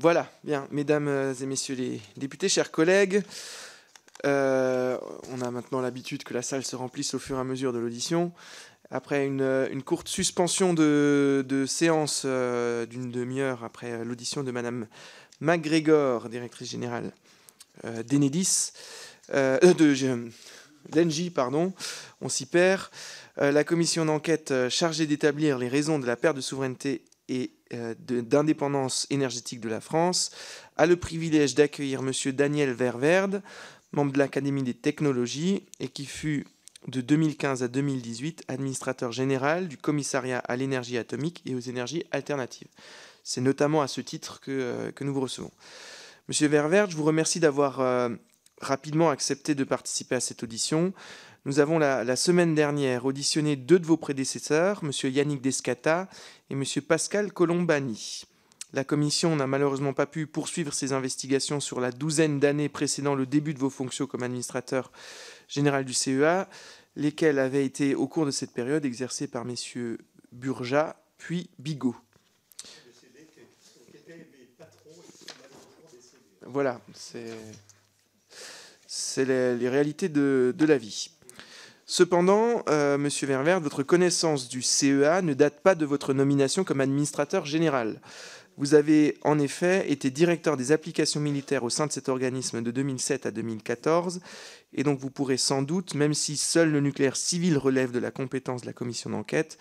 Voilà, bien, mesdames et messieurs les députés, chers collègues, euh, on a maintenant l'habitude que la salle se remplisse au fur et à mesure de l'audition. Après une, courte suspension de, séance euh, d'une demi-heure après l'audition de Madame MacGregor, directrice générale euh, d'Enedis, de pardon, on s'y perd. la commission d'enquête chargée d'établir les raisons de la perte de souveraineté et euh, d'indépendance énergétique de la France, a le privilège d'accueillir M. Daniel Ververde, membre de l'Académie des technologies et qui fut de 2015 à 2018 administrateur général du commissariat à l'énergie atomique et aux énergies alternatives. C'est notamment à ce titre que, euh, que, nous vous recevons. Monsieur Ververde, je vous remercie d'avoir euh, rapidement accepté de participer à cette audition. Nous avons la, semaine dernière auditionné deux de vos prédécesseurs, M. Yannick Descata et M. Pascal Colombani. La commission n'a malheureusement pas pu poursuivre ses investigations sur la douzaine d'années précédant le début de vos fonctions comme administrateur général du CEA, lesquelles avaient été au cours de cette période exercées par M. Burja puis Bigot. Voilà, c'est les, réalités de la vie. Cependant, euh, Monsieur Ververt, votre connaissance du CEA ne date pas de votre nomination comme administrateur général. Vous avez en effet été directeur des applications militaires au sein de cet organisme de 2007 à 2014, et donc vous pourrez sans doute, même si seul le nucléaire civil relève de la compétence de la commission d'enquête,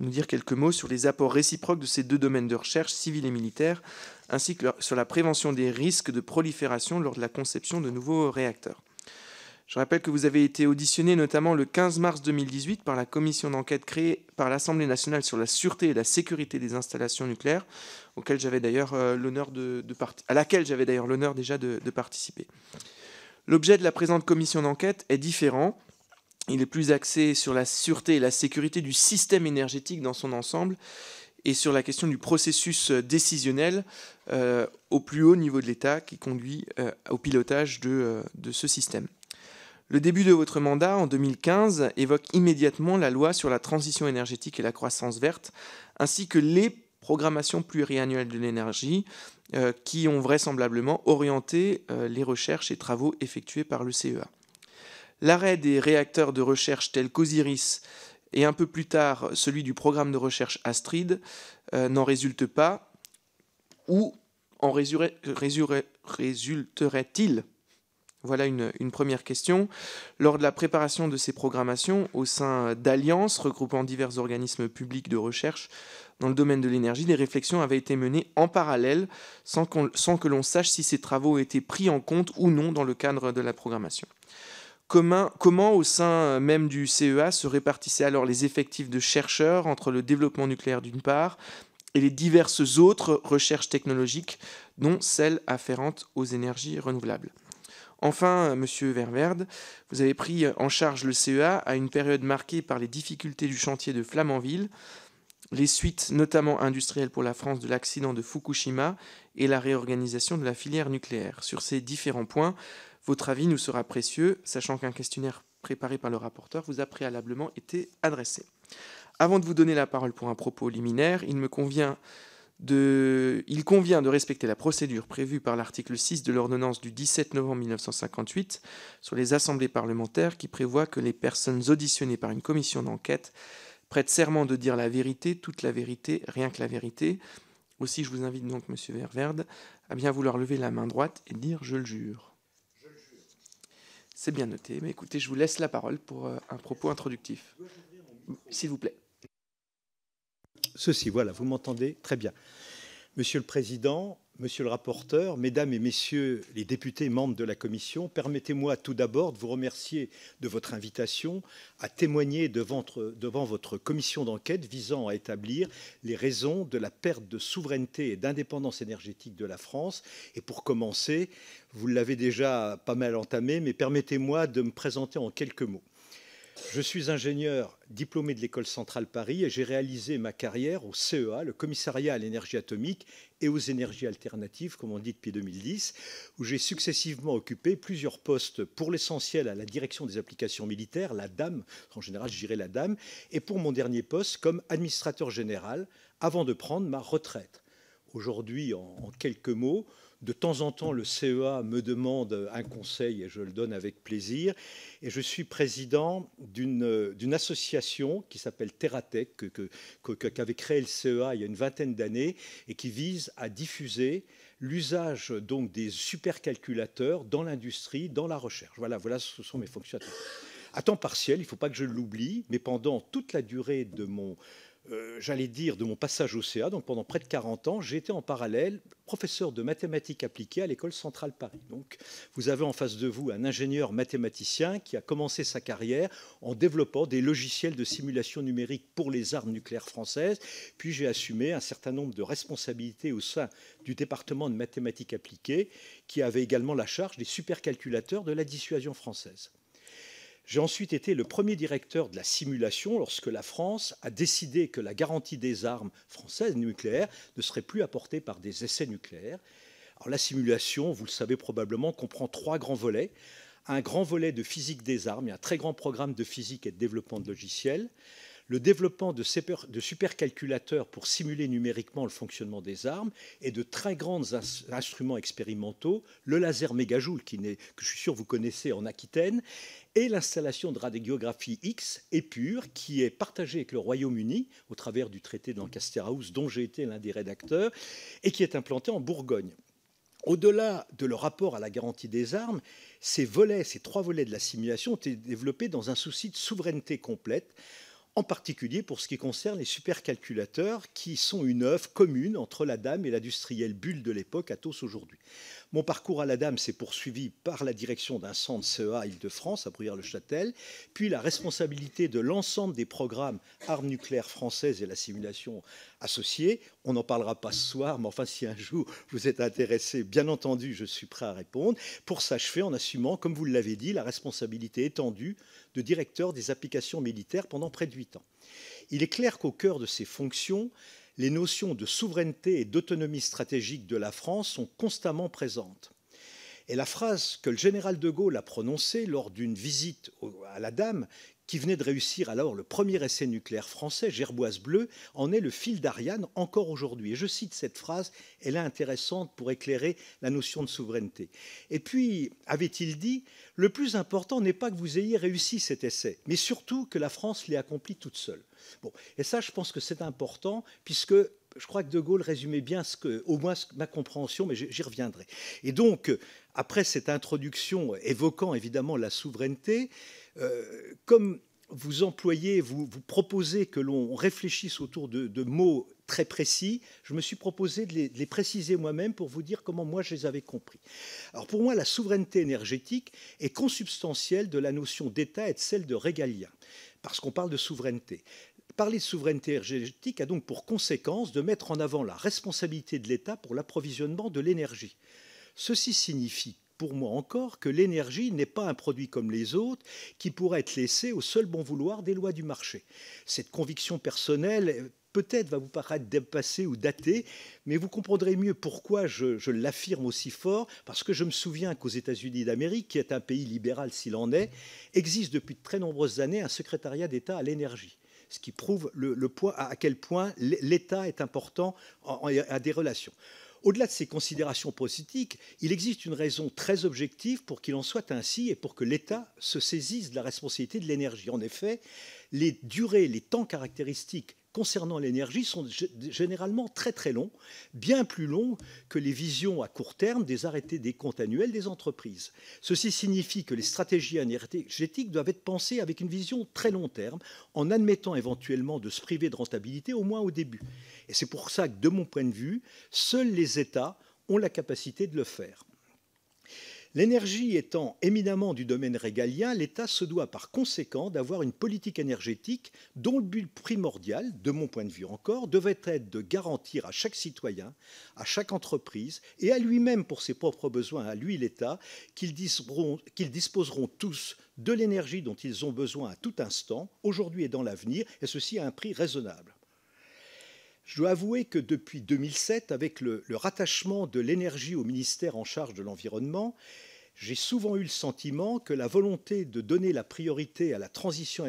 nous dire quelques mots sur les apports réciproques de ces deux domaines de recherche, civil et militaire, ainsi que sur la prévention des risques de prolifération lors de la conception de nouveaux réacteurs. Je rappelle que vous avez été auditionné notamment le 15 mars 2018 par la commission d'enquête créée par l'Assemblée nationale sur la sûreté et la sécurité des installations nucléaires, auquel j'avais d'ailleurs euh, l'honneur de, à laquelle j'avais d'ailleurs l'honneur déjà de, participer. L'objet de la présente commission d'enquête est différent. Il est plus axé sur la sûreté et la sécurité du système énergétique dans son ensemble et sur la question du processus décisionnel euh, au plus haut niveau de l'État qui conduit euh, au pilotage de ce système. Le début de votre mandat, en 2015, évoque immédiatement la loi sur la transition énergétique et la croissance verte, ainsi que les programmations pluriannuelles de l'énergie, euh, qui ont vraisemblablement orienté euh, les recherches et travaux effectués par le CEA. L'arrêt des réacteurs de recherche tels qu'Osiris et un peu plus tard celui du programme de recherche Astrid euh, n'en résulte pas, ou en résulterait-il voilà une, première question. Lors de la préparation de ces programmations au sein d'alliances regroupant divers organismes publics de recherche dans le domaine de l'énergie, des réflexions avaient été menées en parallèle sans, que l'on sache si ces travaux été pris en compte ou non dans le cadre de la programmation. Comment, comment, au sein même du CEA se répartissaient alors les effectifs de chercheurs entre le développement nucléaire d'une part et les diverses autres recherches technologiques, dont celles afférentes aux énergies renouvelables? Enfin, Monsieur Ververde, vous avez pris en charge le CEA à une période marquée par les difficultés du chantier de Flamanville, les suites notamment industrielles pour la France de l'accident de Fukushima et la réorganisation de la filière nucléaire. Sur ces différents points, votre avis nous sera précieux, sachant qu'un questionnaire préparé par le rapporteur vous a préalablement été adressé. Avant de vous donner la parole pour un propos liminaire, il me convient il convient de respecter la procédure prévue par l'article 6 de l'ordonnance du 17 novembre 1958 sur les assemblées parlementaires qui prévoit que les personnes auditionnées par une commission d'enquête prêtent serment de dire la vérité, toute la vérité, rien que la vérité. Aussi, je vous invite donc, Monsieur Ververde, à bien vouloir lever la main droite et dire je le jure. C'est bien noté, mais écoutez, je vous laisse la parole pour euh, un propos introductif. S'il vous plaît. Ceci, voilà, vous m'entendez Très bien. Monsieur le Président, Monsieur le rapporteur, Mesdames et Messieurs les députés membres de la Commission, permettez-moi tout d'abord de vous remercier de votre invitation à témoigner devant, devant votre commission d'enquête visant à établir les raisons de la perte de souveraineté et d'indépendance énergétique de la France. Et pour commencer, vous l'avez déjà pas mal entamé, mais permettez-moi de me présenter en quelques mots. Je suis ingénieur diplômé de l'École centrale Paris et j'ai réalisé ma carrière au CEA, le commissariat à l'énergie atomique et aux énergies alternatives, comme on dit depuis 2010, où j'ai successivement occupé plusieurs postes, pour l'essentiel à la direction des applications militaires, la DAM, en général je dirais la DAM, et pour mon dernier poste comme administrateur général, avant de prendre ma retraite. aujourd'hui en, quelques mots. De temps en temps, le CEA me demande un conseil et je le donne avec plaisir. Et je suis président d'une association qui s'appelle Terratech, qu'avait créé le CEA il y a une vingtaine d'années et qui vise à diffuser l'usage donc des supercalculateurs dans l'industrie, dans la recherche. Voilà, voilà, ce sont mes fonctions à temps partiel. Il ne faut pas que je l'oublie, mais pendant toute la durée de mon euh, j'allais dire, de mon passage au CA, donc pendant près de 40 ans, été en parallèle professeur de mathématiques appliquées à l'École centrale Paris. Donc, vous avez en face de vous un ingénieur mathématicien qui a commencé sa carrière en développant des logiciels de simulation numérique pour les armes nucléaires françaises. Puis j'ai assumé un certain nombre de responsabilités au sein du département de mathématiques appliquées, qui avait également la charge des supercalculateurs de la dissuasion française. J'ai ensuite été le premier directeur de la simulation lorsque la France a décidé que la garantie des armes françaises nucléaires ne serait plus apportée par des essais nucléaires. Alors, la simulation, vous le savez probablement, comprend trois grands volets. Un grand volet de physique des armes et un très grand programme de physique et de développement de logiciels le développement de, supercalculateurs pour simuler numériquement le fonctionnement des armes et de très grands instruments expérimentaux, le laser mégajoule, que je suis sûr vous connaissez en Aquitaine, et l'installation de radiographie X et pure, qui est partagée avec le Royaume-Uni au travers du traité de Lancaster House, dont j'ai été l'un des rédacteurs, et qui est implantée en Bourgogne. Au-delà de leur rapport à la garantie des armes, ces trois volets de la simulation ont été développés dans un souci de souveraineté complète, en particulier pour ce qui concerne les supercalculateurs, qui sont une œuvre commune entre la dame et l'industriel Bull de l'époque, Atos aujourd'hui. Mon parcours à la dame s'est poursuivi par la direction d'un centre CEA Île-de-France à Bruyères-le-Châtel, puis la responsabilité de l'ensemble des programmes armes nucléaires françaises et la simulation associée. On n'en parlera pas ce soir, mais enfin, si un jour vous êtes intéressé, bien entendu, je suis prêt à répondre, pour s'achever en assumant, comme vous l'avez dit, la responsabilité étendue de directeur des applications militaires pendant près de huit ans. Il est clair qu'au cœur de ces fonctions, les notions de souveraineté et d'autonomie stratégique de la France sont constamment présentes. Et la phrase que le général de Gaulle a prononcée lors d'une visite à la Dame, qui venait de réussir alors le premier essai nucléaire français, Gerboise Bleu, en est le fil d'Ariane encore aujourd'hui. Et je cite cette phrase, elle est intéressante pour éclairer la notion de souveraineté. Et puis, avait-il dit, le plus important n'est pas que vous ayez réussi cet essai, mais surtout que la France l'ait accompli toute seule. Bon, et ça, je pense que c'est important, puisque je crois que De Gaulle résumait bien ce que, au moins ma compréhension, mais j'y reviendrai. Et donc, après cette introduction évoquant évidemment la souveraineté, euh, comme vous employez, vous, vous proposez que l'on réfléchisse autour de, mots très précis, je me suis proposé de les, de les préciser moi-même pour vous dire comment moi je les avais compris. Alors pour moi, la souveraineté énergétique est consubstantielle de la notion d'État et de celle de régalien, parce qu'on parle de souveraineté. Parler de souveraineté énergétique a donc pour conséquence de mettre en avant la responsabilité de l'État pour l'approvisionnement de l'énergie. Ceci signifie pour moi encore que l'énergie n'est pas un produit comme les autres qui pourrait être laissé au seul bon vouloir des lois du marché. Cette conviction personnelle peut-être va vous paraître dépassée ou datée, mais vous comprendrez mieux pourquoi je, je l'affirme aussi fort, parce que je me souviens qu'aux États-Unis d'Amérique, qui est un pays libéral s'il en est, existe depuis de très nombreuses années un secrétariat d'État à l'énergie ce qui prouve le, à quel point l'État est important à des relations. Au-delà de ces considérations politiques, il existe une raison très objective pour qu'il en soit ainsi et pour que l'État se saisisse de la responsabilité de l'énergie. En effet, les durées, les temps caractéristiques concernant l'énergie sont généralement très très longs, bien plus longs que les visions à court terme des arrêtés des comptes annuels des entreprises. Ceci signifie que les stratégies énergétiques doivent être pensées avec une vision très long terme, en admettant éventuellement de se priver de rentabilité au moins au début. Et c'est pour ça que, de mon point de vue, seuls les États ont la capacité de le faire. L'énergie étant éminemment du domaine régalien, l'État se doit par conséquent d'avoir une politique énergétique dont le but primordial, de mon point de vue encore, devait être de garantir à chaque citoyen, à chaque entreprise et à lui-même pour ses propres besoins, à lui l'État, qu'ils disposeront, disposeront tous de l'énergie dont ils ont besoin à tout instant, aujourd'hui et dans l'avenir, et ceci à un prix raisonnable. Je dois avouer que depuis 2007, avec le, rattachement de l'énergie au ministère en charge de l'environnement, j'ai souvent eu le sentiment que la volonté de donner la priorité à la transition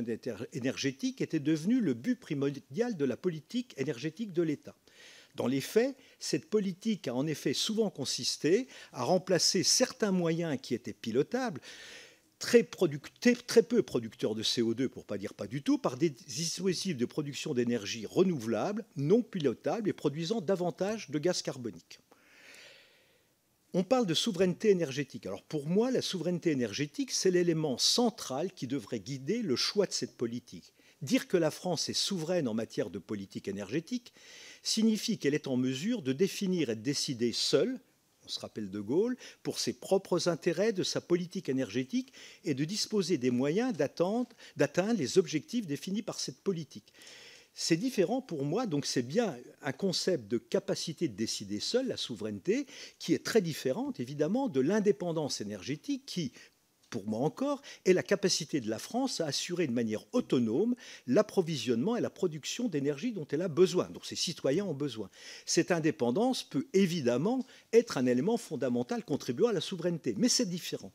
énergétique était devenue le but primordial de la politique énergétique de l'État. Dans les faits, cette politique a en effet souvent consisté à remplacer certains moyens qui étaient pilotables, très, peu producteurs de CO2, pour ne pas dire pas du tout, par des dispositifs de production d'énergie renouvelable, non pilotables et produisant davantage de gaz carbonique. On parle de souveraineté énergétique. Alors pour moi, la souveraineté énergétique, c'est l'élément central qui devrait guider le choix de cette politique. Dire que la France est souveraine en matière de politique énergétique signifie qu'elle est en mesure de définir et de décider seule, se rappelle de Gaulle, pour ses propres intérêts de sa politique énergétique et de disposer des moyens d'atteindre les objectifs définis par cette politique. C'est différent pour moi, donc c'est bien un concept de capacité de décider seul, la souveraineté, qui est très différente évidemment de l'indépendance énergétique qui, pour moi encore, est la capacité de la France à assurer de manière autonome l'approvisionnement et la production d'énergie dont elle a besoin, dont ses citoyens ont besoin. Cette indépendance peut évidemment être un élément fondamental contribuant à la souveraineté, mais c'est différent.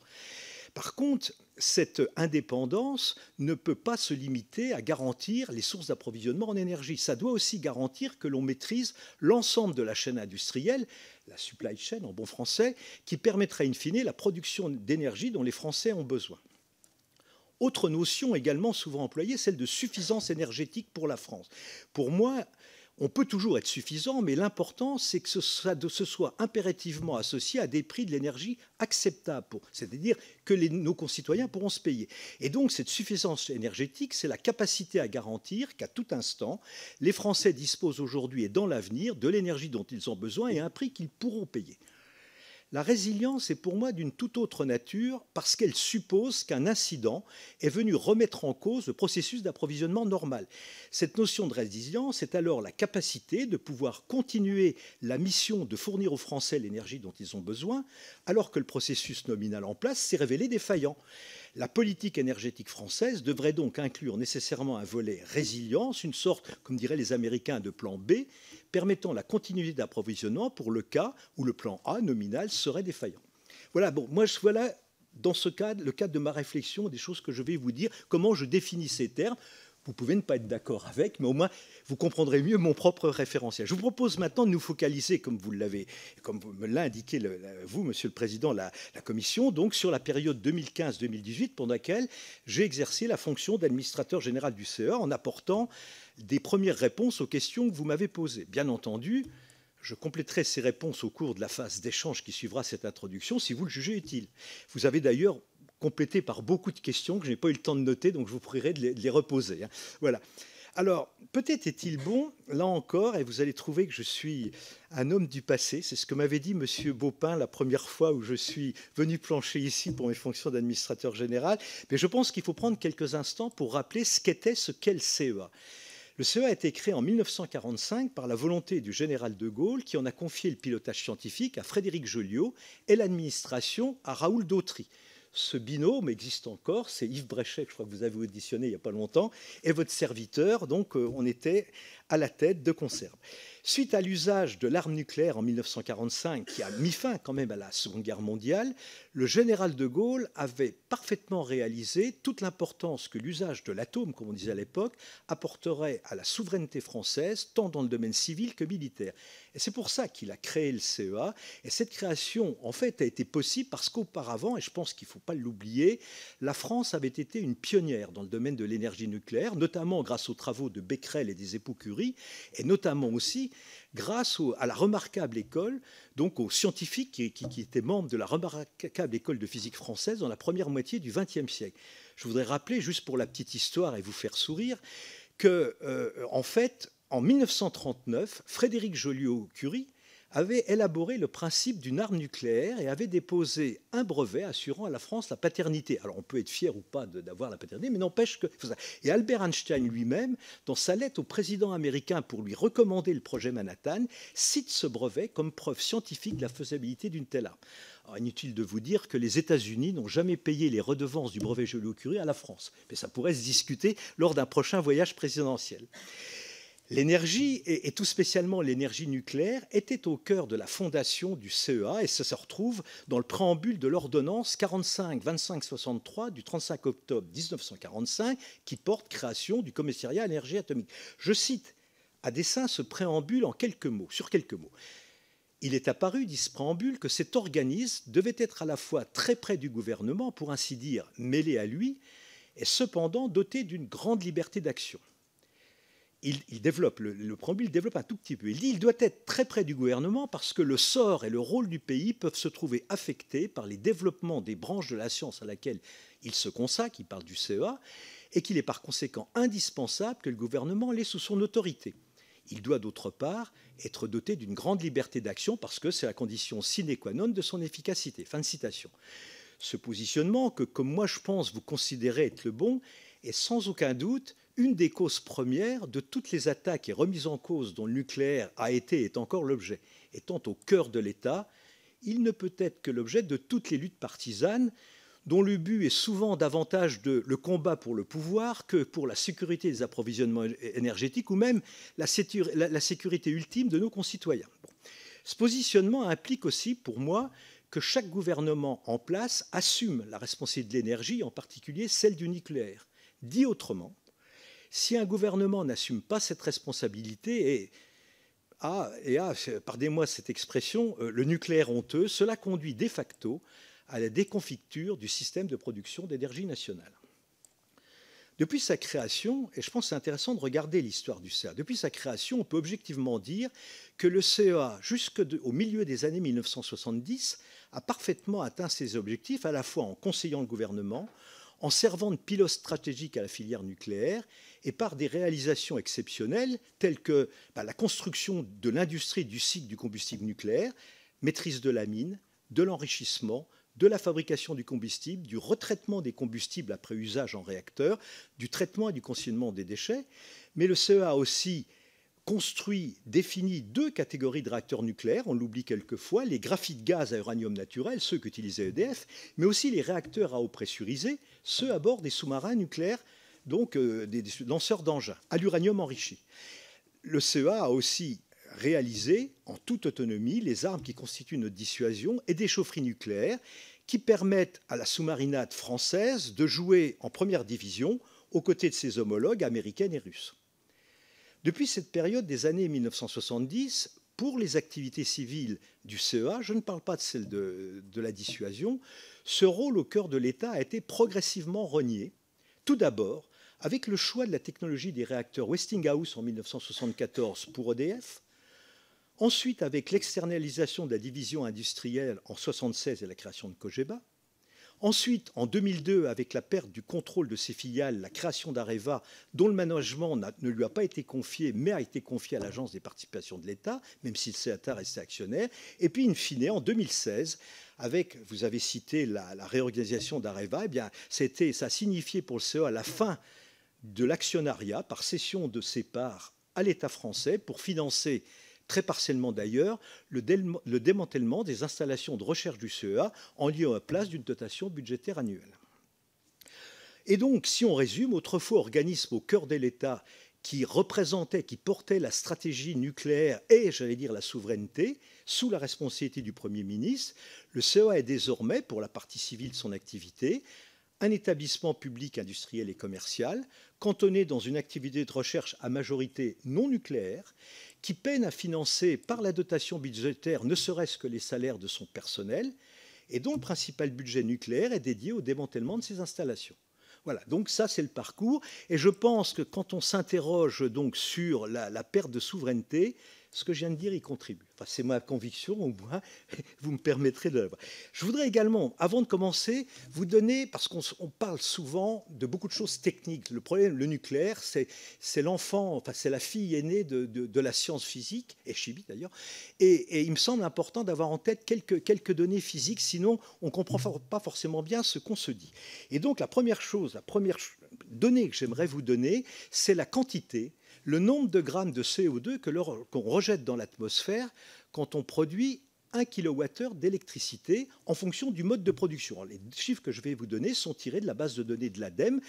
Par contre, cette indépendance ne peut pas se limiter à garantir les sources d'approvisionnement en énergie. Ça doit aussi garantir que l'on maîtrise l'ensemble de la chaîne industrielle, la supply chain en bon français, qui permettrait in fine la production d'énergie dont les Français ont besoin. Autre notion également souvent employée, celle de suffisance énergétique pour la France. Pour moi, on peut toujours être suffisant, mais l'important, c'est que ce soit, impérativement associé à des prix de l'énergie acceptables, c'est-à-dire que nos concitoyens pourront se payer. Et donc, cette suffisance énergétique, c'est la capacité à garantir qu'à tout instant, les Français disposent aujourd'hui et dans l'avenir de l'énergie dont ils ont besoin et à un prix qu'ils pourront payer. La résilience est pour moi d'une toute autre nature parce qu'elle suppose qu'un incident est venu remettre en cause le processus d'approvisionnement normal. Cette notion de résilience est alors la capacité de pouvoir continuer la mission de fournir aux Français l'énergie dont ils ont besoin alors que le processus nominal en place s'est révélé défaillant. La politique énergétique française devrait donc inclure nécessairement un volet résilience, une sorte, comme diraient les Américains, de plan B, permettant la continuité d'approvisionnement pour le cas où le plan A nominal serait défaillant. Voilà, bon, moi, je, voilà dans ce cadre, le cadre de ma réflexion, des choses que je vais vous dire, comment je définis ces termes. Vous pouvez ne pas être d'accord avec, mais au moins vous comprendrez mieux mon propre référentiel. Je vous propose maintenant de nous focaliser, comme vous l'avez, comme me l'a indiqué vous, Monsieur le Président, la, la, Commission, donc sur la période 2015-2018, pendant laquelle j'ai exercé la fonction d'administrateur général du CEA en apportant des premières réponses aux questions que vous m'avez posées. Bien entendu, je compléterai ces réponses au cours de la phase d'échange qui suivra cette introduction si vous le jugez utile. Vous avez d'ailleurs complété par beaucoup de questions que je n'ai pas eu le temps de noter, donc je vous prierai de les, reposer. Hein. Voilà. Alors, peut-être est-il bon, là encore, et vous allez trouver que je suis un homme du passé, c'est ce que m'avait dit M. Baupin la première fois où je suis venu plancher ici pour mes fonctions d'administrateur général, mais je pense qu'il faut prendre quelques instants pour rappeler ce qu'était ce qu'est le CEA. Le CEA a été créé en 1945 par la volonté du général de Gaulle qui en a confié le pilotage scientifique à Frédéric Joliot et l'administration à Raoul Dautry. Ce binôme existe encore, c'est Yves Bréchet, que je crois que vous avez auditionné il n'y a pas longtemps, et votre serviteur, donc euh, on était à la tête de conserve. Suite à l'usage de l'arme nucléaire en 1945, qui a mis fin quand même à la Seconde Guerre mondiale, le général de Gaulle avait parfaitement réalisé toute l'importance que l'usage de l'atome, comme on disait à l'époque, apporterait à la souveraineté française, tant dans le domaine civil que militaire. Et c'est pour ça qu'il a créé le CEA. Et cette création, en fait, a été possible parce qu'auparavant, et je pense qu'il ne faut pas l'oublier, la France avait été une pionnière dans le domaine de l'énergie nucléaire, notamment grâce aux travaux de Becquerel et des époux Curie, et notamment aussi grâce à la remarquable école, donc aux scientifiques qui, étaient membres de la remarquable école de physique française dans la première moitié du XXe siècle. Je voudrais rappeler, juste pour la petite histoire et vous faire sourire, que, euh, en fait, en 1939, Frédéric Joliot-Curie avait élaboré le principe d'une arme nucléaire et avait déposé un brevet assurant à la France la paternité. Alors on peut être fier ou pas d'avoir la paternité, mais n'empêche que... Et Albert Einstein lui-même, dans sa lettre au président américain pour lui recommander le projet Manhattan, cite ce brevet comme preuve scientifique de la faisabilité d'une telle arme. Alors, inutile de vous dire que les États-Unis n'ont jamais payé les redevances du brevet Joliot-Curie à la France, mais ça pourrait se discuter lors d'un prochain voyage présidentiel. L'énergie, et, tout spécialement l'énergie nucléaire, était au cœur de la fondation du CEA et ça se retrouve dans le préambule de l'ordonnance 45-25-63 du 35 octobre 1945 qui porte création du commissariat à l'énergie atomique. Je cite à dessein ce préambule en quelques mots, sur quelques mots. Il est apparu, dit ce préambule, que cet organisme devait être à la fois très près du gouvernement, pour ainsi dire mêlé à lui, et cependant doté d'une grande liberté d'action. Il, développe, le, le, préambule développe un tout petit peu. Il dit qu'il doit être très près du gouvernement parce que le sort et le rôle du pays peuvent se trouver affectés par les développements des branches de la science à laquelle il se consacre, il parle du CEA, et qu'il est par conséquent indispensable que le gouvernement l'ait sous son autorité. Il doit d'autre part être doté d'une grande liberté d'action parce que c'est la condition sine qua non de son efficacité. Fin de citation. Ce positionnement, que comme moi je pense vous considérez être le bon, est sans aucun doute une des causes premières de toutes les attaques et remises en cause dont le nucléaire a été et est encore l'objet. Étant au cœur de l'État, il ne peut être que l'objet de toutes les luttes partisanes dont le but est souvent davantage le combat pour le pouvoir que pour la sécurité des approvisionnements énergétiques ou même la, sécurité ultime de nos concitoyens. Ce positionnement implique aussi, pour moi, que chaque gouvernement en place assume la responsabilité de l'énergie, en particulier celle du nucléaire. Dit autrement, si un gouvernement n'assume pas cette responsabilité et a, pardonnez-moi cette expression, euh, le nucléaire honteux, cela conduit de facto à la déconfiture du système de production d'énergie nationale. Depuis sa création, et je pense que c'est intéressant de regarder l'histoire du CEA, depuis sa création, on peut objectivement dire que le CEA, jusqu'au milieu des années 1970, a parfaitement atteint ses objectifs, à la fois en conseillant le gouvernement, en servant de pilote stratégique à la filière nucléaire et par des réalisations exceptionnelles telles que bah, la construction de l'industrie du cycle du combustible nucléaire, maîtrise de la mine, de l'enrichissement, de la fabrication du combustible, du retraitement des combustibles après usage en réacteur, du traitement et du consignement des déchets. Mais le CEA a aussi construit, défini deux catégories de réacteurs nucléaires, on l'oublie quelquefois, les graphites gaz à uranium naturel, ceux qu'utilisait EDF, mais aussi les réacteurs à eau pressurisée, ceux à bord des sous-marins nucléaires, donc euh, des, lanceurs d'engins, à l'uranium enrichi. Le CEA a aussi réaliser en toute autonomie les armes qui constituent notre dissuasion et des chaufferies nucléaires qui permettent à la sous-marinade française de jouer en première division aux côtés de ses homologues américaines et russes. Depuis cette période des années 1970, pour les activités civiles du CEA, je ne parle pas de celle de la dissuasion, ce rôle au cœur de l'État a été progressivement renié, tout d'abord avec le choix de la technologie des réacteurs Westinghouse en 1974 pour EDF, Ensuite, avec l'externalisation de la division industrielle en 1976 et la création de Cogeba. Ensuite, en 2002, avec la perte du contrôle de ses filiales, la création d'Areva, dont le management ne lui a pas été confié, mais a été confié à l'Agence des participations de l'État, même si le CETA restait actionnaire. Et puis, in fine, en 2016, avec, vous avez cité la, réorganisation d'Areva, eh bien, ça a signifié pour le CEA la fin de l'actionnariat par cession de ses parts à l'État français pour financer très partiellement d'ailleurs, le, démantèlement des installations de recherche du CEA en lieu à place d'une dotation budgétaire annuelle. Et donc, si on résume, autrefois organisme au cœur de l'État qui représentait, qui portait la stratégie nucléaire et, j'allais dire, la souveraineté, sous la responsabilité du Premier ministre, le CEA est désormais, pour la partie civile de son activité, un établissement public industriel et commercial, cantonné dans une activité de recherche à majorité non nucléaire, qui peine à financer par la dotation budgétaire ne serait-ce que les salaires de son personnel, et dont le principal budget nucléaire est dédié au démantèlement de ses installations. Voilà, donc ça c'est le parcours, et je pense que quand on s'interroge sur la, perte de souveraineté, ce que je viens de dire y contribue. Enfin, c'est ma conviction, au moins, vous me permettrez de voir. Je voudrais également, avant de commencer, vous donner, parce qu'on parle souvent de beaucoup de choses techniques. Le problème, le nucléaire, c'est l'enfant, enfin, c'est la fille aînée de, de, la science physique, et chimie d'ailleurs, et, il me semble important d'avoir en tête quelques, quelques données physiques, sinon on ne comprend pas forcément bien ce qu'on se dit. Et donc, la première chose, la première donnée que j'aimerais vous donner, c'est la quantité le nombre de grammes de CO2 qu'on rejette dans l'atmosphère quand on produit 1 kWh d'électricité en fonction du mode de production. les chiffres que je vais vous donner sont tirés de la base de données de l'ADEME,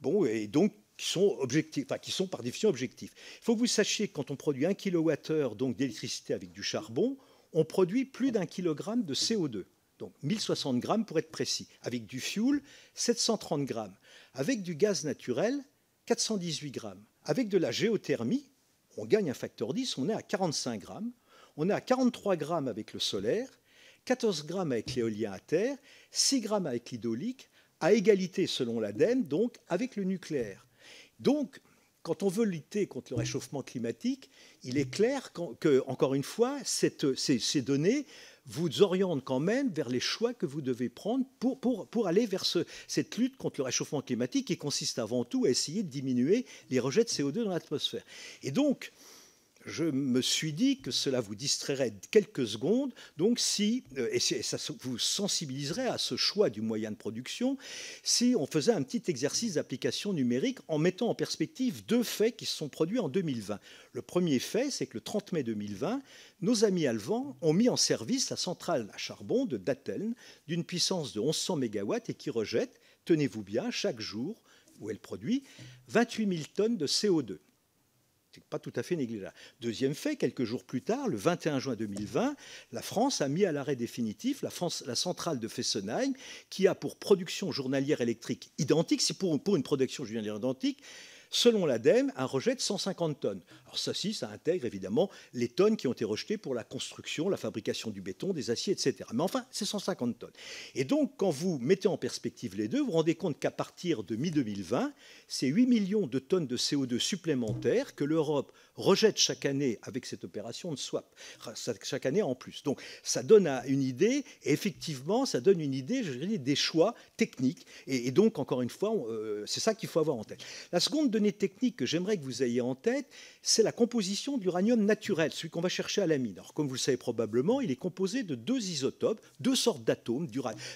bon, et donc qui sont, par définition objectifs. Il faut que vous sachiez que quand on produit 1 kWh d'électricité avec du charbon, on produit plus d'un kilogramme de CO2. Donc 1060 grammes pour être précis. Avec du fuel, 730 grammes. Avec du gaz naturel, 418 grammes. Avec de la géothermie, on gagne un facteur 10, on est à 45 grammes. On est à 43 grammes avec le solaire, 14 grammes avec l'éolien à terre, 6 grammes avec l'hydraulique, à égalité selon l'ADEME, donc avec le nucléaire. Donc, quand on veut lutter contre le réchauffement climatique, il est clair que, encore une fois, ces, données vous orientent quand même vers les choix que vous devez prendre pour, pour, aller vers cette lutte contre le réchauffement climatique qui consiste avant tout à essayer de diminuer les rejets de CO2 dans l'atmosphère. Et donc, je me suis dit que cela vous distrairait quelques secondes, donc si, euh, et ça vous sensibiliserait à ce choix du moyen de production, si on faisait un petit exercice d'application numérique en mettant en perspective deux faits qui se sont produits en 2020. Le premier fait, c'est que le 30 mai 2020, nos amis allemands ont mis en service la centrale à charbon de Datteln d'une puissance de 1100 MW et qui rejette, tenez-vous bien, chaque jour où elle produit 28 000 tonnes de CO2 pas tout à fait négligeable. Deuxième fait, quelques jours plus tard, le 21 juin 2020, la France a mis à l'arrêt définitif la, la, centrale de Fessenheim, qui a pour production journalière électrique identique, c'est pour, pour une production journalière identique, selon l'ADEME, un rejet de 150 tonnes. Alors ça, si, ça intègre évidemment les tonnes qui ont été rejetées pour la construction, la fabrication du béton, des aciers, etc. Mais enfin, c'est 150 tonnes. Et donc, quand vous mettez en perspective les deux, vous vous rendez compte qu'à partir de mi-2020, c'est 8 millions de tonnes de CO2 supplémentaires que l'Europe rejette chaque année avec cette opération de swap, chaque année en plus. Donc ça donne une idée, et effectivement, ça donne une idée, je dirais, des choix techniques. Et, donc, encore une fois, euh, c'est ça qu'il faut avoir en tête. La seconde donnée technique que j'aimerais que vous ayez en tête, c'est la composition de l'uranium naturel, celui qu'on va chercher à la mine. Alors, comme vous le savez probablement, il est composé de deux isotopes, deux sortes d'atomes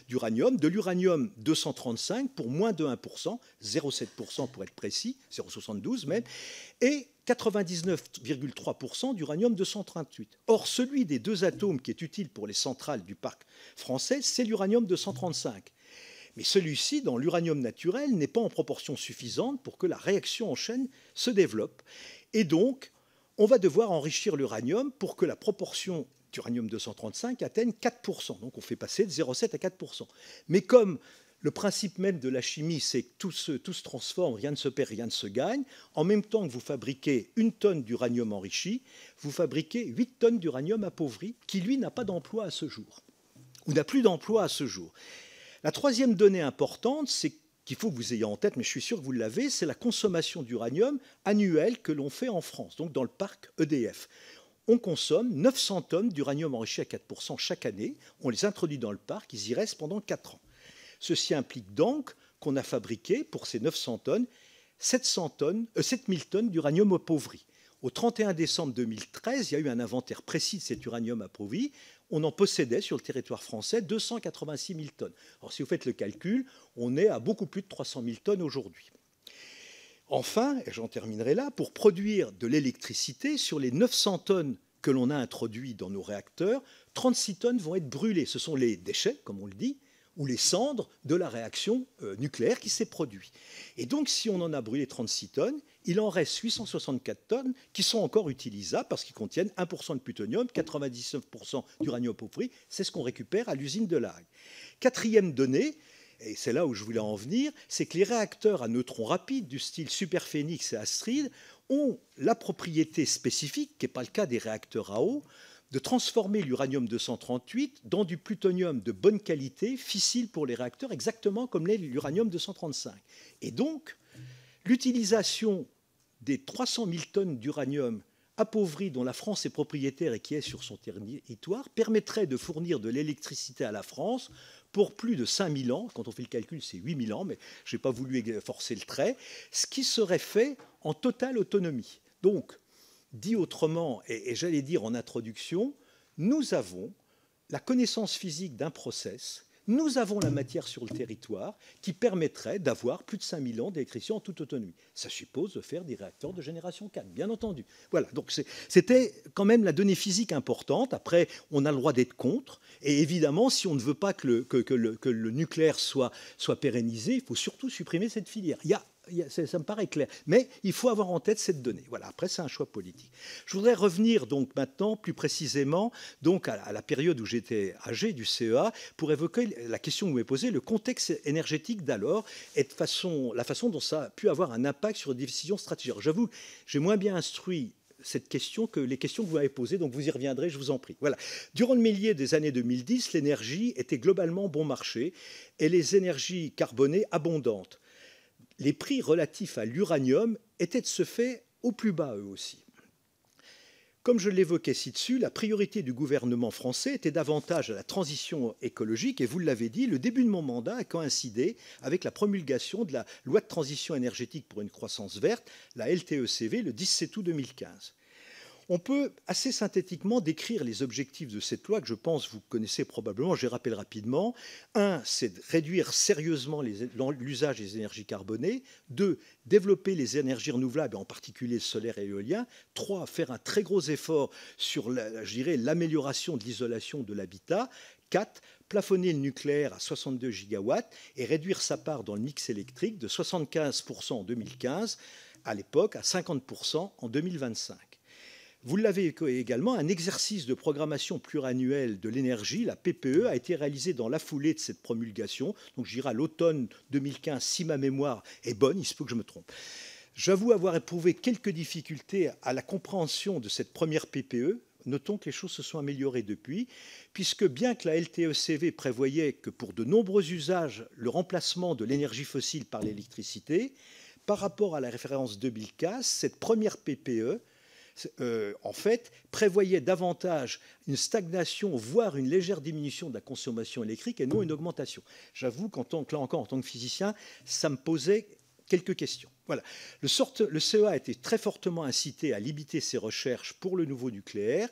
d'uranium, de l'uranium 235 pour moins de 1%, 0,7% pour être précis, 0,72 même, et 99,3% d'uranium 238. Or, celui des deux atomes qui est utile pour les centrales du parc français, c'est l'uranium 235. Mais celui-ci, dans l'uranium naturel, n'est pas en proportion suffisante pour que la réaction en chaîne se développe. Et donc, on va devoir enrichir l'uranium pour que la proportion d'uranium 235 atteigne 4%. Donc on fait passer de 0,7 à 4%. Mais comme le principe même de la chimie, c'est que tout se, tout se, transforme, rien ne se perd, rien ne se gagne. En même temps que vous fabriquez une tonne d'uranium enrichi, vous fabriquez 8 tonnes d'uranium appauvri, qui lui n'a pas d'emploi à ce jour, ou n'a plus d'emploi à ce jour. La troisième donnée importante, c'est qu'il faut que vous ayez en tête, mais je suis sûr que vous l'avez, c'est la consommation d'uranium annuelle que l'on fait en France, donc dans le parc EDF. On consomme 900 tonnes d'uranium enrichi à 4% chaque année, on les introduit dans le parc, ils y restent pendant 4 ans. Ceci implique donc qu'on a fabriqué pour ces 900 tonnes 700 tonnes, 7000 euh, tonnes d'uranium appauvri. Au 31 décembre 2013, il y a eu un inventaire précis de cet uranium appauvri. On en possédait sur le territoire français 286 000 tonnes. Alors, si vous faites le calcul, on est à beaucoup plus de 300 000 tonnes aujourd'hui. Enfin, et j'en terminerai là, pour produire de l'électricité, sur les 900 tonnes que l'on a introduites dans nos réacteurs, 36 tonnes vont être brûlées. Ce sont les déchets, comme on le dit, ou les cendres de la réaction euh, nucléaire qui s'est produite. Et donc, si on en a brûlé 36 tonnes, il en reste 864 tonnes qui sont encore utilisables parce qu'ils contiennent 1% de plutonium, 99% d'uranium pauvri. C'est ce qu'on récupère à l'usine de Lague. Quatrième donnée, et c'est là où je voulais en venir, c'est que les réacteurs à neutrons rapides du style Superphénix et Astrid ont la propriété spécifique, qui n'est pas le cas des réacteurs à eau, de transformer l'uranium 238 dans du plutonium de bonne qualité, fissile pour les réacteurs, exactement comme l'est l'uranium 235. Et donc, l'utilisation des 300 000 tonnes d'uranium appauvri dont la France est propriétaire et qui est sur son territoire permettrait de fournir de l'électricité à la France pour plus de 5000 ans. Quand on fait le calcul, c'est 8000 ans, mais je n'ai pas voulu forcer le trait, ce qui serait fait en totale autonomie. Donc, Dit autrement, et, j'allais dire en introduction, nous avons la connaissance physique d'un process, nous avons la matière sur le territoire qui permettrait d'avoir plus de 5000 ans d'électricité en toute autonomie. Ça suppose de faire des réacteurs de génération 4, bien entendu. Voilà, donc c'était quand même la donnée physique importante. Après, on a le droit d'être contre. Et évidemment, si on ne veut pas que le, nucléaire soit, soit pérennisé, il faut surtout supprimer cette filière. Il y a ça me paraît clair. Mais il faut avoir en tête cette donnée. Voilà, après, c'est un choix politique. Je voudrais revenir donc maintenant plus précisément donc à, la période où j'étais âgé du CEA pour évoquer la question que vous m'avez posée, le contexte énergétique d'alors et la façon dont ça a pu avoir un impact sur les décisions stratégiques. J'avoue, j'ai moins bien instruit cette question que les questions que vous m'avez posées, donc vous y reviendrez, je vous en prie. Voilà. Durant le milieu des années 2010, l'énergie était globalement bon marché et les énergies carbonées abondantes. Les prix relatifs à l'uranium étaient de ce fait au plus bas eux aussi. Comme je l'évoquais ci-dessus, la priorité du gouvernement français était davantage à la transition écologique et vous l'avez dit, le début de mon mandat a coïncidé avec la promulgation de la loi de transition énergétique pour une croissance verte, la LTECV, le 17 août 2015. On peut assez synthétiquement décrire les objectifs de cette loi que je pense vous connaissez probablement, je les rappelle rapidement. Un, c'est de réduire sérieusement l'usage des énergies carbonées. Deux, développer les énergies renouvelables, en particulier solaire et l'éolien. Trois, faire un très gros effort sur l'amélioration de l'isolation de l'habitat. Quatre, plafonner le nucléaire à 62 gigawatts et réduire sa part dans le mix électrique de 75% en 2015 à l'époque à 50% en 2025. Vous l'avez également, un exercice de programmation pluriannuelle de l'énergie, la PPE, a été réalisé dans la foulée de cette promulgation. Donc je dirais à l'automne 2015, si ma mémoire est bonne, il se peut que je me trompe. J'avoue avoir éprouvé quelques difficultés à la compréhension de cette première PPE. Notons que les choses se sont améliorées depuis, puisque bien que la LTECV prévoyait que pour de nombreux usages, le remplacement de l'énergie fossile par l'électricité, par rapport à la référence 2015, cette première PPE euh, en fait, prévoyait davantage une stagnation, voire une légère diminution de la consommation électrique et non une augmentation. J'avoue qu'en tant que, là encore, en tant que physicien, ça me posait quelques questions. Voilà. Le, le CEA a été très fortement incité à limiter ses recherches pour le nouveau nucléaire,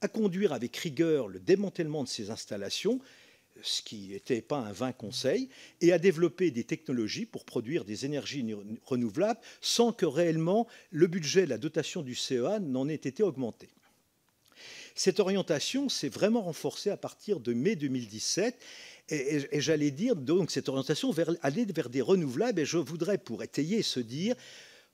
à conduire avec rigueur le démantèlement de ses installations, ce qui n'était pas un vain conseil, et à développer des technologies pour produire des énergies renouvelables sans que réellement le budget, la dotation du CEA n'en ait été augmenté. Cette orientation s'est vraiment renforcée à partir de mai 2017 et, j'allais dire donc cette orientation vers, aller vers des renouvelables et je voudrais pour étayer se dire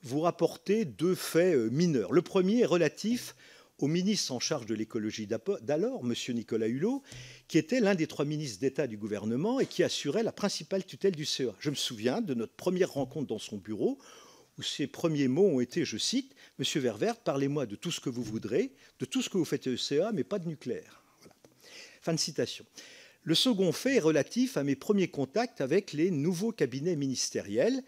vous rapporter deux faits euh, mineurs. Le premier est relatif au ministre en charge de l'écologie d'alors, M. Nicolas Hulot, qui était l'un des trois ministres d'État du gouvernement et qui assurait la principale tutelle du CEA. Je me souviens de notre première rencontre dans son bureau où ses premiers mots ont été, je cite, Monsieur Ververt, parlez-moi de tout ce que vous voudrez, de tout ce que vous faites au CEA, mais pas de nucléaire. Fin de citation. Le second fait est relatif à mes premiers contacts avec les nouveaux cabinets ministériels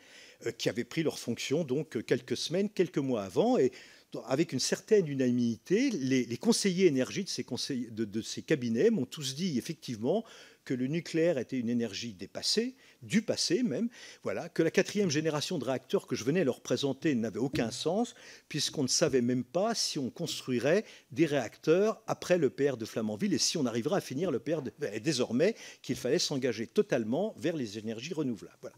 euh, qui avaient pris leurs fonctions donc quelques semaines, quelques mois avant, et avec une certaine unanimité, les, conseillers énergie de ces, cabinets m'ont tous dit effectivement que le nucléaire était une énergie dépassée, du passé même, voilà, que la quatrième génération de réacteurs que je venais leur présenter n'avait aucun sens, puisqu'on ne savait même pas si on construirait des réacteurs après le PR de Flamanville et si on arriverait à finir le PR de... Et désormais qu'il fallait s'engager totalement vers les énergies renouvelables.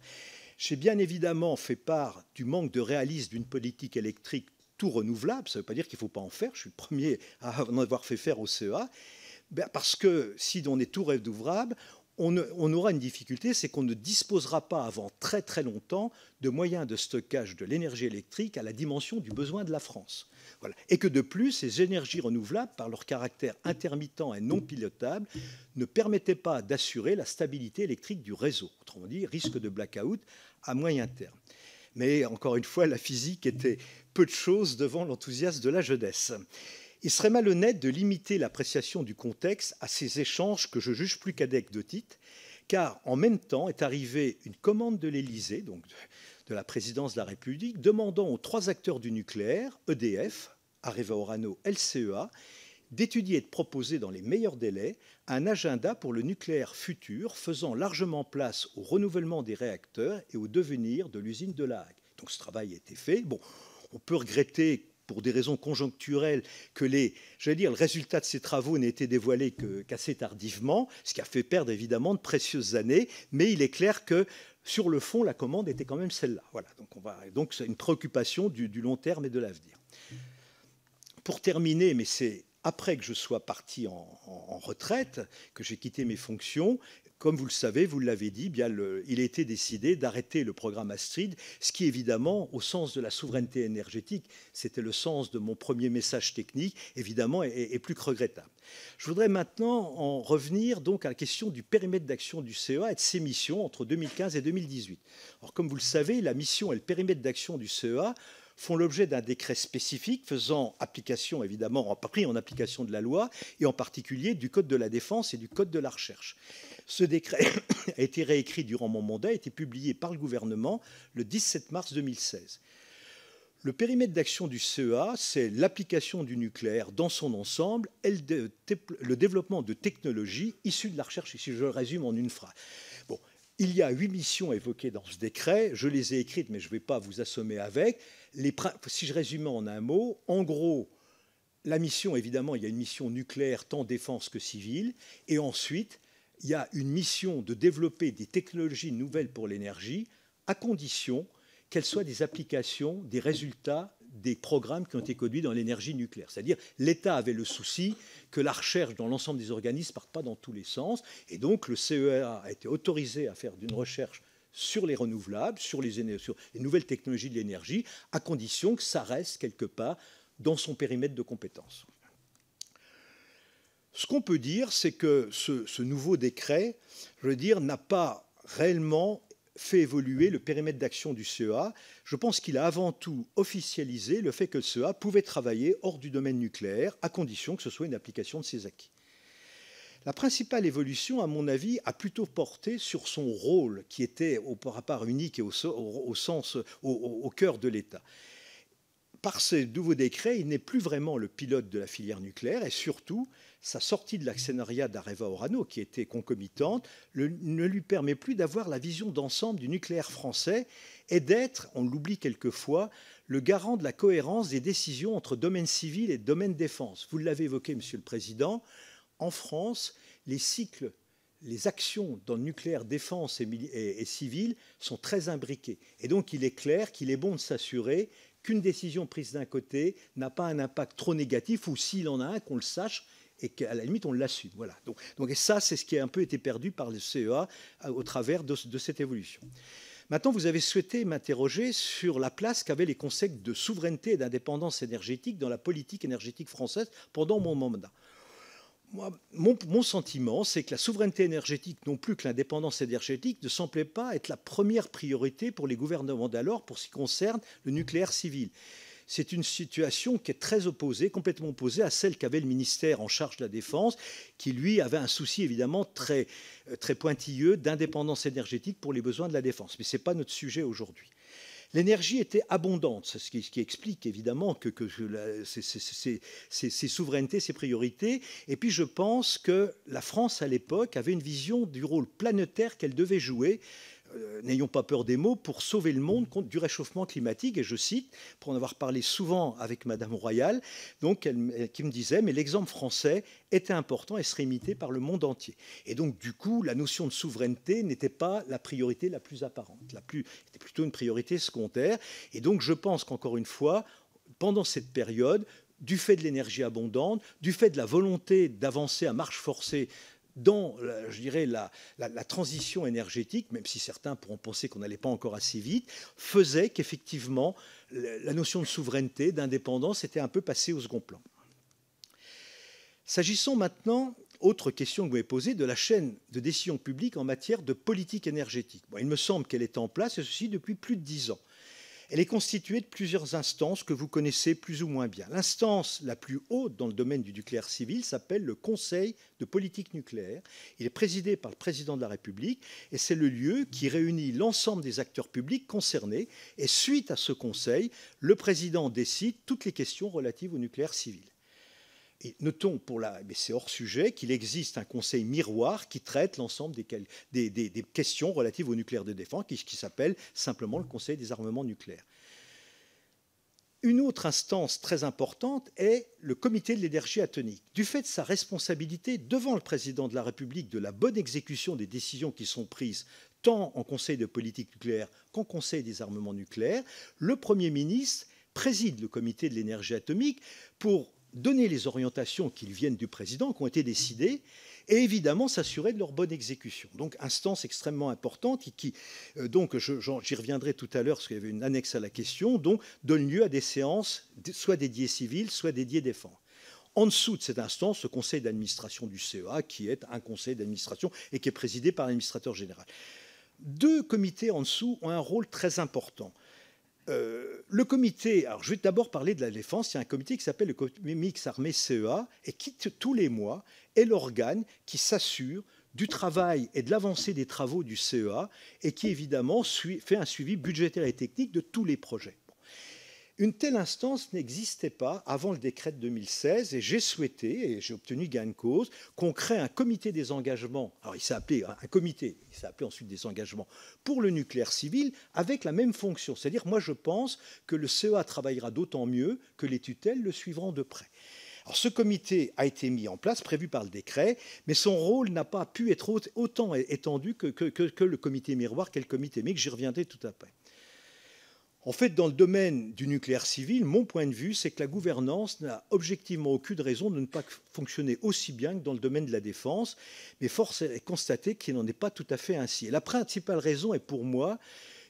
J'ai bien évidemment fait part du manque de réalisme d'une politique électrique tout renouvelable. Ça ne veut pas dire qu'il ne faut pas en faire. Je suis le premier à en avoir fait faire au CEA. Ben, parce que si on est tout renouvelable, on, aura une difficulté, c'est qu'on ne disposera pas avant très très longtemps de moyens de stockage de l'énergie électrique à la dimension du besoin de la France. Et que de plus, ces énergies renouvelables, par leur caractère intermittent et non pilotable, ne permettaient pas d'assurer la stabilité électrique du réseau. Autrement dit, risque de blackout à moyen terme. Mais encore une fois, la physique était peu de choses devant l'enthousiasme de la jeunesse. Il serait malhonnête de limiter l'appréciation du contexte à ces échanges que je juge plus qu'anecdotiques, car en même temps est arrivée une commande de l'Élysée, donc de, la présidence de la République, demandant aux trois acteurs du nucléaire, EDF, Areva Orano, LCEA, d'étudier et de proposer dans les meilleurs délais un agenda pour le nucléaire futur faisant largement place au renouvellement des réacteurs et au devenir de l'usine de La. Donc ce travail a été fait. Bon, on peut regretter pour des raisons conjoncturelles, que les, dire, le résultat de ces travaux n'ait été dévoilé qu'assez tardivement, ce qui a fait perdre évidemment de précieuses années, mais il est clair que sur le fond, la commande était quand même celle-là. Voilà, donc, c'est une préoccupation du long terme et de l'avenir. Pour terminer, mais c'est après que je sois parti en, retraite, que j'ai quitté mes fonctions, comme vous le savez, vous l'avez dit, bien il a été décidé d'arrêter le programme Astrid, ce qui évidemment, au sens de la souveraineté énergétique, c'était le sens de mon premier message technique, évidemment, est, plus que regrettable. Je voudrais maintenant en revenir donc à la question du périmètre d'action du CEA et de ses missions entre 2015 et 2018. Alors, comme vous le savez, la mission et le périmètre d'action du CEA font l'objet d'un décret spécifique faisant application, évidemment, pris en application de la loi, et en particulier du Code de la défense et du Code de la recherche. Ce décret a été réécrit durant mon mandat, a été publié par le gouvernement le 17 mars 2016. Le périmètre d'action du CEA, c'est l'application du nucléaire dans son ensemble et le développement de technologies issues de la recherche, si je le résume en une phrase. Bon, il y a huit missions évoquées dans ce décret, je les ai écrites, mais je ne vais pas vous assommer avec. Les, si je résume en un mot, en gros, la mission, évidemment, il y a une mission nucléaire tant défense que civile, et ensuite, il y a une mission de développer des technologies nouvelles pour l'énergie, à condition qu'elles soient des applications, des résultats des programmes qui ont été conduits dans l'énergie nucléaire. C'est-à-dire, l'État avait le souci que la recherche dans l'ensemble des organismes ne parte pas dans tous les sens, et donc le CEA a été autorisé à faire d'une recherche sur les renouvelables, sur les, nouvelles technologies de l'énergie, à condition que ça reste quelque part dans son périmètre de compétences. Ce qu'on peut dire, c'est que ce, ce, nouveau décret, je veux dire, n'a pas réellement fait évoluer le périmètre d'action du CEA. Je pense qu'il a avant tout officialisé le fait que le CEA pouvait travailler hors du domaine nucléaire, à condition que ce soit une application de ses acquis. La principale évolution, à mon avis, a plutôt porté sur son rôle, qui était au rapport unique et au, cœur de l'État par ce nouveau décret, il n'est plus vraiment le pilote de la filière nucléaire et surtout, sa sortie de l'actionnariat d'Areva Orano, qui était concomitante, ne lui permet plus d'avoir la vision d'ensemble du nucléaire français et d'être, on l'oublie quelquefois, le garant de la cohérence des décisions entre domaine civil et domaine défense. Vous l'avez évoqué, Monsieur le Président, en France, les cycles les actions dans le nucléaire défense et, civil sont très imbriquées. Et donc, il est clair qu'il est bon de s'assurer qu'une décision prise d'un côté n'a pas un impact trop négatif, ou s'il en a un, qu'on le sache et qu'à la limite on l'assume. Voilà. Donc, et ça, c'est ce qui a un peu été perdu par le CEA euh, au travers de cette évolution. Maintenant, vous avez souhaité m'interroger sur la place qu'avaient les concepts de souveraineté et d'indépendance énergétique dans la politique énergétique française pendant mon mandat mon, sentiment, c'est que la souveraineté énergétique, non plus que l'indépendance énergétique, ne semblait pas être la première priorité pour les gouvernements d'alors pour ce qui concerne le nucléaire civil. C'est une situation qui est très opposée, complètement opposée à celle qu'avait le ministère en charge de la Défense, qui lui avait un souci évidemment très, euh, très pointilleux d'indépendance énergétique pour les besoins de la Défense. Mais ce n'est pas notre sujet aujourd'hui. L'énergie était abondante, ce qui, explique évidemment que, que ces, souverainetés, ces priorités. Et puis je pense que la France à l'époque avait une vision du rôle planétaire qu'elle devait jouer euh, n'ayons pas peur des mots, pour sauver le monde contre du réchauffement climatique. Et je cite, pour en avoir parlé souvent avec Madame Royal, donc elle, qui me disait, mais l'exemple français était important et serait imité par le monde entier. Et donc, du coup, la notion de souveraineté n'était pas la priorité la plus apparente, la plus, plutôt une priorité secondaire. Et donc, je pense qu'encore une fois, pendant cette période, du fait de l'énergie abondante, du fait de la volonté d'avancer à marche forcée dans, je dirais, la, transition énergétique, même si certains pourront penser qu'on n'allait pas encore assez vite, faisait qu'effectivement la notion de souveraineté, d'indépendance était un peu passée au second plan. S'agissant maintenant, autre question que vous m'avez posée, de la chaîne de décision publique en matière de politique énergétique. il me semble qu'elle est en place, et ceci depuis plus de dix ans. Elle est constituée de plusieurs instances que vous connaissez plus ou moins bien. L'instance la plus haute dans le domaine du nucléaire civil s'appelle le Conseil de politique nucléaire. Il est présidé par le président de la République et c'est le lieu qui réunit l'ensemble des acteurs publics concernés. Et suite à ce conseil, le président décide toutes les questions relatives au nucléaire civil. Et notons, pour la, mais c'est hors sujet, qu'il existe un conseil miroir qui traite l'ensemble des, questions relatives au nucléaire de défense, qui s'appelle simplement le Conseil des armements nucléaires. Une autre instance très importante est le comité de l'énergie atomique. Du fait de sa responsabilité devant le président de la République de la bonne exécution des décisions qui sont prises tant en Conseil de politique nucléaire qu'en Conseil des armements nucléaires, le Premier ministre préside le comité de l'énergie atomique pour donner les orientations qui viennent du président, qui ont été décidées, et évidemment s'assurer de leur bonne exécution. Donc, instance extrêmement importante qui, euh, donc, j'y reviendrai tout à l'heure parce qu'il y avait une annexe à la question, donc, donne lieu à des séances soit dédiées civiles, soit dédiées défense. En dessous de cette instance, le conseil d'administration du CEA, qui est un conseil d'administration et qui est présidé par l'administrateur général. Deux comités en dessous ont un rôle très important. Euh, le comité, alors je vais d'abord parler de la défense, il y a un comité qui s'appelle le comité mix armée CEA et qui tous les mois est l'organe qui s'assure du travail et de l'avancée des travaux du CEA et qui évidemment fait un suivi budgétaire et technique de tous les projets. Une telle instance n'existait pas avant le décret de 2016 et j'ai souhaité, et j'ai obtenu gain de cause, qu'on crée un comité des engagements. Alors il s'est appelé un comité, il s'est ensuite des engagements pour le nucléaire civil avec la même fonction. C'est-à-dire, moi je pense que le CEA travaillera d'autant mieux que les tutelles le suivront de près. Alors, ce comité a été mis en place, prévu par le décret, mais son rôle n'a pas pu être autant étendu que, que le comité miroir qu'est le comité mixte. J'y reviendrai tout à fait. En fait, dans le domaine du nucléaire civil, mon point de vue, c'est que la gouvernance n'a objectivement aucune raison de ne pas fonctionner aussi bien que dans le domaine de la défense, mais force est constater qu'il n'en est pas tout à fait ainsi. Et la principale raison est pour moi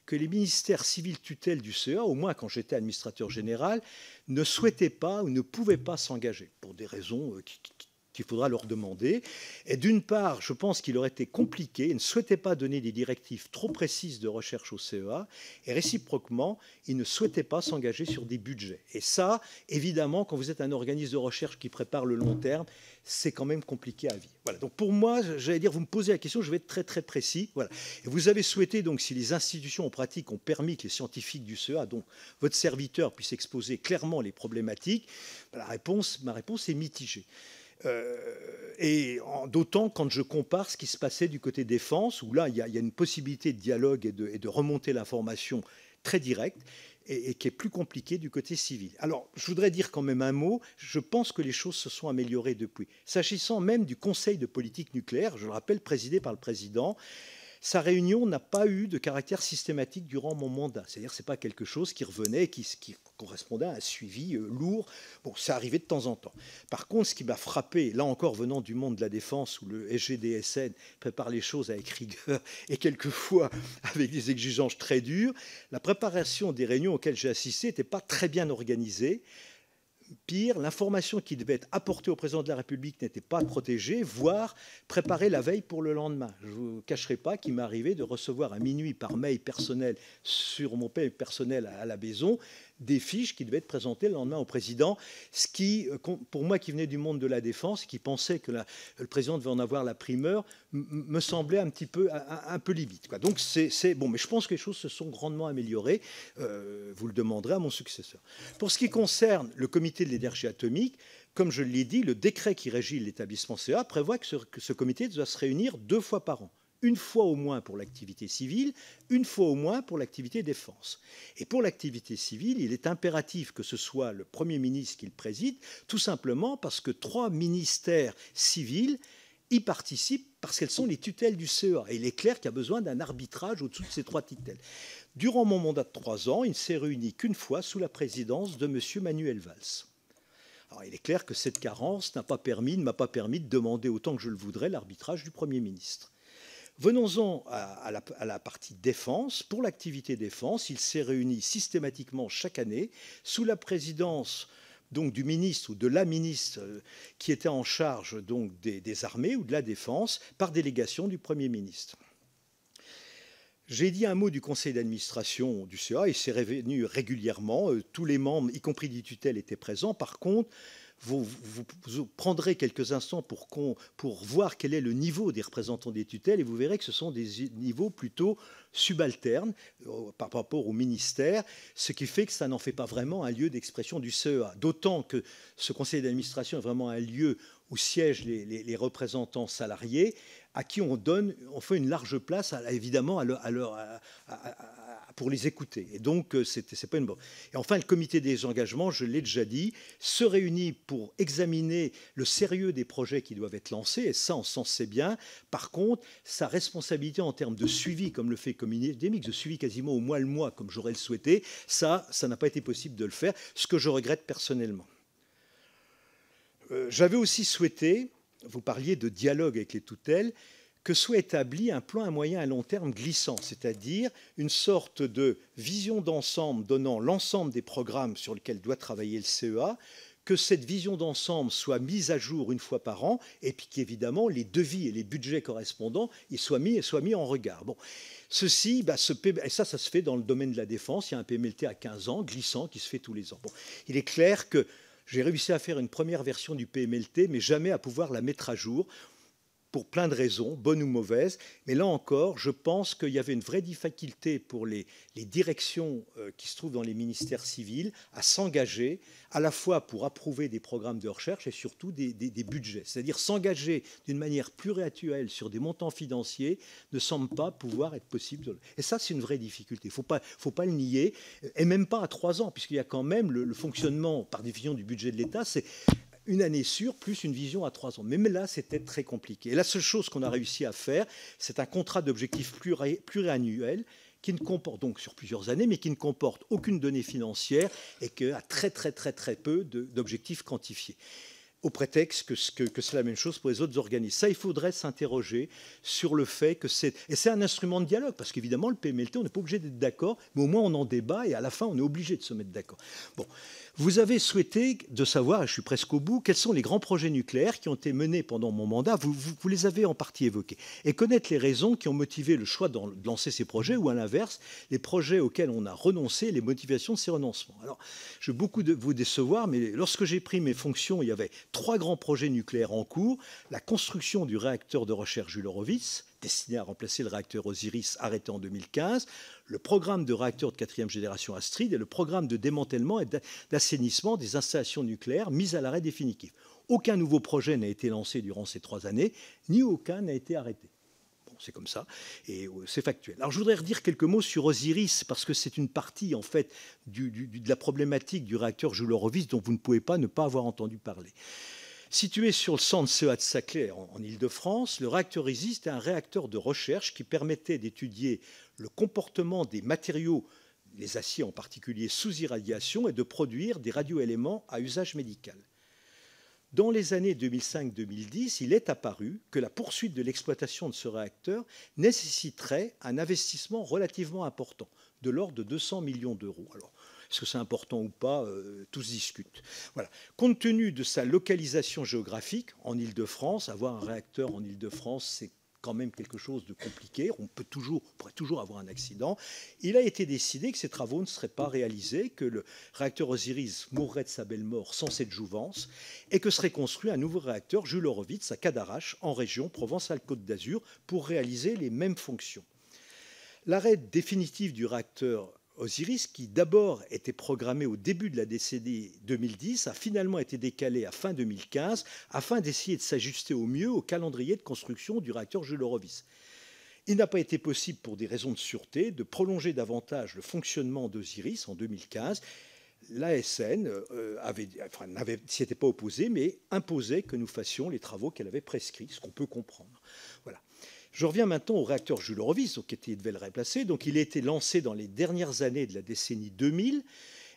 que les ministères civils tutelles du CEA, au moins quand j'étais administrateur général, ne souhaitaient pas ou ne pouvaient pas s'engager, pour des raisons euh, qui, qu'il faudra leur demander. Et d'une part, je pense qu'il aurait été compliqué, ils ne souhaitaient pas donner des directives trop précises de recherche au CEA, et réciproquement, ils ne souhaitaient pas s'engager sur des budgets. Et ça, évidemment, quand vous êtes un organisme de recherche qui prépare le long terme, c'est quand même compliqué à vivre. Voilà. Donc pour moi, j'allais dire, vous me posez la question, je vais être très très précis. Voilà. Et vous avez souhaité donc si les institutions en pratique ont permis que les scientifiques du CEA, donc votre serviteur, puissent exposer clairement les problématiques, la réponse, ma réponse est mitigée. Euh, et d'autant quand je compare ce qui se passait du côté défense, où là, il y a, une possibilité de dialogue et de, remonter l'information très directe, et, qui est plus compliqué du côté civil. Alors, je voudrais dire quand même un mot. Je pense que les choses se sont améliorées depuis. S'agissant même du Conseil de politique nucléaire, je le rappelle, présidé par le président, sa réunion n'a pas eu de caractère systématique durant mon mandat. C'est-à-dire que ce n'est pas quelque chose qui revenait, qui, correspondait à un suivi euh, lourd. Bon, ça arrivait de temps en temps. Par contre, ce qui m'a frappé, là encore venant du monde de la défense, où le SGDSN prépare les choses avec rigueur et quelquefois avec des exigences très dures, la préparation des réunions auxquelles j'ai assisté n'était pas très bien organisée. Pire, l'information qui devait être apportée au président de la République n'était pas protégée, voire préparée la veille pour le lendemain. Je ne vous cacherai pas qu'il m'est arrivé de recevoir à minuit par mail personnel sur mon mail personnel à la maison des fiches qui devaient être présentées le lendemain au président, ce qui, euh, pour moi qui venais du monde de la défense, qui pensait que le président devait en avoir la primeur, me semblait un petit peu, un, peu limite. Donc c'est bon, mais je pense que les choses se sont grandement améliorées. Euh, vous le demanderez à mon successeur. Pour ce qui concerne le comité de l'énergie atomique, comme je l'ai dit, le décret qui régit l'établissement CA prévoit que ce comité doit se réunir deux fois par an une fois au moins pour l'activité civile, une fois au moins pour l'activité défense. Et pour l'activité civile, il est impératif que ce soit le Premier ministre qui le préside, tout simplement parce que trois ministères civils y participent parce qu'elles sont les tutelles du CEA. Et il est clair qu'il y a besoin d'un arbitrage au-dessus de ces trois tutelles. Durant mon mandat de trois ans, il ne s'est réuni qu'une fois sous la présidence de M. Manuel Valls. Alors, il est clair que cette carence n'a pas permis, ne m'a pas permis de demander autant que je le voudrais l'arbitrage du Premier ministre. Venons-en à, la, partie défense. Pour l'activité défense, il s'est réuni systématiquement chaque année sous la présidence du ministre ou de la ministre euh, qui était en charge des, armées ou de la défense par délégation du Premier ministre. J'ai dit un mot du conseil d'administration du CA, il s'est révenu régulièrement, euh, tous les membres, y compris du tutelle, étaient présents. Par contre, vous, prendrez quelques instants pour, voir quel est le niveau des représentants des tutelles et vous verrez que ce sont des niveaux plutôt subalternes euh, par rapport au ministère, ce qui fait que ça n'en fait pas vraiment un lieu d'expression du CEA. D'autant que ce conseil d'administration est vraiment un lieu où siègent les, représentants salariés, à qui on donne, on fait une large place, évidemment, à leur, pour les écouter. Et donc, euh, c'est pas une bonne. Et enfin, le comité des engagements, je l'ai déjà dit, se réunit pour examiner le sérieux des projets qui doivent être lancés, et ça, on s'en sait bien. Par contre, sa responsabilité en termes de suivi, comme le fait comité mix, de suivi quasiment au mois le mois, comme j'aurais le souhaité, ça, ça n'a pas été possible de le faire, ce que je regrette personnellement. Euh, j'avais aussi souhaité, vous parliez de dialogue avec les tutelles, que soit établi un plan à moyen et à long terme glissant, c'est-à-dire une sorte de vision d'ensemble donnant l'ensemble des programmes sur lesquels doit travailler le CEA, que cette vision d'ensemble soit mise à jour une fois par an, et puis qu'évidemment les devis et les budgets correspondants ils soient mis et soient mis en regard. Bon. Ceci, bah, et ça, ça se fait dans le domaine de la défense. Il y a un PMLT à 15 ans, glissant, qui se fait tous les ans. Bon. Il est clair que j'ai réussi à faire une première version du PMLT, mais jamais à pouvoir la mettre à jour pour plein de raisons, bonnes ou mauvaises. Mais là encore, je pense qu'il y avait une vraie difficulté pour les, directions euh, qui se trouvent dans les ministères civils à s'engager à la fois pour approuver des programmes de recherche et surtout des, budgets. C'est-à-dire s'engager d'une manière pluriannuelle sur des montants financiers ne semble pas pouvoir être possible. Et ça, c'est une vraie difficulté. Il ne faut pas, le nier, et même pas à trois ans, puisqu'il y a quand même le, le fonctionnement, par définition, du budget de l'État, c'est une année sûre plus une vision à trois ans. Mais là, c'était très compliqué. Et la seule chose qu'on a réussi à faire, c'est un contrat d'objectifs pluriannuel qui ne comporte donc sur plusieurs années, mais qui ne comporte aucune donnée financière et qui a très très très très peu d'objectifs quantifiés au prétexte que, que, c'est la même chose pour les autres organismes. Ça, il faudrait s'interroger sur le fait que c'est... Et c'est un instrument de dialogue, parce qu'évidemment, le PMLT, on n'est pas obligé d'être d'accord, mais au moins on en débat, et à la fin, on est obligé de se mettre d'accord. Bon, vous avez souhaité de savoir, et je suis presque au bout, quels sont les grands projets nucléaires qui ont été menés pendant mon mandat. Vous, les avez en partie évoqués. Et connaître les raisons qui ont motivé le choix de lancer ces projets, ou à l'inverse, les projets auxquels on a renoncé, les motivations de ces renoncements. Alors, je veux beaucoup de vous décevoir, mais lorsque j'ai pris mes fonctions, il y avait trois grands projets nucléaires en cours. La construction du réacteur de recherche Jules Horowitz, destiné à remplacer le réacteur Osiris arrêté en 2015, le programme de réacteurs de quatrième génération Astrid et le programme de démantèlement et d'assainissement des installations nucléaires mises à l'arrêt définitif. Aucun nouveau projet n'a été lancé durant ces trois années, ni aucun n'a été arrêté. C'est comme ça, et euh, c'est factuel. Alors je voudrais redire quelques mots sur Osiris, parce que c'est une partie, en fait, de la problématique du réacteur Horowitz dont vous ne pouvez pas ne pas avoir entendu parler. Situé sur le centre CEA de Saclay, en, en Ile-de-France, le réacteur ISIS est un réacteur de recherche qui permettait d'étudier le comportement des matériaux, les aciers en particulier, sous irradiation et de produire des radioéléments à usage médical. Dans les années 2005-2010, il est apparu que la poursuite de l'exploitation de ce réacteur nécessiterait un investissement relativement important, de l'ordre de 200 millions d'euros. Est-ce que c'est important ou pas euh, Tous discutent. Voilà. Compte tenu de sa localisation géographique en Ile-de-France, avoir un réacteur en Ile-de-France, c'est quand même quelque chose de compliqué. On peut toujours, pourrait toujours avoir un accident. Il a été décidé que ces travaux ne seraient pas réalisés, que le réacteur Osiris mourrait de sa belle mort sans cette jouvence, et que serait construit un nouveau réacteur Jules Horowitz à Cadarache, en région Provence-Alpes-Côte d'Azur, pour réaliser les mêmes fonctions. L'arrêt définitif du réacteur Osiris, qui d'abord était programmé au début de la décennie 2010, a finalement été décalé à fin 2015 afin d'essayer de s'ajuster au mieux au calendrier de construction du réacteur Jules Horowitz. Il n'a pas été possible, pour des raisons de sûreté, de prolonger davantage le fonctionnement d'Osiris en 2015. L'ASN euh, avait, enfin, s'y était pas opposée, mais imposait que nous fassions les travaux qu'elle avait prescrits, ce qu'on peut comprendre. Voilà. Je reviens maintenant au réacteur Jules Horowitz, qui était, il devait le remplacer. Donc, il a été lancé dans les dernières années de la décennie 2000.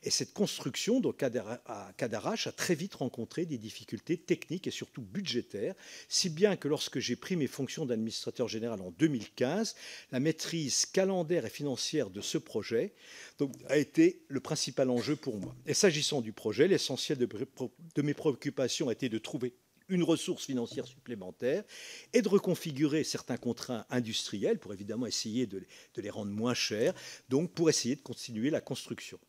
Et cette construction donc, à Cadarache a très vite rencontré des difficultés techniques et surtout budgétaires, si bien que lorsque j'ai pris mes fonctions d'administrateur général en 2015, la maîtrise calendaire et financière de ce projet donc, a été le principal enjeu pour moi. Et s'agissant du projet, l'essentiel de, de mes préoccupations été de trouver une ressource financière supplémentaire et de reconfigurer certains contrats industriels pour évidemment essayer de, les rendre moins chers, donc pour essayer de continuer la construction.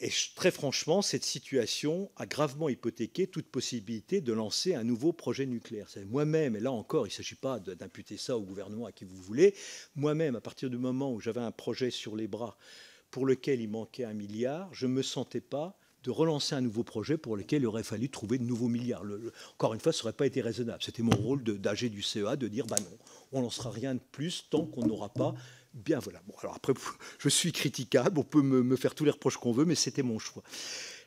Et très franchement, cette situation a gravement hypothéqué toute possibilité de lancer un nouveau projet nucléaire. Moi-même, et là encore, il ne s'agit pas d'imputer ça au gouvernement à qui vous voulez, moi-même, à partir du moment où j'avais un projet sur les bras pour lequel il manquait un milliard, je ne me sentais pas de relancer un nouveau projet pour lequel il aurait fallu trouver de nouveaux milliards. encore une fois, ça n'aurait pas été raisonnable. C'était mon rôle d'AG du CEA de dire, bah non, on ne lancera rien de plus tant qu'on n'aura pas bien, voilà. Bon, alors après, je suis critiquable, on peut me, me faire tous les reproches qu'on veut, mais c'était mon choix.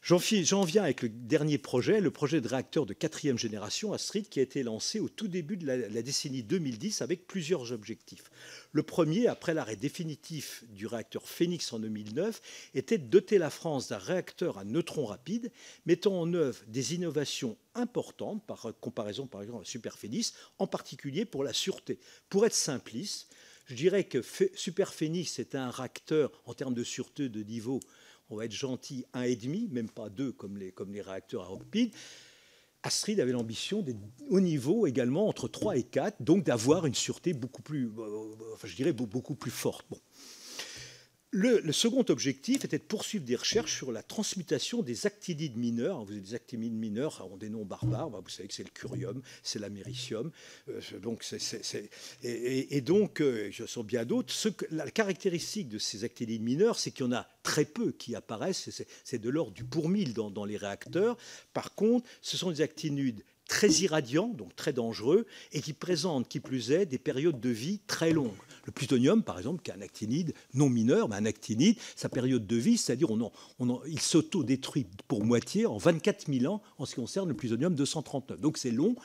J'en viens avec le dernier projet, le projet de réacteur de quatrième génération Astrid, qui a été lancé au tout début de la, décennie 2010 avec plusieurs objectifs. Le premier, après l'arrêt définitif du réacteur Phoenix en 2009, était de doter la France d'un réacteur à neutrons rapides, mettant en œuvre des innovations importantes par comparaison par exemple à Superphénix, en particulier pour la sûreté. Pour être simpliste, je dirais que Superphénix est un réacteur en termes de sûreté de niveau on va être gentil, un et demi, même pas deux comme les, comme les réacteurs à rapide. Astrid avait l'ambition d'être au niveau également entre 3 et 4, donc d'avoir une sûreté beaucoup plus, euh, enfin, je dirais beaucoup plus forte. Le, second objectif était de poursuivre des recherches sur la transmutation des actinides mineurs. Vous avez des actinides mineurs ont des noms barbares. Vous savez que c'est le curium, c'est l'américium. Euh, donc, et, donc, euh, je sens bien d'autres. La caractéristique de ces actinides mineurs, c'est qu'il y en a très peu qui apparaissent. C'est de l'ordre du pour mille dans, dans les réacteurs. Par contre, ce sont des actinides très irradiants, donc très dangereux, et qui présentent, qui plus est, des périodes de vie très longues. Le plutonium, par exemple, qui est un actinide non mineur, mais un actinide, sa période de vie, c'est-à-dire on, il s'auto-détruit pour moitié en 24 000 ans en ce qui concerne le plutonium 239. Donc c'est long.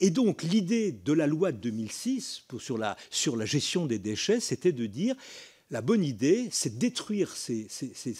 Et donc l'idée de la loi de 2006 sur la, sur la gestion des déchets, c'était de dire la bonne idée, c'est détruire ces,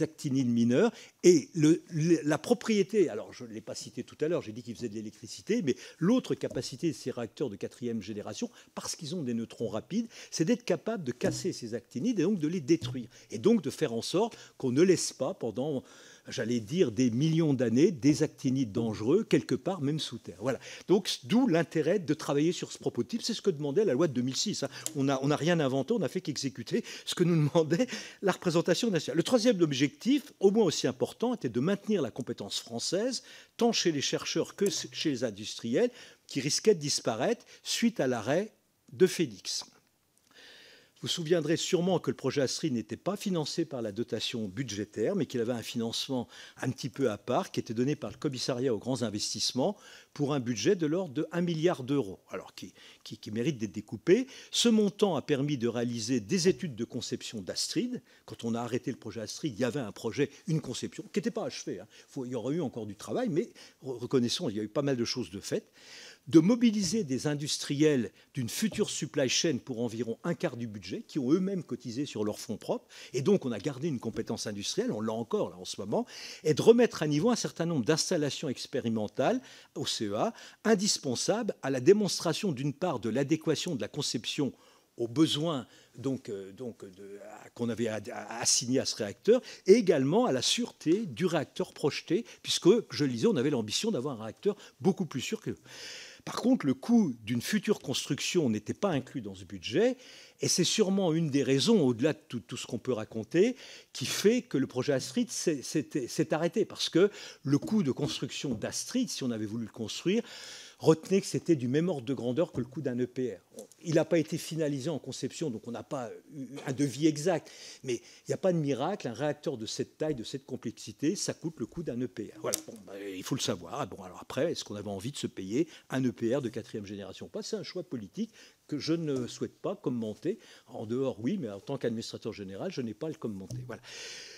actinides mineurs et la propriété, alors je ne l'ai pas cité tout à l'heure, j'ai dit qu'ils faisaient de l'électricité, mais l'autre capacité de ces réacteurs de quatrième génération, parce qu'ils ont des neutrons rapides, c'est d'être capable de casser ces actinides et donc de les détruire. Et donc de faire en sorte qu'on ne laisse pas pendant j'allais dire, des millions d'années, des actinides dangereux, quelque part même sous terre. Voilà. Donc, d'où l'intérêt de travailler sur ce prototype. C'est ce que demandait la loi de 2006. Hein. On n'a rien inventé, on n'a fait qu'exécuter ce que nous demandait la représentation nationale. Le troisième objectif, au moins aussi important, était de maintenir la compétence française, tant chez les chercheurs que chez les industriels, qui risquaient de disparaître suite à l'arrêt de Félix. Vous vous souviendrez sûrement que le projet Astrid n'était pas financé par la dotation budgétaire, mais qu'il avait un financement un petit peu à part, qui était donné par le commissariat aux grands investissements pour un budget de l'ordre de 1 milliard d'euros, alors qui, mérite d'être découpé. Ce montant a permis de réaliser des études de conception d'Astrid. Quand on a arrêté le projet Astrid, il y avait un projet, une conception qui n'était pas achevée. Hein. il y aurait eu encore du travail, mais reconnaissons, il y a eu pas mal de choses de faites de mobiliser des industriels d'une future supply chain pour environ un quart du budget, qui ont eux-mêmes cotisé sur leurs fonds propres, et donc on a gardé une compétence industrielle, on l'a encore là en ce moment, et de remettre à niveau un certain nombre d'installations expérimentales au CEA, indispensables à la démonstration d'une part de l'adéquation de la conception aux besoins donc, euh, qu'on avait assigné à ce réacteur, et également à la sûreté du réacteur projeté, puisque, je le disais, on avait l'ambition d'avoir un réacteur beaucoup plus sûr que... Par contre, le coût d'une future construction n'était pas inclus dans ce budget, et c'est sûrement une des raisons, au-delà de tout, ce qu'on peut raconter, qui fait que le projet Astrid s'est arrêté, parce que le coût de construction d'Astrid, si on avait voulu le construire, retenez que c'était du même ordre de grandeur que le coût d'un EPR. Il n'a pas été finalisé en conception, donc on n'a pas un devis exact. Mais il n'y a pas de miracle, un réacteur de cette taille, de cette complexité, ça coûte le coût d'un EPR. Voilà, bah, il faut le savoir. Bon, alors après, est-ce qu'on avait envie de se payer un EPR de quatrième génération? Pas, c'est un choix politique que je ne souhaite pas commenter. En dehors, oui, mais en tant qu'administrateur général, je n'ai pas le commenter. Voilà.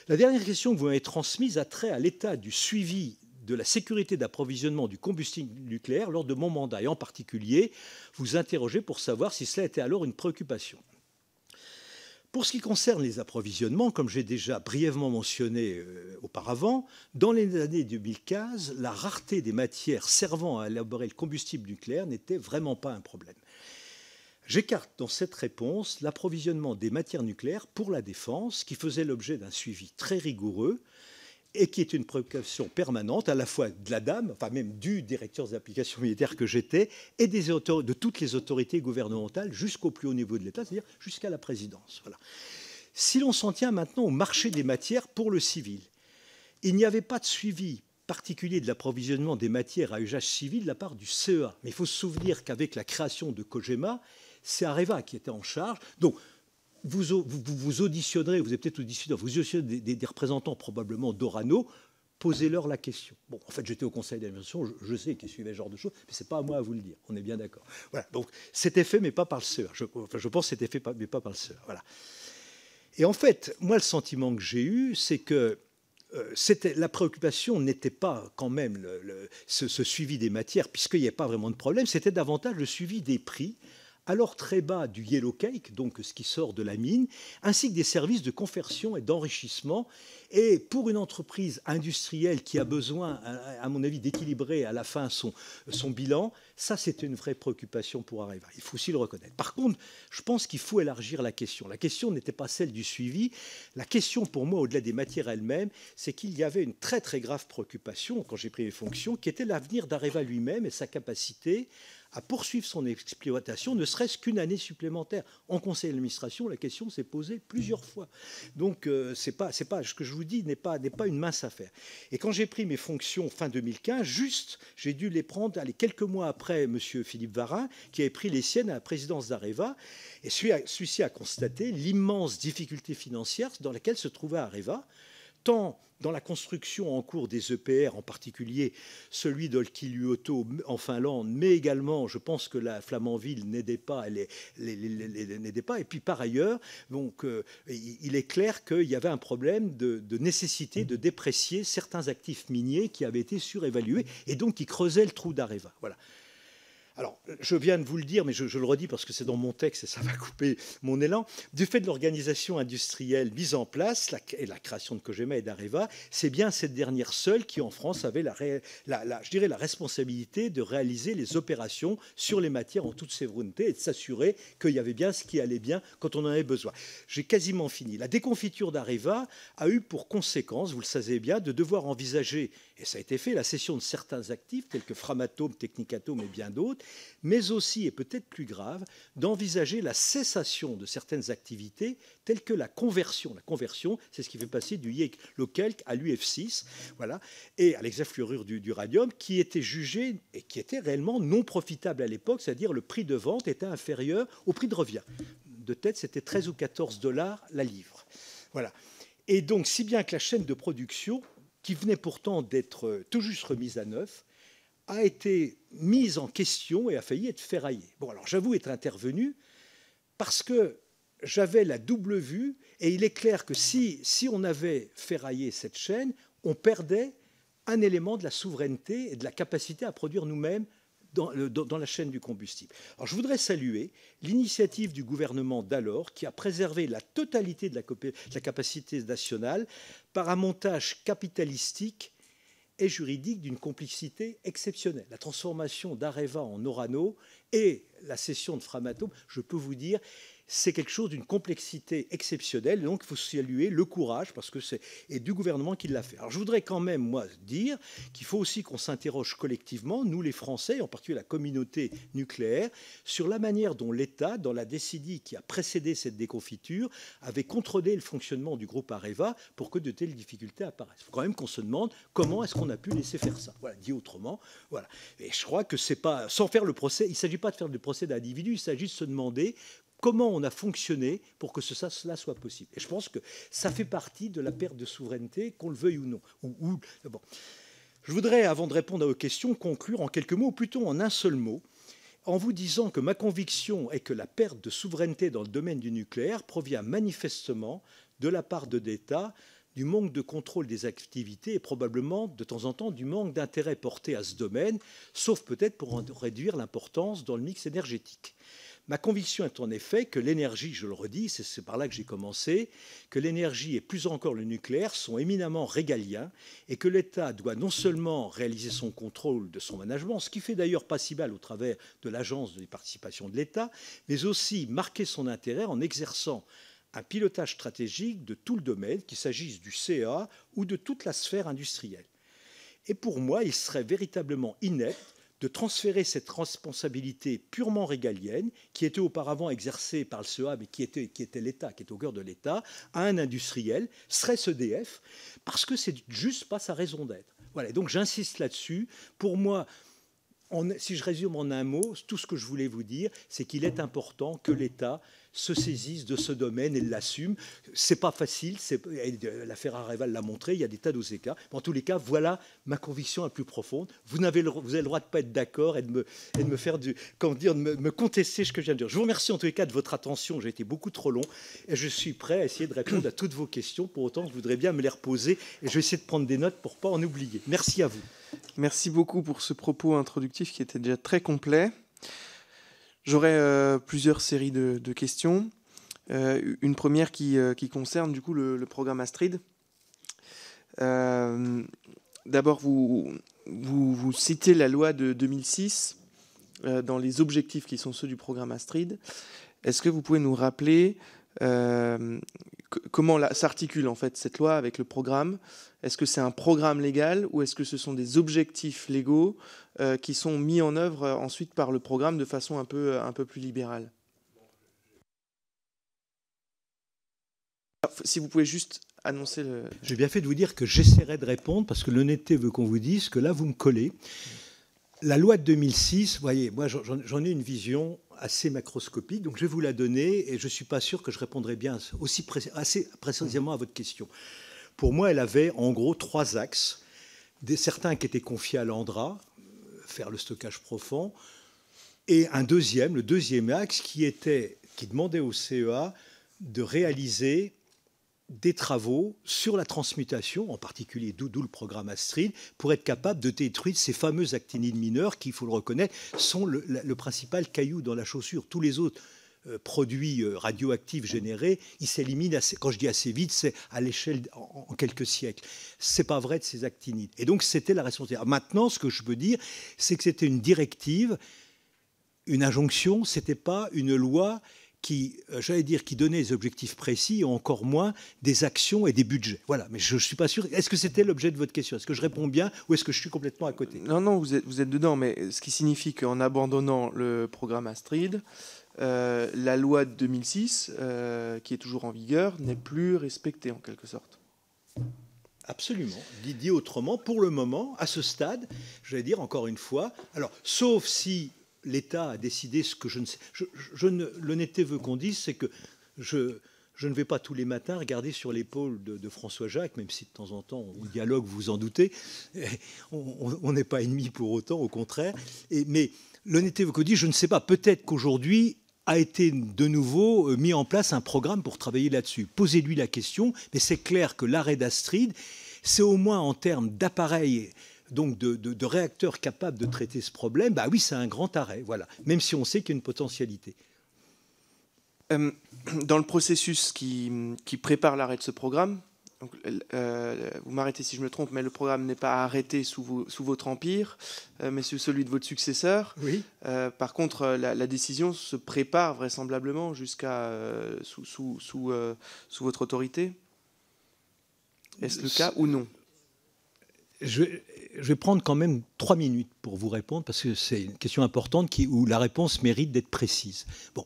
La dernière question que vous m'avez transmise a trait à l'état du suivi de la sécurité d'approvisionnement du combustible nucléaire lors de mon mandat. Et en particulier, vous interrogez pour savoir si cela était alors une préoccupation. Pour ce qui concerne les approvisionnements, comme j'ai déjà brièvement mentionné euh, auparavant, dans les années 2015, la rareté des matières servant à élaborer le combustible nucléaire n'était vraiment pas un problème. J'écarte dans cette réponse l'approvisionnement des matières nucléaires pour la défense, qui faisait l'objet d'un suivi très rigoureux, et qui est une préoccupation permanente à la fois de la dame, enfin même du directeur des applications militaires que j'étais, et des de toutes les autorités gouvernementales jusqu'au plus haut niveau de l'État, c'est-à-dire jusqu'à la présidence. Voilà. Si l'on s'en tient maintenant au marché des matières pour le civil, il n'y avait pas de suivi particulier de l'approvisionnement des matières à usage civil de la part du CEA. Mais il faut se souvenir qu'avec la création de Cogema, c'est Areva qui était en charge. Donc, vous, vous, auditionnerez, vous avez peut-être auditionné, vous auditionnerez des, représentants probablement d'Orano, posez-leur la question. Bon, en fait, j'étais au conseil d'administration, je, sais qu'ils suivaient ce genre de choses, mais ce n'est pas à moi à vous le dire, on est bien d'accord. Voilà, donc c'était fait, mais pas par le CEA. Je, enfin, je pense que c'était fait, mais pas par le CEA. Voilà. Et en fait, moi, le sentiment que j'ai eu, c'est que euh, la préoccupation n'était pas quand même ce, ce, suivi des matières, puisqu'il n'y avait pas vraiment de problème, c'était davantage le suivi des prix alors très bas du yellow cake, donc ce qui sort de la mine, ainsi que des services de conversion et d'enrichissement. Et pour une entreprise industrielle qui a besoin, à mon avis, d'équilibrer à la fin son, bilan, ça c'est une vraie préoccupation pour Areva. Il faut aussi le reconnaître. Par contre, je pense qu'il faut élargir la question. La question n'était pas celle du suivi. La question pour moi, au-delà des matières elles-mêmes, c'est qu'il y avait une très très grave préoccupation quand j'ai pris mes fonctions, qui était l'avenir d'Areva lui-même et sa capacité à poursuivre son exploitation, ne serait-ce qu'une année supplémentaire. En conseil d'administration, la question s'est posée plusieurs fois. Donc, euh, c'est pas, c'est pas, ce que je vous dis n'est pas, n'est pas une mince affaire. Et quand j'ai pris mes fonctions fin 2015, juste, j'ai dû les prendre allez, quelques mois après M. Philippe Varin, qui avait pris les siennes à la présidence d'Areva. Et celui-ci a constaté l'immense difficulté financière dans laquelle se trouvait Areva, tant dans la construction en cours des EPR, en particulier celui d'Olkiluoto en Finlande, mais également, je pense que la Flamanville n'aidait pas, n'aidait pas. Et puis par ailleurs, donc, euh, il est clair qu'il y avait un problème de, nécessité de déprécier certains actifs miniers qui avaient été surévalués et donc qui creusaient le trou d'Areva. Voilà. Alors, je viens de vous le dire, mais je, le redis parce que c'est dans mon texte et ça va couper mon élan. Du fait de l'organisation industrielle mise en place et la création de Cogema et d'Areva, c'est bien cette dernière seule qui, en France, avait la, je dirais, la responsabilité de réaliser les opérations sur les matières en toute sévérité et de s'assurer qu'il y avait bien ce qui allait bien quand on en avait besoin. J'ai quasiment fini. La déconfiture d'Areva a eu pour conséquence, vous le savez bien, de devoir envisager et ça a été fait, la cession de certains actifs tels que Framatome, Technicatome et bien d'autres, mais aussi, et peut-être plus grave, d'envisager la cessation de certaines activités telles que la conversion. La conversion, c'est ce qui fait passer du local à l'UF6, voilà, et à l'exafluorure du, du radium, qui était jugé et qui était réellement non profitable à l'époque, c'est-à-dire le prix de vente était inférieur au prix de revient. De tête, c'était 13 ou 14 dollars la livre. Voilà. Et donc, si bien que la chaîne de production qui venait pourtant d'être tout juste remise à neuf, a été mise en question et a failli être ferraillée. Bon, alors j'avoue être intervenu parce que j'avais la double vue et il est clair que si, si on avait ferraillé cette chaîne, on perdait un élément de la souveraineté et de la capacité à produire nous-mêmes dans, la chaîne du combustible. Alors, je voudrais saluer l'initiative du gouvernement d'alors qui a préservé la totalité de la, capacité nationale par un montage capitalistique et juridique d'une complicité exceptionnelle. La transformation d'Areva en Orano et la cession de Framatome, je peux vous dire, c'est quelque chose d'une complexité exceptionnelle. Donc, il faut saluer le courage, parce que c'est du gouvernement qui l'a fait. Alors, je voudrais quand même, moi, dire qu'il faut aussi qu'on s'interroge collectivement, nous les Français, en particulier la communauté nucléaire, sur la manière dont l'État, dans la décennie qui a précédé cette déconfiture, avait contrôlé le fonctionnement du groupe Areva pour que de telles difficultés apparaissent. Il faut quand même qu'on se demande comment est-ce qu'on a pu laisser faire ça. Voilà, dit autrement. Voilà. Et je crois que c'est pas, sans faire le procès, il ne s'agit pas de faire le procès d'individu, il s'agit de se demander comment on a fonctionné pour que cela soit possible. Et je pense que ça fait partie de la perte de souveraineté, qu'on le veuille ou non. Je voudrais, avant de répondre à vos questions, conclure en quelques mots, ou plutôt en un seul mot, en vous disant que ma conviction est que la perte de souveraineté dans le domaine du nucléaire provient manifestement de la part de l'État du manque de contrôle des activités et probablement de temps en temps du manque d'intérêt porté à ce domaine, sauf peut-être pour en réduire l'importance dans le mix énergétique. Ma conviction est en effet que l'énergie, je le redis, c'est par là que j'ai commencé, que l'énergie et plus encore le nucléaire sont éminemment régaliens et que l'État doit non seulement réaliser son contrôle de son management, ce qui fait d'ailleurs pas si mal au travers de l'agence des participations de l'État, mais aussi marquer son intérêt en exerçant un pilotage stratégique de tout le domaine, qu'il s'agisse du CA ou de toute la sphère industrielle. Et pour moi, il serait véritablement inepte de transférer cette responsabilité purement régalienne, qui était auparavant exercée par le CEA, mais qui était, était l'État, qui est au cœur de l'État, à un industriel, serait EDF, parce que c'est juste pas sa raison d'être. Voilà, donc j'insiste là-dessus. Pour moi, si je résume en un mot, tout ce que je voulais vous dire, c'est qu'il est important que l'État se saisissent de ce domaine et l'assument. C'est pas facile, l'affaire Areval l'a montré, il y a des tas d'autres cas. En tous les cas, voilà ma conviction la plus profonde. Vous, avez le, vous avez le droit de pas être d'accord et de me, et de me faire du, comment dire, de me, contester ce que je viens de dire. Je vous remercie en tous les cas de votre attention. J'ai été beaucoup trop long et je suis prêt à essayer de répondre à toutes vos questions. Pour autant, je voudrais bien me les reposer et je vais essayer de prendre des notes pour pas en oublier. Merci à vous. Merci beaucoup pour ce propos introductif qui était déjà très complet. J'aurais plusieurs séries de, questions. une première qui, qui, concerne du coup le, programme Astrid. D'abord, vous, citez la loi de 2006 dans les objectifs qui sont ceux du programme Astrid. Est-ce que vous pouvez nous rappeler euh, comment s'articule en fait cette loi avec le programme? Est-ce que c'est un programme légal ou est-ce que ce sont des objectifs légaux euh, qui sont mis en œuvre euh, ensuite par le programme de façon un peu, un peu plus libérale? Si vous pouvez juste annoncer le... J'ai bien fait de vous dire que j'essaierai de répondre parce que l'honnêteté veut qu'on vous dise que là, vous me collez. La loi de 2006, vous voyez, moi j'en ai une vision assez macroscopique, donc je vais vous la donner et je ne suis pas sûr que je répondrai bien aussi assez précisément à votre question. Pour moi, elle avait en gros trois axes. Des, certains qui étaient confiés à l'Andra, faire le stockage profond, et un deuxième, le deuxième axe qui, était, qui demandait au CEA de réaliser des travaux sur la transmutation, en particulier d'où le programme Astrid, pour être capable de détruire ces fameux actinides mineurs qui, il faut le reconnaître, sont le, principal caillou dans la chaussure. Tous les autres euh, produits euh, radioactifs générés, ils s'éliminent, quand je dis assez vite, c'est à l'échelle en, quelques siècles. C'est pas vrai de ces actinides. Et donc c'était la responsabilité. Maintenant, ce que je peux dire, c'est que c'était une directive, une injonction, c'était pas une loi qui, euh, j'allais dire, qui donnait des objectifs précis et encore moins des actions et des budgets. Voilà, mais je ne suis pas sûr. Est-ce que c'était l'objet de votre question? Est-ce que je réponds bien ou est-ce que je suis complètement à côté? Non, non, vous êtes, vous êtes dedans, mais ce qui signifie qu'en abandonnant le programme Astrid, euh, la loi de 2006, euh, qui est toujours en vigueur, n'est plus respectée en quelque sorte. Absolument. Dit, autrement, pour le moment, à ce stade, je vais dire encore une fois, alors, sauf si l'État a décidé ce que je ne sais. Je, L'honnêteté veut qu'on dise, c'est que je, ne vais pas tous les matins regarder sur l'épaule de, François Jacques, même si de temps en temps on dialogue, vous en doutez. On n'est pas ennemis pour autant, au contraire. Mais l'honnêteté veut qu'on dise, je ne sais pas, peut-être qu'aujourd'hui a été de nouveau euh, mis en place un programme pour travailler là-dessus. Posez-lui la question, mais c'est clair que l'arrêt d'Astrid, c'est au moins en termes d'appareils donc de, réacteurs capables de traiter ce problème, bah oui, c'est un grand arrêt, voilà, même si on sait qu'il y a une potentialité. Euh, dans le processus qui, prépare l'arrêt de ce programme, euh, vous m'arrêtez si je me trompe, mais le programme n'est pas arrêté sous, votre empire, euh, mais sous celui de votre successeur. Oui. par contre, la, décision se prépare vraisemblablement jusqu'à sous, sous, votre autorité. Est-ce le cas ou non? Je, vais prendre quand même trois minutes pour vous répondre parce que c'est une question importante où la réponse mérite d'être précise. Bon,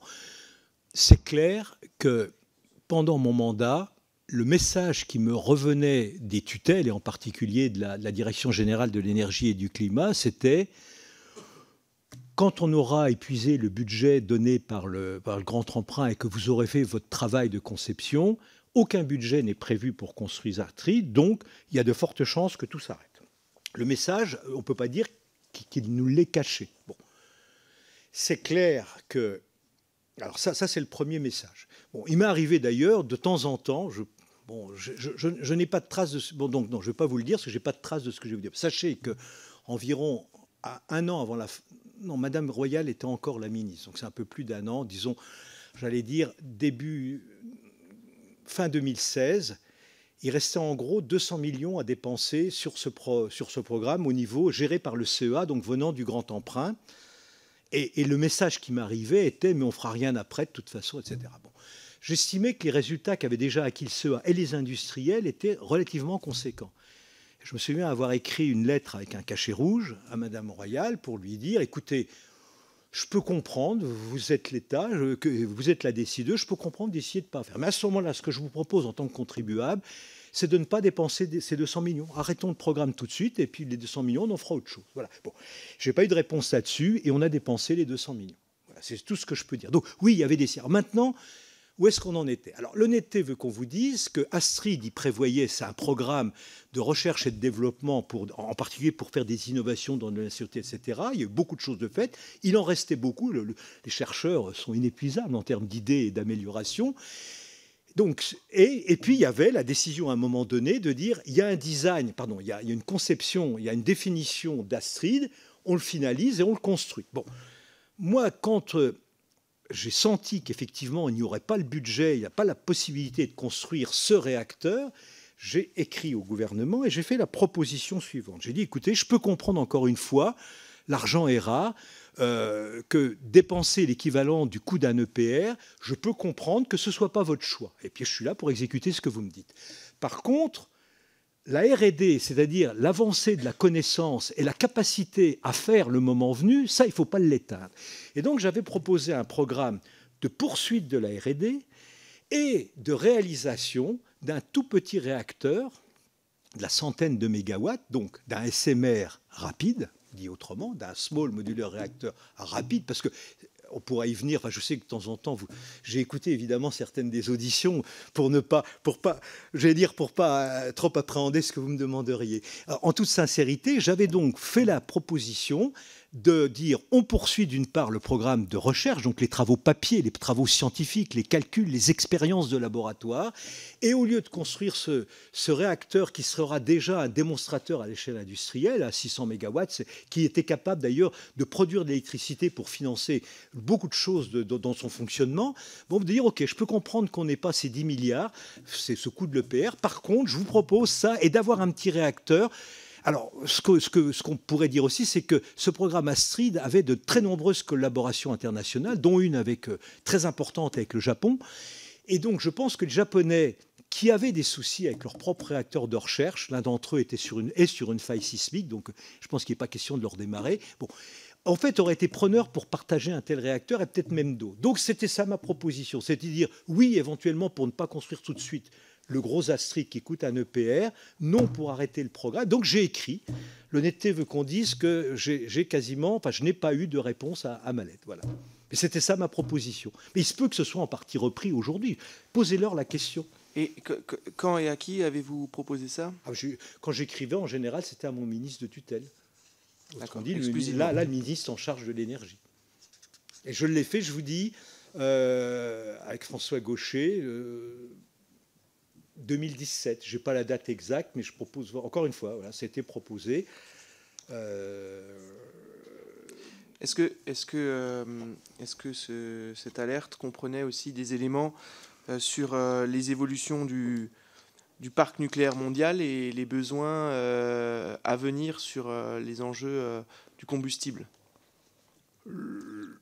c'est clair que pendant mon mandat, le message qui me revenait des tutelles, et en particulier de la, Direction générale de l'énergie et du climat, c'était quand on aura épuisé le budget donné par le, par le grand emprunt et que vous aurez fait votre travail de conception, aucun budget n'est prévu pour construire Artri, donc il y a de fortes chances que tout s'arrête. Le message, on ne peut pas dire qu'il nous l'est caché. C'est clair que... Alors ça, c'est le premier message. Bon, il m'est arrivé d'ailleurs, de temps en temps, je, je, n'ai pas de trace de... Bon, donc je vais pas vous le dire, parce que pas de de ce que je vais vous dire. Sachez que environ un an avant la... Non, Madame Royale était encore la ministre, donc c'est un peu plus d'un an, disons, j'allais dire début fin 2016, il restait en gros 200 millions à dépenser sur ce, sur ce programme au niveau géré par le CEA, donc venant du grand emprunt. Et, le message qui m'arrivait était mais on fera rien après de toute façon, etc. Bon. J'estimais que les résultats qu'avaient déjà acquis le CEA et les industriels étaient relativement conséquents. Je me souviens avoir écrit une lettre avec un cachet rouge à Madame Royal pour lui dire écoutez, je peux comprendre, vous êtes l'État, vous êtes la décideuse, je peux comprendre d'essayer de ne pas faire. Mais à ce moment-là, ce que je vous propose en tant que contribuable, c'est de ne pas dépenser ces 200 millions. Arrêtons le programme tout de suite, et puis les 200 millions, on en fera autre chose. Voilà. Bon, je n'ai pas eu de réponse là-dessus, et on a dépensé les 200 millions. Voilà, c'est tout ce que je peux dire. Donc oui, il y avait des... Maintenant, où est-ce qu'on en était? Alors l'honnêteté veut qu'on vous dise que Astrid y prévoyait, c'est un programme de recherche et de développement, pour, en particulier pour faire des innovations dans la sûreté, etc. Il y a eu beaucoup de choses de faites. Il en restait beaucoup. les chercheurs sont inépuisables en termes d'idées et d'amélioration. Donc, et, puis il y avait la décision à un moment donné de dire il y a un design, pardon, il y a, il y a une conception, il y a une définition d'Astrid, on le finalise et on le construit. Bon, moi, quand euh, j'ai senti qu'effectivement, il n'y aurait pas le budget, il n'y a pas la possibilité de construire ce réacteur, j'ai écrit au gouvernement et j'ai fait la proposition suivante. J'ai dit, écoutez, je peux comprendre encore une fois, l'argent est rare, euh, que dépenser l'équivalent du coût d'un EPR, je peux comprendre que ce ne soit pas votre choix. Et puis je suis là pour exécuter ce que vous me dites. Par contre, la RD, c'est-à-dire l'avancée de la connaissance et la capacité à faire le moment venu, ça, il ne faut pas l'éteindre. Et donc j'avais proposé un programme de poursuite de la RD et de réalisation d'un tout petit réacteur de la centaine de mégawatts, donc d'un SMR rapide, dit autrement, d'un small modular réacteur rapide, parce que on pourra y venir. Enfin, je sais que de temps en temps, j'ai écouté évidemment certaines des auditions pour ne pas, pour pas, j'allais dire pour pas euh, trop appréhender ce que vous me demanderiez. en toute sincérité, j'avais donc fait la proposition de dire on poursuit d'une part le programme de recherche, donc les travaux papier, les travaux scientifiques, les calculs, les expériences de laboratoire, et au lieu de construire ce, réacteur qui sera déjà un démonstrateur à l'échelle industrielle, à 600 MW, qui était capable d'ailleurs de produire de l'électricité pour financer beaucoup de choses dans son fonctionnement, bon, de dire ok, je peux comprendre qu'on n'ait pas ces 10 milliards, c'est ce coût de l'EPR, par contre, je vous propose ça et d'avoir un petit réacteur alors, ce qu'on ce pourrait dire aussi, c'est que ce programme Astrid avait de très nombreuses collaborations internationales, dont une euh, très importante avec le Japon. Et donc, je pense que les Japonais qui avaient des soucis avec leur propre réacteur de recherche, l'un d'entre eux était sur une, est sur une faille sismique, donc je pense qu'il n'est pas question de leur démarrer. Bon, en fait, auraient été preneurs pour partager un tel réacteur et peut-être même d'eau. Donc c'était ça ma proposition, à dire oui, éventuellement pour ne pas construire tout de suite le gros Astrid qui coûte un EPR, non pour arrêter le programme. Donc j'ai écrit. L'honnêteté veut qu'on dise que j'ai quasiment, enfin je n'ai pas eu de réponse à, ma lettre. Voilà. Mais c'était ça ma proposition. Mais il se peut que ce soit en partie repris aujourd'hui. Posez-leur la question. Et quand et à qui avez-vous proposé ça? Ah, Quand j'écrivais, en général, c'était à mon ministre de tutelle. Dit, le, là, là, le ministre en charge de l'énergie. Et je l'ai fait, je vous dis, euh, avec François Gaucher, euh, 2017. Je n'ai pas la date exacte, mais je propose, encore une fois, voilà, c'était proposé. Euh, est-ce que, est-ce que, euh, est-ce que ce, cette alerte comprenait aussi des éléments euh, sur les évolutions du, du parc nucléaire mondial et les besoins à venir sur les enjeux du combustible?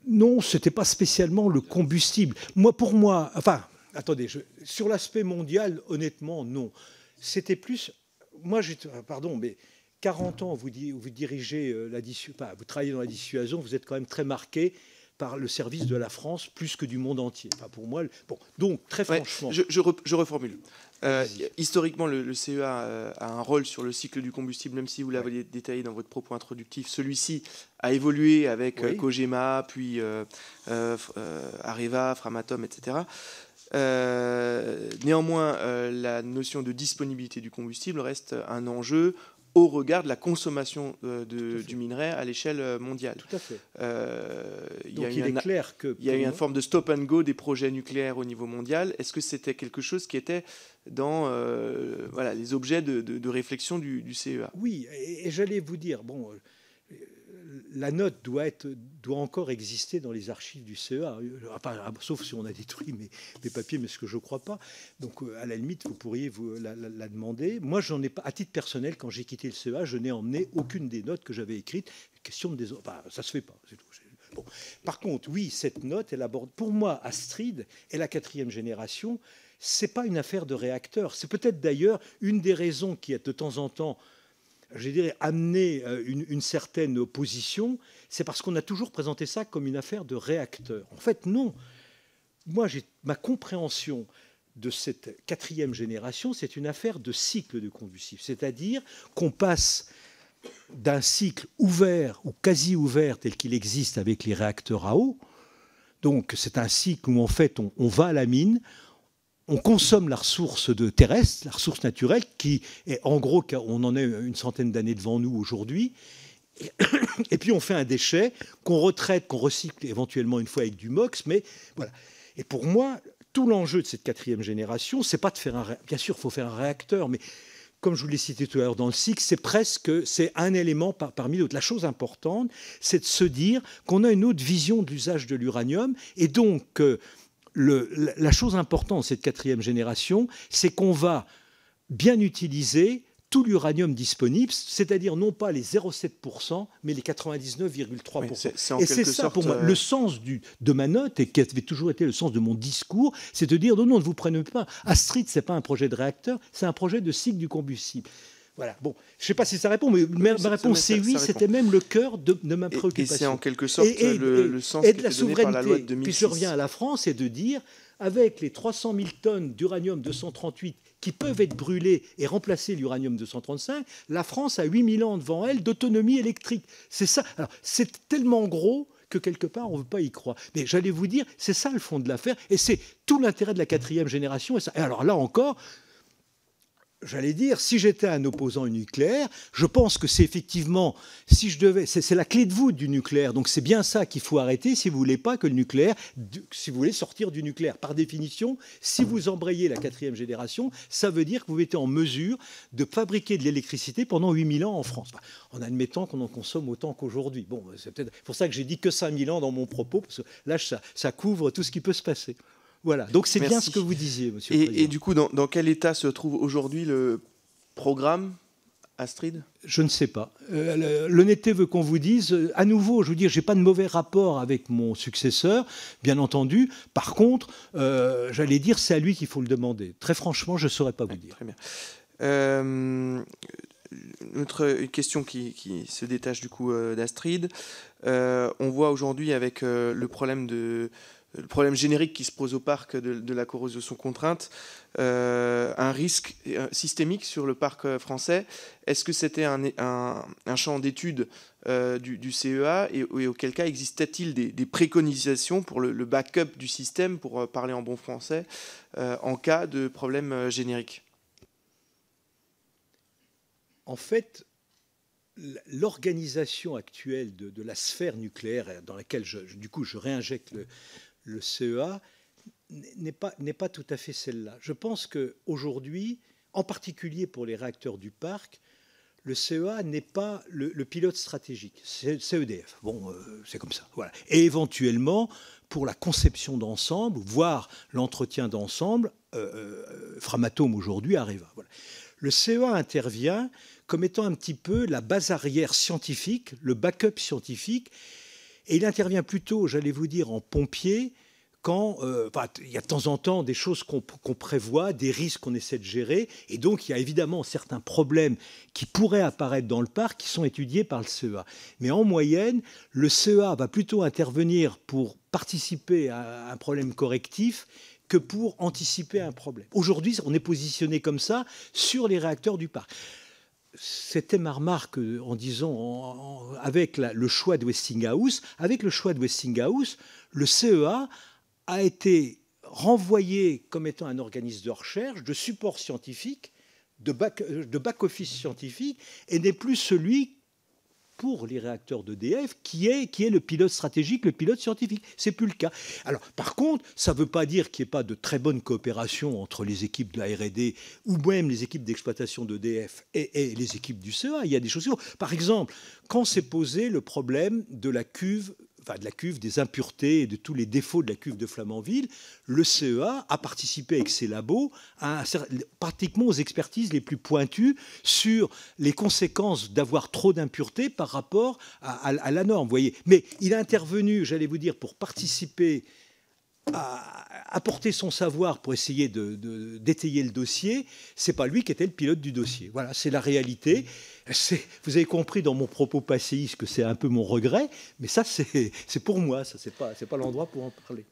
Non, ce n'était pas spécialement le combustible. Moi, pour moi, enfin, attendez, sur l'aspect mondial, honnêtement, non. C'était plus. Moi, pardon, mais 40 ans, vous, vous dirigez euh, la vous travaillez dans la dissuasion, vous êtes quand même très marqué par le service de la France plus que du monde entier. pour moi, bon, donc très franchement. je, reformule. Euh, historiquement, le, CEA euh, a un rôle sur le cycle du combustible, même si vous l'avez détaillé dans votre propos introductif. Celui-ci a évolué avec Kojima, puis Areva, Framatome, etc. Euh, néanmoins, euh, la notion de disponibilité du combustible reste un enjeu au regard de la consommation euh, de, du minerai à l'échelle mondiale. Tout à fait. il, y a est clair que il y a eu une forme de stop and go des projets nucléaires au niveau mondial. Est-ce que c'était quelque chose qui était dans voilà, les objets de, de, réflexion du, du, CEA Oui, et, j'allais vous dire, bon, la note doit, être, doit encore exister dans les archives du CEA, ah, sauf si on a détruit mes, papiers, mais ce que je ne crois pas. Donc, euh, à la limite, vous pourriez vous la, demander. Moi, j'en ai pas, à titre personnel, quand j'ai quitté le CEA, je n'ai emmené aucune des notes que j'avais écrites. Question de des, enfin, ça se fait pas. Par contre, oui, cette note, elle aborde. Pour moi, Astrid est la quatrième génération. C'est pas une affaire de réacteur. C'est peut-être d'ailleurs une des raisons qui, de temps en temps, je dirais, amener euh, une, certaine opposition, c'est parce qu'on a toujours présenté ça comme une affaire de réacteur. En fait, non. Moi, ma compréhension de cette quatrième génération, c'est une affaire de cycle de combustible. C'est-à-dire qu'on passe d'un cycle ouvert ou quasi ouvert tel qu'il existe avec les réacteurs à eau. Donc c'est un cycle où en fait on va à la mine, on consomme la ressource de terrestre, la ressource naturelle, qui est en gros, on en a une centaine d'années devant nous aujourd'hui, et puis on fait un déchet qu'on retraite, qu'on recycle éventuellement une fois avec du MOX, mais voilà. Et pour moi, tout l'enjeu de cette quatrième génération, c'est pas de faire un. Bien sûr, il faut faire un réacteur, mais comme je vous l'ai cité tout à l'heure dans le cycle, c'est presque c'est un élément parmi d'autres. La chose importante, c'est de se dire qu'on a une autre vision de l'usage de l'uranium et donc le, la chose importante de cette quatrième génération, c'est qu'on va bien utiliser tout l'uranium disponible, c'est-à-dire non pas les 0,7%, mais les 99,3%. et c'est ça pour moi euh, le sens du, de ma note, et qui avait toujours été le sens de mon discours, c'est de dire non, non, ne vous prenez pas. Astrid, c'est pas un projet de réacteur, c'est un projet de cycle du combustible. Voilà. Bon, je ne sais pas si ça répond, mais ma, réponse c'est oui. C'était même le cœur de, ma préoccupation. Et, c'est en quelque sorte le, sens et de la souveraineté. Par la loi de 2006. Puis je reviens à la France et de dire, avec les 300 000 tonnes d'uranium 238 qui peuvent être brûlés et remplacer l'uranium 235, la France a 8000 ans devant elle d'autonomie électrique. C'est ça. Alors, c'est tellement gros que quelque part, on ne veut pas y croire. Mais j'allais vous dire, c'est ça le fond de l'affaire, et c'est tout l'intérêt de la quatrième génération. et alors là encore, j'allais dire, si j'étais un opposant au nucléaire, je pense que c'est effectivement, si je devais, c'est la clé de voûte du nucléaire. Donc c'est bien ça qu'il faut arrêter si vous voulez pas que le nucléaire, si vous voulez sortir du nucléaire. Par définition, si vous embrayez la quatrième génération, ça veut dire que vous êtes en mesure de fabriquer de l'électricité pendant 8000 ans en France. en admettant qu'on en consomme autant qu'aujourd'hui. Bon, c'est peut-être pour ça que j'ai dit que 5000 ans dans mon propos, parce que là, ça, ça couvre tout ce qui peut se passer. Voilà, donc c'est bien ce que vous disiez, monsieur. Et, et du coup, dans, quel état se trouve aujourd'hui le programme Astrid? Je ne sais pas. Euh, L'honnêteté veut qu'on vous dise, à nouveau, je veux dire, j'ai pas de mauvais rapport avec mon successeur, bien entendu. Par contre, euh, j'allais dire, c'est à lui qu'il faut le demander. Très franchement, je ne saurais pas vous dire. Très bien. Euh, autre question qui, qui, se détache du coup euh, d'Astrid. on voit aujourd'hui avec le problème de le problème générique qui se pose au parc de, la corrosion contrainte, euh, un risque euh, systémique sur le parc euh, français. Est-ce que c'était un, champ d'étude du, CEA et, auquel cas existait-il des, préconisations pour le, backup du système, pour parler en bon français, en cas de problème générique? En fait, l'organisation actuelle de, la sphère nucléaire, dans laquelle du coup je réinjecte le, le CEA n'est pas, pas tout à fait celle-là. Je pense qu'aujourd'hui, en particulier pour les réacteurs du parc, le CEA n'est pas le, pilote stratégique, c'est EDF. Bon, euh, c'est comme ça. Voilà. Et éventuellement, pour la conception d'ensemble, voire l'entretien d'ensemble, euh, euh, Framatome aujourd'hui. Voilà. Le CEA intervient comme étant un petit peu la base arrière scientifique, le backup scientifique, et il intervient plutôt, j'allais vous dire, en pompier, quand euh, il y a de temps en temps des choses qu'on prévoit, des risques qu'on essaie de gérer, et donc il y a évidemment certains problèmes qui pourraient apparaître dans le parc qui sont étudiés par le CEA. Mais en moyenne, le CEA va plutôt intervenir pour participer à un problème correctif que pour anticiper un problème. Aujourd'hui, on est positionné comme ça sur les réacteurs du parc c'était ma remarque en disant, avec le choix de Westinghouse, avec le choix de Westinghouse, le CEA a été renvoyé comme étant un organisme de recherche, de support scientifique, de back-office scientifique, et n'est plus celui pour les réacteurs d'EDF qui est, qui est le pilote stratégique, le pilote scientifique. C'est plus le cas. Alors, par contre, ça ne veut pas dire qu'il n'y ait pas de très bonne coopération entre les équipes de la R&D ou même les équipes d'exploitation d'EDF et, et, les équipes du CEA. Il y a des choses. Par exemple, quand s'est posé le problème de la cuve de la cuve, des impuretés et de tous les défauts de la cuve de Flamanville, le CEA a participé avec ses labos à, pratiquement aux expertises les plus pointues sur les conséquences d'avoir trop d'impuretés par rapport à, la norme. Voyez. Mais il a intervenu, j'allais vous dire, pour participer à apporter son savoir pour essayer d'étayer le dossier, c'est pas lui qui était le pilote du dossier. Voilà, c'est la réalité. Vous avez compris dans mon propos passéiste que c'est un peu mon regret, mais ça, c'est pour moi, ça, c'est pas, pas l'endroit pour en parler.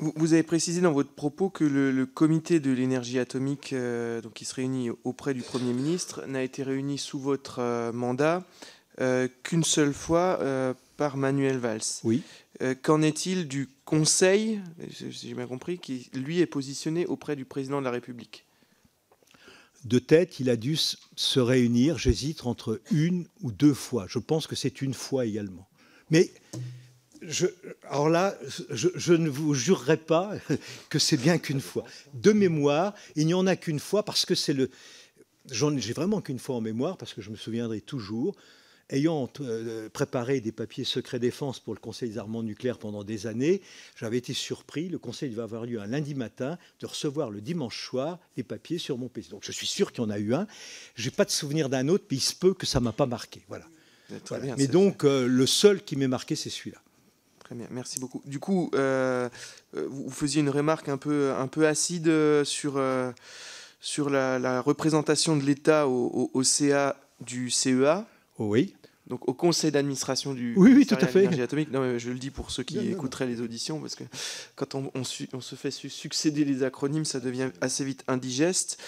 Vous avez précisé dans votre propos que le, comité de l'énergie atomique, euh, donc qui se réunit auprès du Premier ministre, n'a été réuni sous votre euh, mandat euh, qu'une seule fois par Manuel Valls. Oui. Qu'en est-il du Conseil, si j'ai bien compris, qui lui est positionné auprès du président de la République? De tête, il a dû se réunir, j'hésite, entre une ou deux fois. Je pense que c'est une fois également. Mais, alors là, je, ne vous jurerai pas que c'est bien qu'une fois. De mémoire, il n'y en a qu'une fois parce que c'est le... j'ai vraiment qu'une fois en mémoire, parce que je me souviendrai toujours, ayant euh, préparé des papiers secret défense pour le Conseil des armements nucléaires pendant des années, j'avais été surpris, le Conseil devait avoir lieu un lundi matin, de recevoir le dimanche soir des papiers sur mon PC. Donc je suis sûr qu'il y en a eu un. Je n'ai pas de souvenir d'un autre, mais il se peut que ça ne m'a pas marqué. Voilà. mais donc euh, le seul qui m'est marqué, c'est celui-là. Très bien, merci beaucoup. Du coup, euh, vous faisiez une remarque un peu, un peu acide sur, sur la, représentation de l'État au, au CA du CEA. Oui. Donc au conseil d'administration du oui, oui, tout à fait. atomique. Non, je le dis pour ceux qui écouteraient les auditions, parce que quand on, on, se fait succéder les acronymes, ça devient assez vite indigeste.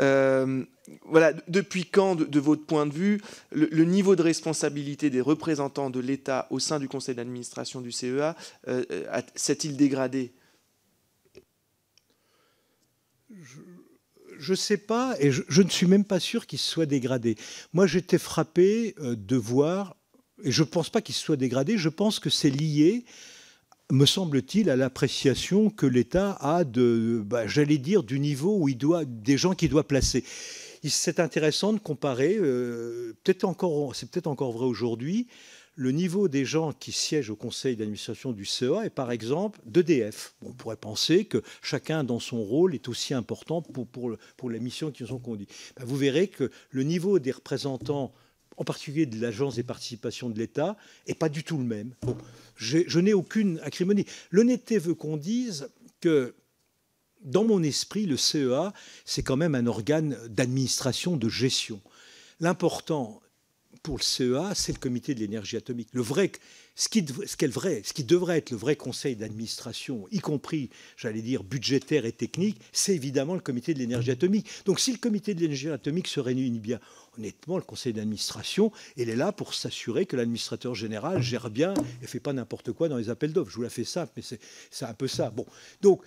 Euh, voilà, depuis quand, de, votre point de vue, le, niveau de responsabilité des représentants de l'État au sein du conseil d'administration du CEA euh, s'est-il dégradé? Je ne sais pas, et je, ne suis même pas sûr qu'il soit dégradé. Moi, j'étais frappé euh, de voir, et je ne pense pas qu'il soit dégradé, je pense que c'est lié, me semble-t-il, à l'appréciation que l'État a de, bah, j'allais dire, du niveau où il doit, des gens qu'il doit placer. C'est intéressant de comparer, euh, peut-être encore, c'est peut-être encore vrai aujourd'hui, le niveau des gens qui siègent au conseil d'administration du CEA est par exemple d'EDF. On pourrait penser que chacun dans son rôle est aussi important pour, pour, pour les missions qui sont conduites. Ben, vous verrez que le niveau des représentants, en particulier de l'Agence des participations de l'État, n'est pas du tout le même. Je n'ai aucune acrimonie. L'honnêteté veut qu'on dise que dans mon esprit, le CEA, c'est quand même un organe d'administration, de gestion. L'important, pour le CEA, c'est le comité de l'énergie atomique. Le vrai, ce qui, ce, vrai, ce qui devrait être le vrai conseil d'administration, y compris, j'allais dire, budgétaire et technique, c'est évidemment le comité de l'énergie atomique. Donc si le comité de l'énergie atomique se réunit bien, honnêtement, le conseil d'administration, il est là pour s'assurer que l'administrateur général gère bien et fait pas n'importe quoi dans les appels d'offres. Je vous la fais simple, mais c'est un peu ça. Bon, donc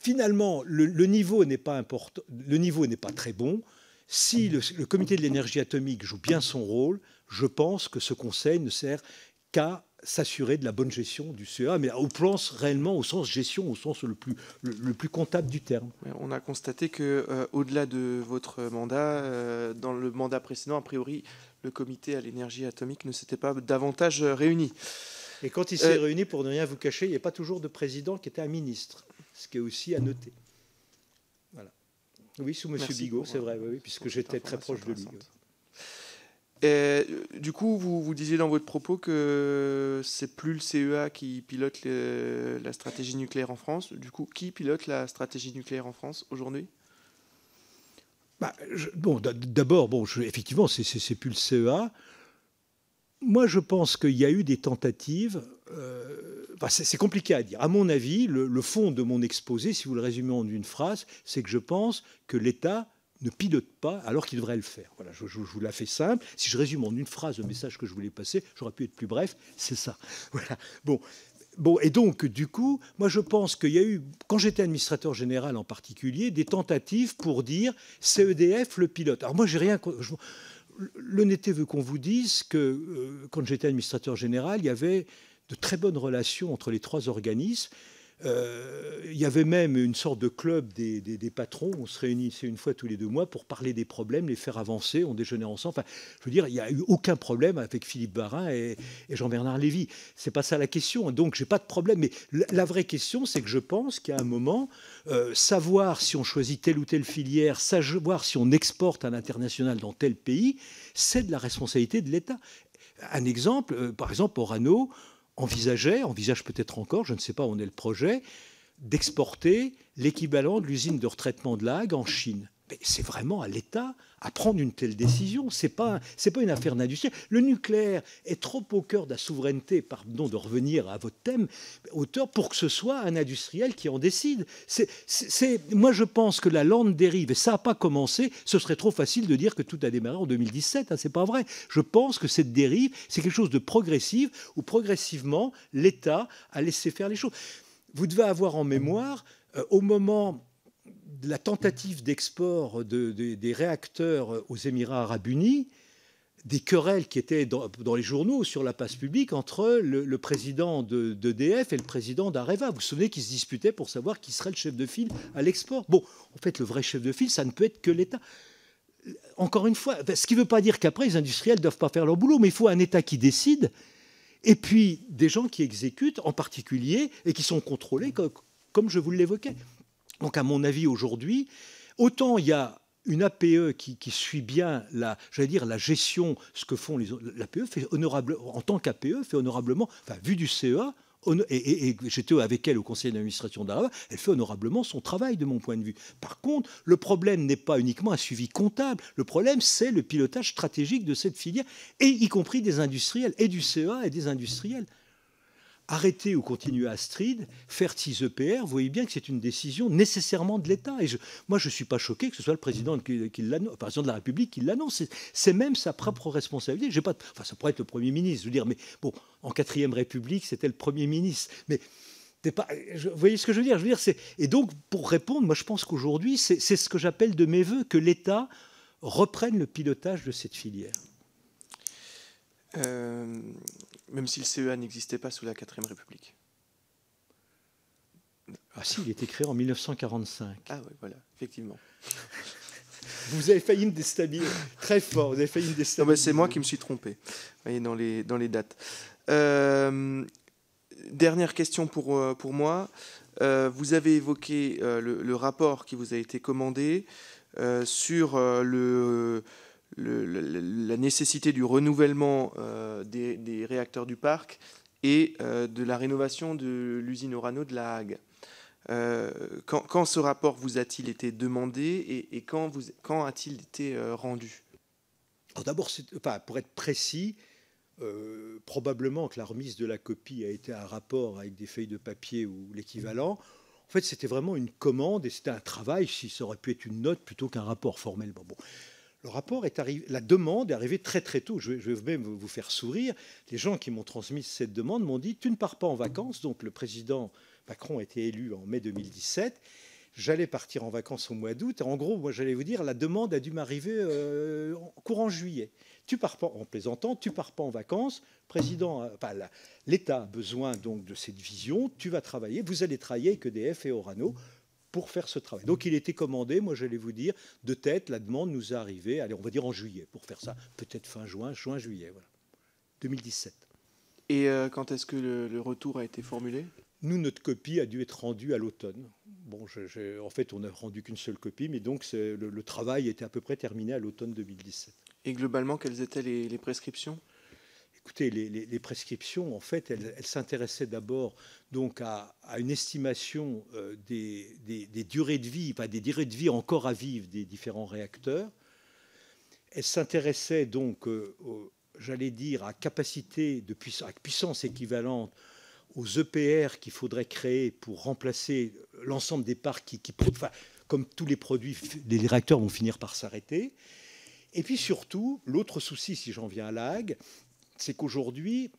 finalement, le, le niveau n'est pas important, le niveau n'est pas très bon. Si le, comité de l'énergie atomique joue bien son rôle, je pense que ce conseil ne sert qu'à s'assurer de la bonne gestion du CEA, mais au plan réellement au sens gestion, au sens le plus, le, plus comptable du terme. On a constaté que euh, au-delà de votre mandat, euh, dans le mandat précédent, a priori, le comité à l'énergie atomique ne s'était pas davantage réuni. Et quand il s'est euh, réuni, pour ne rien vous cacher, il n'y a pas toujours de président qui était un ministre, ce qui est aussi à noter. Oui, sous M. Bigot, c'est vrai, oui, puisque j'étais très proche de lui. Et, du coup, vous, vous disiez dans votre propos que c'est plus le CEA qui pilote la stratégie nucléaire en France. Du coup, qui pilote la stratégie nucléaire en France aujourd'hui? Bah, Bon, d'abord, bon, effectivement, c'est plus le CEA. Moi, je pense qu'il y a eu des tentatives. Euh, c'est compliqué à dire. À mon avis, le, fond de mon exposé, si vous le résumez en une phrase, c'est que je pense que l'État ne pilote pas alors qu'il devrait le faire. Voilà, je, vous la fais simple. Si je résume en une phrase le message que je voulais passer, j'aurais pu être plus bref. C'est ça. Voilà. Bon. Bon, et donc, du coup, moi, je pense qu'il y a eu, quand j'étais administrateur général en particulier, des tentatives pour dire CEDF le pilote. Alors, moi, j'ai rien. L'honnêteté veut qu'on vous dise que, euh, quand j'étais administrateur général, il y avait de très bonnes relations entre les trois organismes. Euh, il y avait même une sorte de club des, patrons. On se réunissait une fois tous les deux mois pour parler des problèmes, les faire avancer. On déjeunait ensemble. Enfin, je veux dire, il n'y a eu aucun problème avec Philippe Barin et, Jean-Bernard Lévy. C'est pas ça la question. Donc, j'ai pas de problème. Mais la, vraie question, c'est que je pense qu'à un moment, euh, savoir si on choisit telle ou telle filière, savoir si on exporte à l'international dans tel pays, c'est de la responsabilité de l'État. Un exemple, euh, par exemple, Orano, envisageait, envisage peut-être encore, je ne sais pas on est le projet, d'exporter l'équivalent de l'usine de retraitement de l'AG en Chine. C'est vraiment à l'État à prendre une telle décision. Ce n'est pas, pas une affaire d'industrie. Le nucléaire est trop au cœur de la souveraineté, pardon de revenir à votre thème, auteur pour que ce soit un industriel qui en décide. C'est, moi, je pense que la lente dérive, et ça n'a pas commencé, ce serait trop facile de dire que tout a démarré en 2017. Hein, c'est pas vrai. Je pense que cette dérive, c'est quelque chose de progressif, où progressivement, l'État a laissé faire les choses. Vous devez avoir en mémoire, euh, au moment la tentative d'export des réacteurs aux Émirats arabes unis, des querelles qui étaient dans, les journaux, sur la place publique, entre le, président d'EDF et le président d'Areva. Vous vous souvenez qu'ils se disputaient pour savoir qui serait le chef de file à l'export. Bon, en fait, le vrai chef de file, ça ne peut être que l'État. Encore une fois, ce qui ne veut pas dire qu'après, les industriels ne doivent pas faire leur boulot, mais il faut un État qui décide, et puis des gens qui exécutent en particulier, et qui sont contrôlés, comme je vous l'évoquais. Donc, à mon avis, aujourd'hui, autant il y a une APE qui, suit bien la, j'allais dire, la gestion, ce que font les l'APE fait honorable, en tant qu'APE fait honorablement, enfin, vu du CEA, et, j'étais avec elle au conseil d'administration d'Arava, elle fait honorablement son travail de mon point de vue. Par contre, le problème n'est pas uniquement un suivi comptable, le problème c'est le pilotage stratégique de cette filière, et y compris des industriels, et du CEA et des industriels arrêter ou continuer Astrid, faire 6 EPR, vous voyez bien que c'est une décision nécessairement de l'État. Et moi, je ne suis pas choqué que ce soit le président, de la République qui l'annonce. C'est même sa propre responsabilité. Pas, enfin, ça pourrait être le Premier ministre, je veux dire, mais bon, en quatrième République, c'était le Premier ministre. Mais vous voyez ce que je veux dire? Je veux dire, et donc pour répondre, moi, je pense qu'aujourd'hui, c'est ce que j'appelle de mes voeux que l'État reprenne le pilotage de cette filière. Euh, même si le CEA n'existait pas sous la 4ème République. Ah si, il était créé en 1945. Ah oui, voilà, effectivement. Vous avez failli me déstabiliser très fort. Vous avez failli me déstabiliser. C'est moi qui me suis trompé voyez, dans, les, dans les dates. Euh, dernière question pour, euh, pour moi. Euh, vous avez évoqué le, le, rapport qui vous a été commandé sur le la nécessité du renouvellement euh, des, réacteurs du parc et euh, de la rénovation de l'usine Orano de La Hague. Euh, quand, ce rapport vous a-t-il été demandé et, quand, a-t-il été rendu? D'abord, pour être précis, probablement que la remise de la copie a été un rapport avec des feuilles de papier ou l'équivalent. En fait, c'était vraiment une commande et c'était un travail, si ça aurait pu être une note plutôt qu'un rapport formel. Bon, bon le rapport est arrivé, la demande est arrivée très très tôt. Je vais, même vous faire sourire. Les gens qui m'ont transmis cette demande m'ont dit Tu ne pars pas en vacances. Donc le président Macron a été élu en mai 2017. J'allais partir en vacances au mois d'août. En gros, moi, j'allais vous dire, la demande a dû m'arriver euh, courant juillet. Tu pars pas en plaisantant, tu pars pas en vacances. Président, l'État a besoin donc de cette vision. Tu vas travailler. Vous allez travailler avec EDF et Orano pour faire ce travail. Donc il était commandé, moi j'allais vous dire, de tête, la demande nous est arrivée, allez, on va dire en juillet, pour faire ça, peut-être fin juin, juin, juillet, voilà. 2017. Et euh, quand est-ce que le, retour a été formulé? Nous, notre copie a dû être rendue à l'automne. Bon, en fait, on n'a rendu qu'une seule copie, mais donc le, le, travail était à peu près terminé à l'automne 2017. Et globalement, quelles étaient les prescriptions? Écoutez, les, prescriptions, en fait, elles, s'intéressaient d'abord donc à, une estimation euh, des, durées de vie, pas des durées de vie encore à vivre des différents réacteurs. Elles s'intéressaient donc, euh, j'allais dire, à capacité de puissance, à puissance équivalente aux EPR qu'il faudrait créer pour remplacer l'ensemble des parcs qui, enfin, comme tous les produits, les réacteurs vont finir par s'arrêter. Et puis surtout, l'autre souci, si j'en viens à l'AG, c'est qu'aujourd'hui,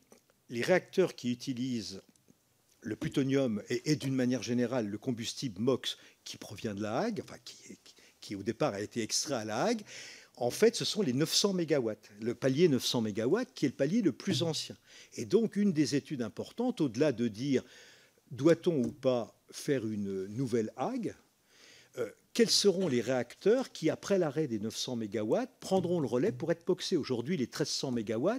les réacteurs qui utilisent le plutonium et, d'une manière générale le combustible MOX qui provient de la Hague, enfin qui, au départ a été extrait à la Hague, en fait, ce sont les 900 MW, le palier 900 MW qui est le palier le plus ancien. Et donc, une des études importantes, au-delà de dire doit-on ou pas faire une nouvelle Hague, euh, quels seront les réacteurs qui, après l'arrêt des 900 MW, prendront le relais pour être boxés Aujourd'hui, les 1300 MW,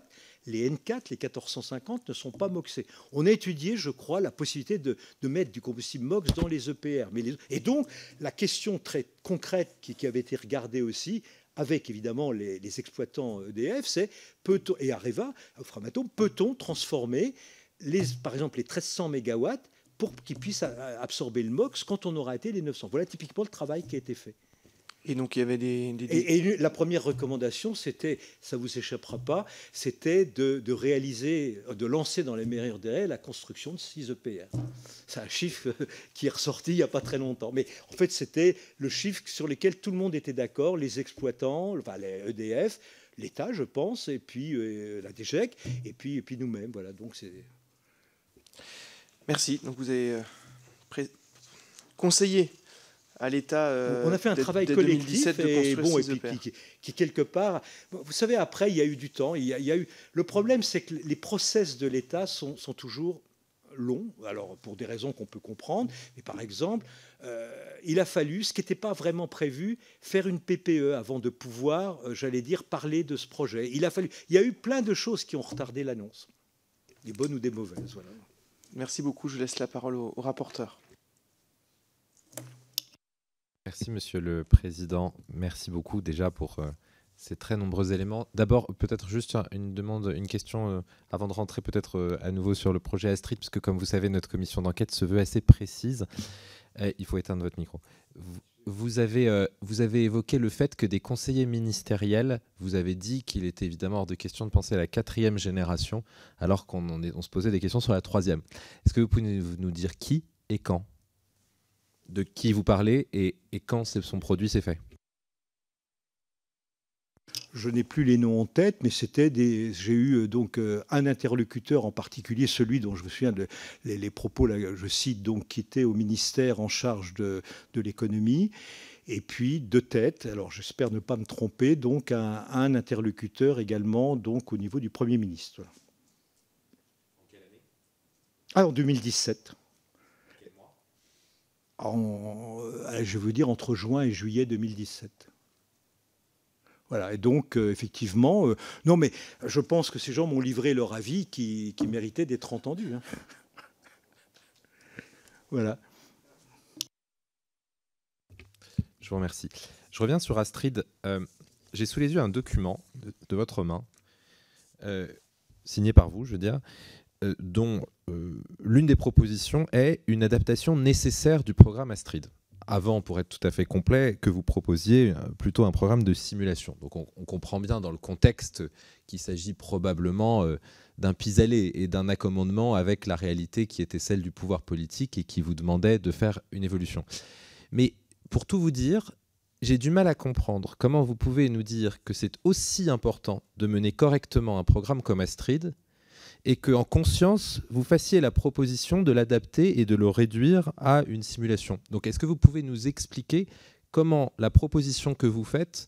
les N4, les 1450 ne sont pas MOXés. On a étudié, je crois, la possibilité de, mettre du combustible MOX dans les EPR. Mais et donc, la question très concrète qui, avait été regardée aussi, avec évidemment les, exploitants EDF, c'est peut-on, et Areva, Framatome, peut-on transformer, les, par exemple, les 1300 MW pour qu'ils puissent absorber le MOX quand on aura été les 900 Voilà typiquement le travail qui a été fait. Et donc il y avait des. Et, la première recommandation, c'était, ça vous échappera pas, c'était de, réaliser, de lancer dans les meilleurs délais la construction de 6 EPR. C'est un chiffre qui est ressorti il n'y a pas très longtemps. Mais en fait, c'était le chiffre sur lequel tout le monde était d'accord, les exploitants, enfin les EDF, l'État, je pense, et puis euh, la DGEC, et puis, et puis nous-mêmes. Voilà, donc c'est. Merci. Donc vous avez euh, conseillé à l'État. on a fait un travail collectif et, bon, et puis, qui, quelque part, vous savez, après il y a eu du temps. Il y a, eu le problème, c'est que les process de l'État sont, sont, toujours longs. Alors pour des raisons qu'on peut comprendre, mais par exemple, euh, il a fallu, ce qui n'était pas vraiment prévu, faire une PPE avant de pouvoir, euh, j'allais dire, parler de ce projet. Il a fallu, il y a eu plein de choses qui ont retardé l'annonce, des bonnes ou des mauvaises. Voilà. Merci beaucoup. Je laisse la parole au, rapporteur. Merci, Monsieur le Président. Merci beaucoup déjà pour euh, ces très nombreux éléments. D'abord, peut-être juste une demande, une question avant de rentrer peut-être à nouveau sur le projet Astrid, puisque comme vous savez, notre commission d'enquête se veut assez précise. Eh, il faut éteindre votre micro. Vous avez, euh, évoqué le fait que des conseillers ministériels, vous avez dit qu'il était évidemment hors de question de penser à la quatrième génération, alors qu'on on se posait des questions sur la troisième. Est-ce que vous pouvez nous dire qui et quand? De qui vous parlez et, et quand son produit s'est fait je n'ai plus les noms en tête, mais c'était des. J'ai eu euh, donc euh, un interlocuteur en particulier, celui dont je me souviens de les, propos, là, je cite donc, qui était au ministère en charge de, l'économie. Et puis deux têtes, alors j'espère ne pas me tromper, donc un, interlocuteur également donc au niveau du Premier ministre. En quelle année? Ah, en 2017. Euh, Je veux dire entre juin et juillet 2017. Voilà, et donc, euh, effectivement, euh, non, mais je pense que ces gens m'ont livré leur avis qui, méritait d'être entendu. Hein. voilà. Je vous remercie. Je reviens sur Astrid. J'ai sous les yeux un document de, votre main, signé par vous, je veux dire, dont l'une des propositions est une adaptation nécessaire du programme Astrid avant, pour être tout à fait complet, que vous proposiez euh, plutôt un programme de simulation. Donc on, comprend bien dans le contexte qu'il s'agit probablement euh, d'un pis-aller et d'un accommodement avec la réalité qui était celle du pouvoir politique et qui vous demandait de faire une évolution. Mais pour tout vous dire, j'ai du mal à comprendre comment vous pouvez nous dire que c'est aussi important de mener correctement un programme comme Astrid et qu'en conscience, vous fassiez la proposition de l'adapter et de le réduire à une simulation. Donc est-ce que vous pouvez nous expliquer comment la proposition que vous faites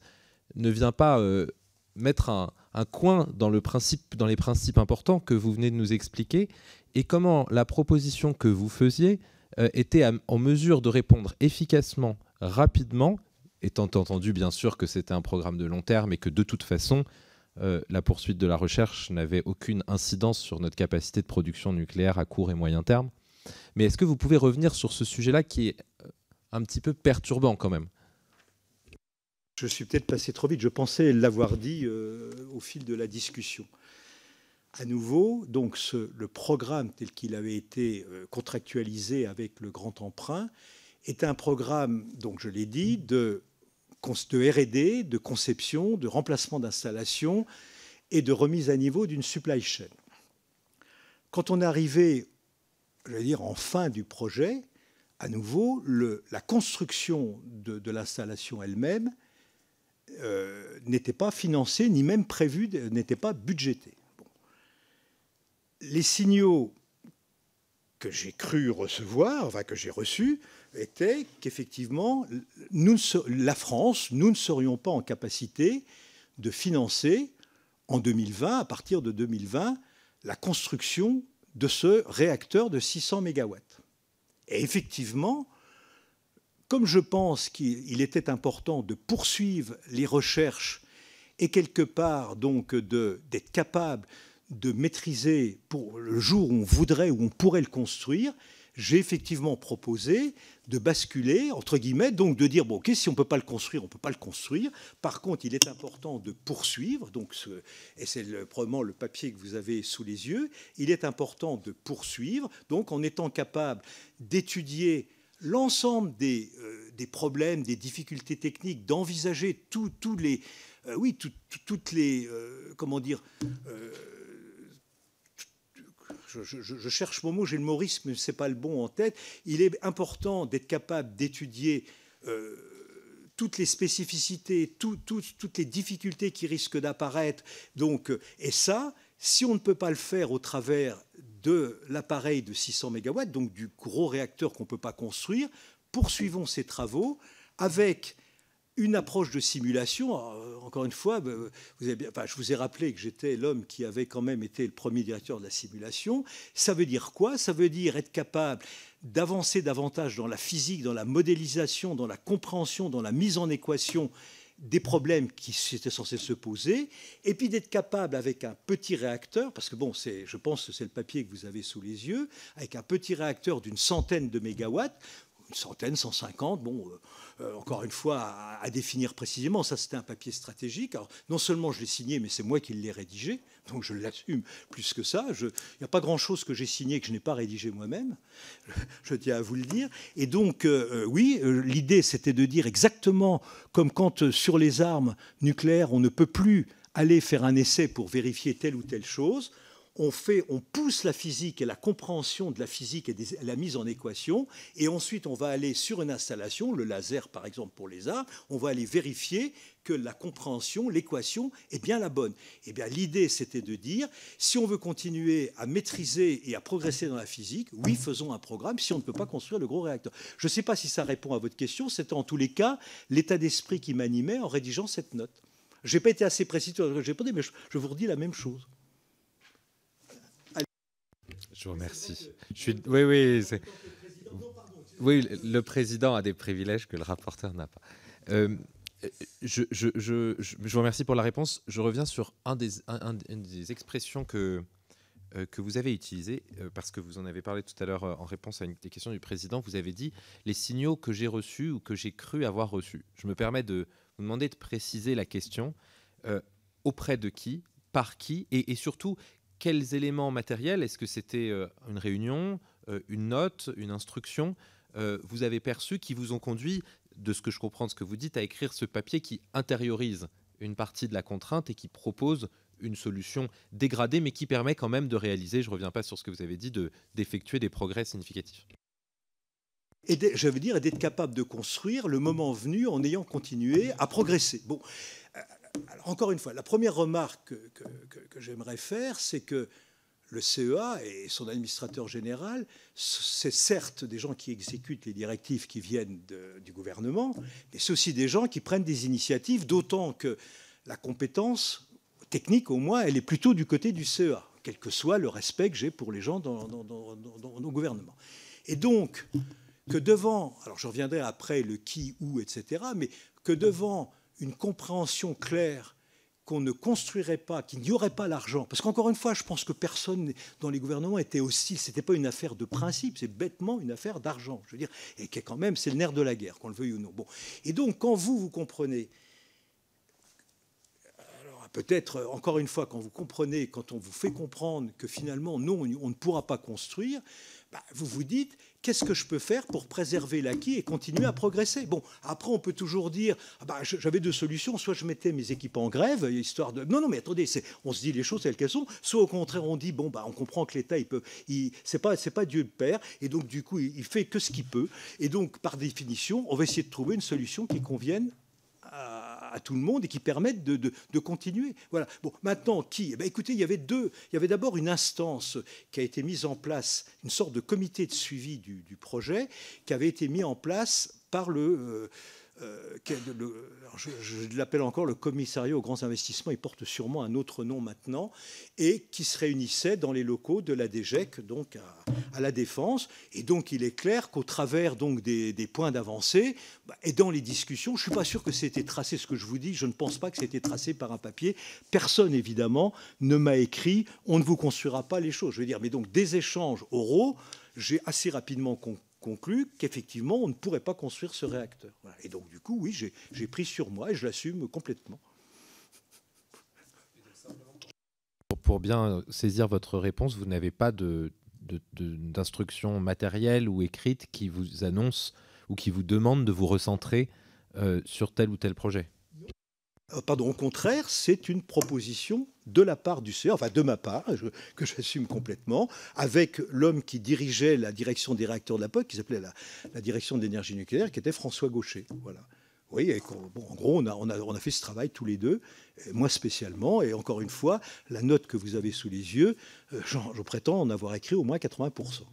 ne vient pas euh, mettre un, coin dans, les principes importants que vous venez de nous expliquer et comment la proposition que vous faisiez euh, était en mesure de répondre efficacement, rapidement, étant entendu bien sûr que c'était un programme de long terme et que de toute façon, euh, la poursuite de la recherche n'avait aucune incidence sur notre capacité de production nucléaire à court et moyen terme. Mais est-ce que vous pouvez revenir sur ce sujet-là qui est euh, un petit peu perturbant quand même? Je suis peut-être passé trop vite. Je pensais l'avoir dit euh, au fil de la discussion. À nouveau, donc le programme tel qu'il avait été contractualisé avec le grand emprunt est un programme, donc je l'ai dit, de de RD, de conception, de remplacement d'installation et de remise à niveau d'une supply chain. Quand on est arrivé, je dire, en fin du projet, à nouveau, la construction de, l'installation elle-même euh, n'était pas financée, ni même prévue, n'était pas budgétée. Les signaux que j'ai cru recevoir, enfin que j'ai reçus, était qu'effectivement, la France, nous ne serions pas en capacité de financer en 2020, à partir de 2020, la construction de ce réacteur de 600 MW. Et effectivement, comme je pense qu'il était important de poursuivre les recherches et quelque part donc d'être capable de maîtriser pour le jour où on voudrait, où on pourrait le construire, j'ai effectivement proposé de basculer, entre guillemets, donc de dire, bon, ok, si on ne peut pas le construire, on ne peut pas le construire. Par contre, il est important de poursuivre, donc et c'est probablement le papier que vous avez sous les yeux, il est important de poursuivre, donc en étant capable d'étudier l'ensemble des, euh, des, problèmes, des difficultés techniques, d'envisager tous les... Euh, oui, toutes les... Euh, comment dire je, cherche mon mot, j'ai le morisme, mais ce n'est pas le bon en tête. Il est important d'être capable d'étudier euh, toutes les spécificités, toutes les difficultés qui risquent d'apparaître. Donc, et ça, si on ne peut pas le faire au travers de l'appareil de 600 MW, donc du gros réacteur qu'on ne peut pas construire, poursuivons ces travaux avec une approche de simulation. Euh, encore une fois, euh, je vous ai rappelé que j'étais l'homme qui avait quand même été le premier directeur de la simulation. Ça veut dire quoi? Ça veut dire être capable d'avancer davantage dans la physique, dans la modélisation, dans la compréhension, dans la mise en équation des problèmes qui étaient censés se poser, et puis d'être capable avec un petit réacteur, parce que bon, je pense que c'est le papier que vous avez sous les yeux, avec un petit réacteur d'une centaine de mégawatts, une centaine, 150, bon, euh, euh, encore une fois, à, définir précisément. Ça, c'était un papier stratégique. Alors, non seulement je l'ai signé, mais c'est moi qui l'ai rédigé, donc je l'assume plus que ça. Il n'y a pas grand-chose que j'ai signé que je n'ai pas rédigé moi-même, je, tiens à vous le dire. Et donc, euh, oui, l'idée, c'était de dire exactement comme quand sur les armes nucléaires, on ne peut plus aller faire un essai pour vérifier telle ou telle chose on, fait, on pousse la physique et la compréhension de la physique et la mise en équation, et ensuite on va aller sur une installation, le laser par exemple pour les arts, on va aller vérifier que la compréhension, l'équation est bien la bonne. Et eh bien l'idée c'était de dire, si on veut continuer à maîtriser et à progresser dans la physique, oui, faisons un programme si on ne peut pas construire le gros réacteur. Je ne sais pas si ça répond à votre question, c'était en tous les cas l'état d'esprit qui m'animait en rédigeant cette note. Je n'ai pas été assez précis sur ce j'ai répondu, mais je vous redis la même chose. Je vous remercie. Oui, oui, oui, le président a des privilèges que le rapporteur n'a pas. Euh, je, vous remercie pour la réponse. Je reviens sur une des expressions que, euh, que vous avez utilisées, euh, parce que vous en avez parlé tout à l'heure en réponse à une des questions du président. Vous avez dit les signaux que j'ai reçus ou que j'ai cru avoir reçus. Je me permets de vous demander de préciser la question. auprès de qui par qui et, surtout quels éléments matériels Est-ce que c'était euh, une réunion, euh, une note, une instruction euh, Vous avez perçu qui vous ont conduit, de ce que je comprends de ce que vous dites, à écrire ce papier qui intériorise une partie de la contrainte et qui propose une solution dégradée, mais qui permet quand même de réaliser, je ne reviens pas sur ce que vous avez dit, d'effectuer des progrès significatifs? Et je veux dire, d'être capable de construire le moment venu en ayant continué à progresser. Bon, alors encore une fois, la première remarque que, j'aimerais faire, c'est que le CEA et son administrateur général, c'est certes des gens qui exécutent les directives qui viennent du gouvernement, mais c'est aussi des gens qui prennent des initiatives, d'autant que la compétence technique, au moins, elle est plutôt du côté du CEA, quel que soit le respect que j'ai pour les gens dans, dans nos gouvernements. Et donc, que devant, alors je reviendrai après le qui, où, etc., mais que devant une compréhension claire qu'on ne construirait pas, qu'il n'y aurait pas l'argent. Parce qu'encore une fois, je pense que personne dans les gouvernements était hostile. Ce n'était pas une affaire de principe, c'est bêtement une affaire d'argent. Je veux dire, et qui quand même, c'est le nerf de la guerre, qu'on le veuille ou non. Bon. Et donc, quand vous, vous comprenez, alors peut-être, encore une fois, quand vous comprenez, quand on vous fait comprendre que finalement, non, on ne pourra pas construire, bah, vous vous dites, qu'est-ce que je peux faire pour préserver l'acquis et continuer à progresser? Bon, après, on peut toujours dire, ah bah, j'avais deux solutions, soit je mettais mes équipes en grève, histoire de... Non, non, mais attendez, on se dit les choses telles qu'elles sont, soit au contraire, on dit, bon, bah, on comprend que l'État, il peut... C'est pas, pas Dieu le Père, et donc, du coup, il, il fait que ce qu'il peut, et donc, par définition, on va essayer de trouver une solution qui convienne à, tout le monde et qui permettent de, continuer. Voilà. Bon, maintenant, qui? Eh ben, Écoutez, il y avait deux. Il y avait d'abord une instance qui a été mise en place, une sorte de comité de suivi du, du projet, qui avait été mis en place par le. Euh, euh, je, l'appelle encore le commissariat aux grands investissements, il porte sûrement un autre nom maintenant, et qui se réunissait dans les locaux de la DGEC, donc à, la Défense. Et donc il est clair qu'au travers donc des, points d'avancée, bah, et dans les discussions, je ne suis pas sûr que c'était tracé ce que je vous dis, je ne pense pas que c'était tracé par un papier. Personne, évidemment, ne m'a écrit on ne vous construira pas les choses. Je veux dire, mais donc des échanges oraux, j'ai assez rapidement compris conclu qu'effectivement, on ne pourrait pas construire ce réacteur. Et donc, du coup, oui, j'ai pris sur moi et je l'assume complètement. Pour bien saisir votre réponse, vous n'avez pas d'instruction matérielle ou écrite qui vous annonce ou qui vous demande de vous recentrer euh, sur tel ou tel projet? Pardon, au contraire, c'est une proposition de la part du CEA, enfin de ma part, que j'assume complètement, avec l'homme qui dirigeait la direction des réacteurs de la POC, qui s'appelait la, direction de l'énergie nucléaire, qui était François Gaucher. Voilà. Oui, bon, en gros, on a, on, a, on a, fait ce travail tous les deux, moi spécialement, et encore une fois, la note que vous avez sous les yeux, euh, je prétends en avoir écrit au moins 80%.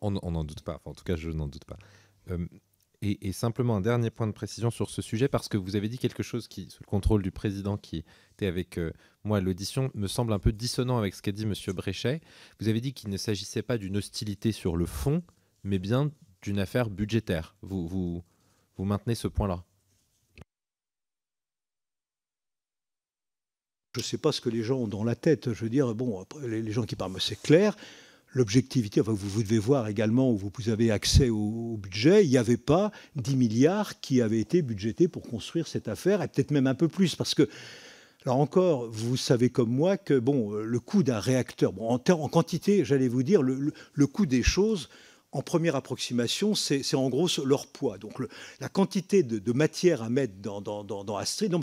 On n'en doute pas. en tout cas, je n'en doute pas. Euh, et, simplement un dernier point de précision sur ce sujet, parce que vous avez dit quelque chose qui, sous le contrôle du président qui était avec euh, moi à l'audition, me semble un peu dissonant avec ce qu'a dit M. Bréchet. Vous avez dit qu'il ne s'agissait pas d'une hostilité sur le fond, mais bien d'une affaire budgétaire. Vous, vous, vous maintenez ce point-là? Je ne sais pas ce que les gens ont dans la tête. Je veux dire, bon, les gens qui parlent, c'est clair l'objectivité, vous, devez voir également où vous avez accès au, budget, il n'y avait pas 10 milliards qui avaient été budgétés pour construire cette affaire, et peut-être même un peu plus, parce que, alors encore, vous savez comme moi que le coût d'un réacteur, en, quantité, j'allais vous dire, le coût des choses, en première approximation, c'est en gros leur poids. Donc la quantité de, matière à mettre dans, dans, Astrid.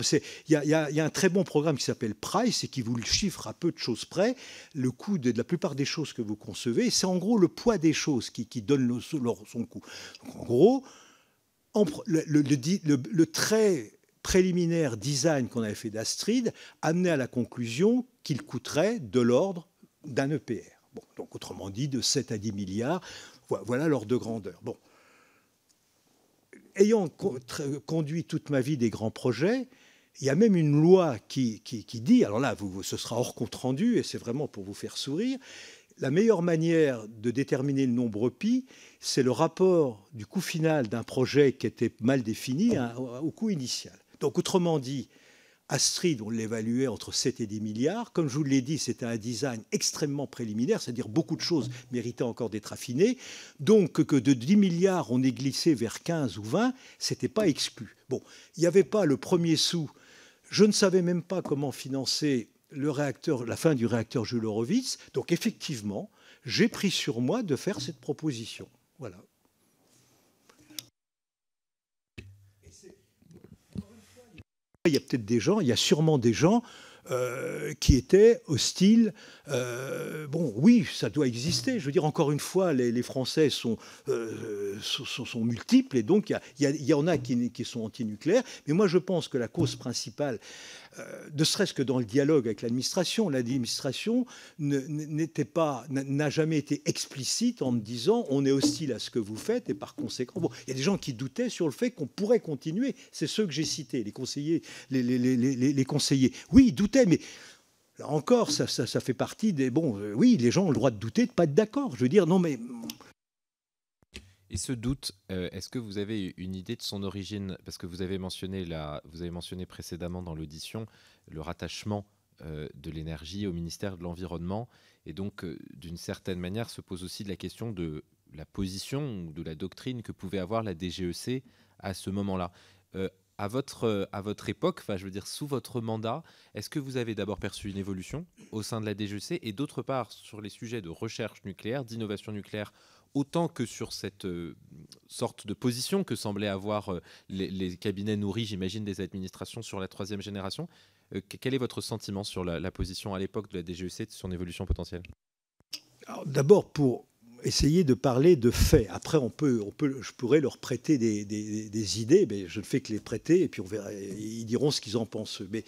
Il y, a un très bon programme qui s'appelle Price et qui vous le chiffre à peu de choses près. Le coût de, la plupart des choses que vous concevez, c'est en gros le poids des choses qui, donne son coût. en gros, le, le, très préliminaire design qu'on avait fait d'Astrid amenait à la conclusion qu'il coûterait de l'ordre d'un EPR. Bon, donc autrement dit, de 7 à 10 milliards. Voilà l'ordre de grandeur. Bon. Ayant conduit toute ma vie des grands projets, il y a même une loi qui, dit, alors là, vous, ce sera hors compte rendu, et c'est vraiment pour vous faire sourire, la meilleure manière de déterminer le nombre pi, c'est le rapport du coût final d'un projet qui était mal défini au coût initial. Donc, autrement dit, Astrid, on l'évaluait entre 7 et 10 milliards. Comme je vous l'ai dit, c'était un design extrêmement préliminaire, c'est-à-dire beaucoup de choses méritaient encore d'être affinées. Donc que de 10 milliards, on est glissé vers 15 ou 20, c'était pas exclu. Bon, il n'y avait pas le premier sou. Je ne savais même pas comment financer la fin du réacteur Jules Horowitz. Donc effectivement, j'ai pris sur moi de faire cette proposition. Voilà. Il y a peut-être des gens, il y a sûrement des gens euh, qui étaient hostiles. Euh, bon, oui, ça doit exister. Je veux dire, encore une fois, les, Français euh, sont, sont, multiples et donc il y, en a qui, qui sont antinucléaires. Mais moi, je pense que la cause principale, ne serait-ce que dans le dialogue avec l'administration, l'administration n'était pas, n'a jamais été explicite en me disant on est hostile à ce que vous faites et par conséquent, il y a des gens qui doutaient sur le fait qu'on pourrait continuer. C'est ceux que j'ai cités, les conseillers, les, conseillers. Oui, ils doutaient, mais encore, ça, ça, fait partie des bon. Euh, oui, les gens ont le droit de douter, de pas être d'accord. Je veux dire, non, mais et ce doute, euh, est-ce que vous avez une idée de son origine? Parce que vous avez mentionné, la, vous avez mentionné précédemment dans l'audition le rattachement euh, de l'énergie au ministère de l'Environnement. Et donc, euh, d'une certaine manière, se pose aussi la question de la position ou de la doctrine que pouvait avoir la DGEC à ce moment-là. à votre, à votre époque, enfin, je veux dire, sous votre mandat, est-ce que vous avez d'abord perçu une évolution au sein de la DGEC et d'autre part, sur les sujets de recherche nucléaire, d'innovation nucléaire autant que sur cette euh, sorte de position que semblaient avoir euh, les, cabinets nourris, j'imagine, des administrations sur la troisième génération. Euh, quel est votre sentiment sur la, position à l'époque de la DGEC de son évolution potentielle? D'abord, pour essayer de parler de faits. Après, on peut, on peut, je pourrais leur prêter des, idées, mais je ne fais que les prêter, et puis ils diront ce qu'ils en pensent. Mais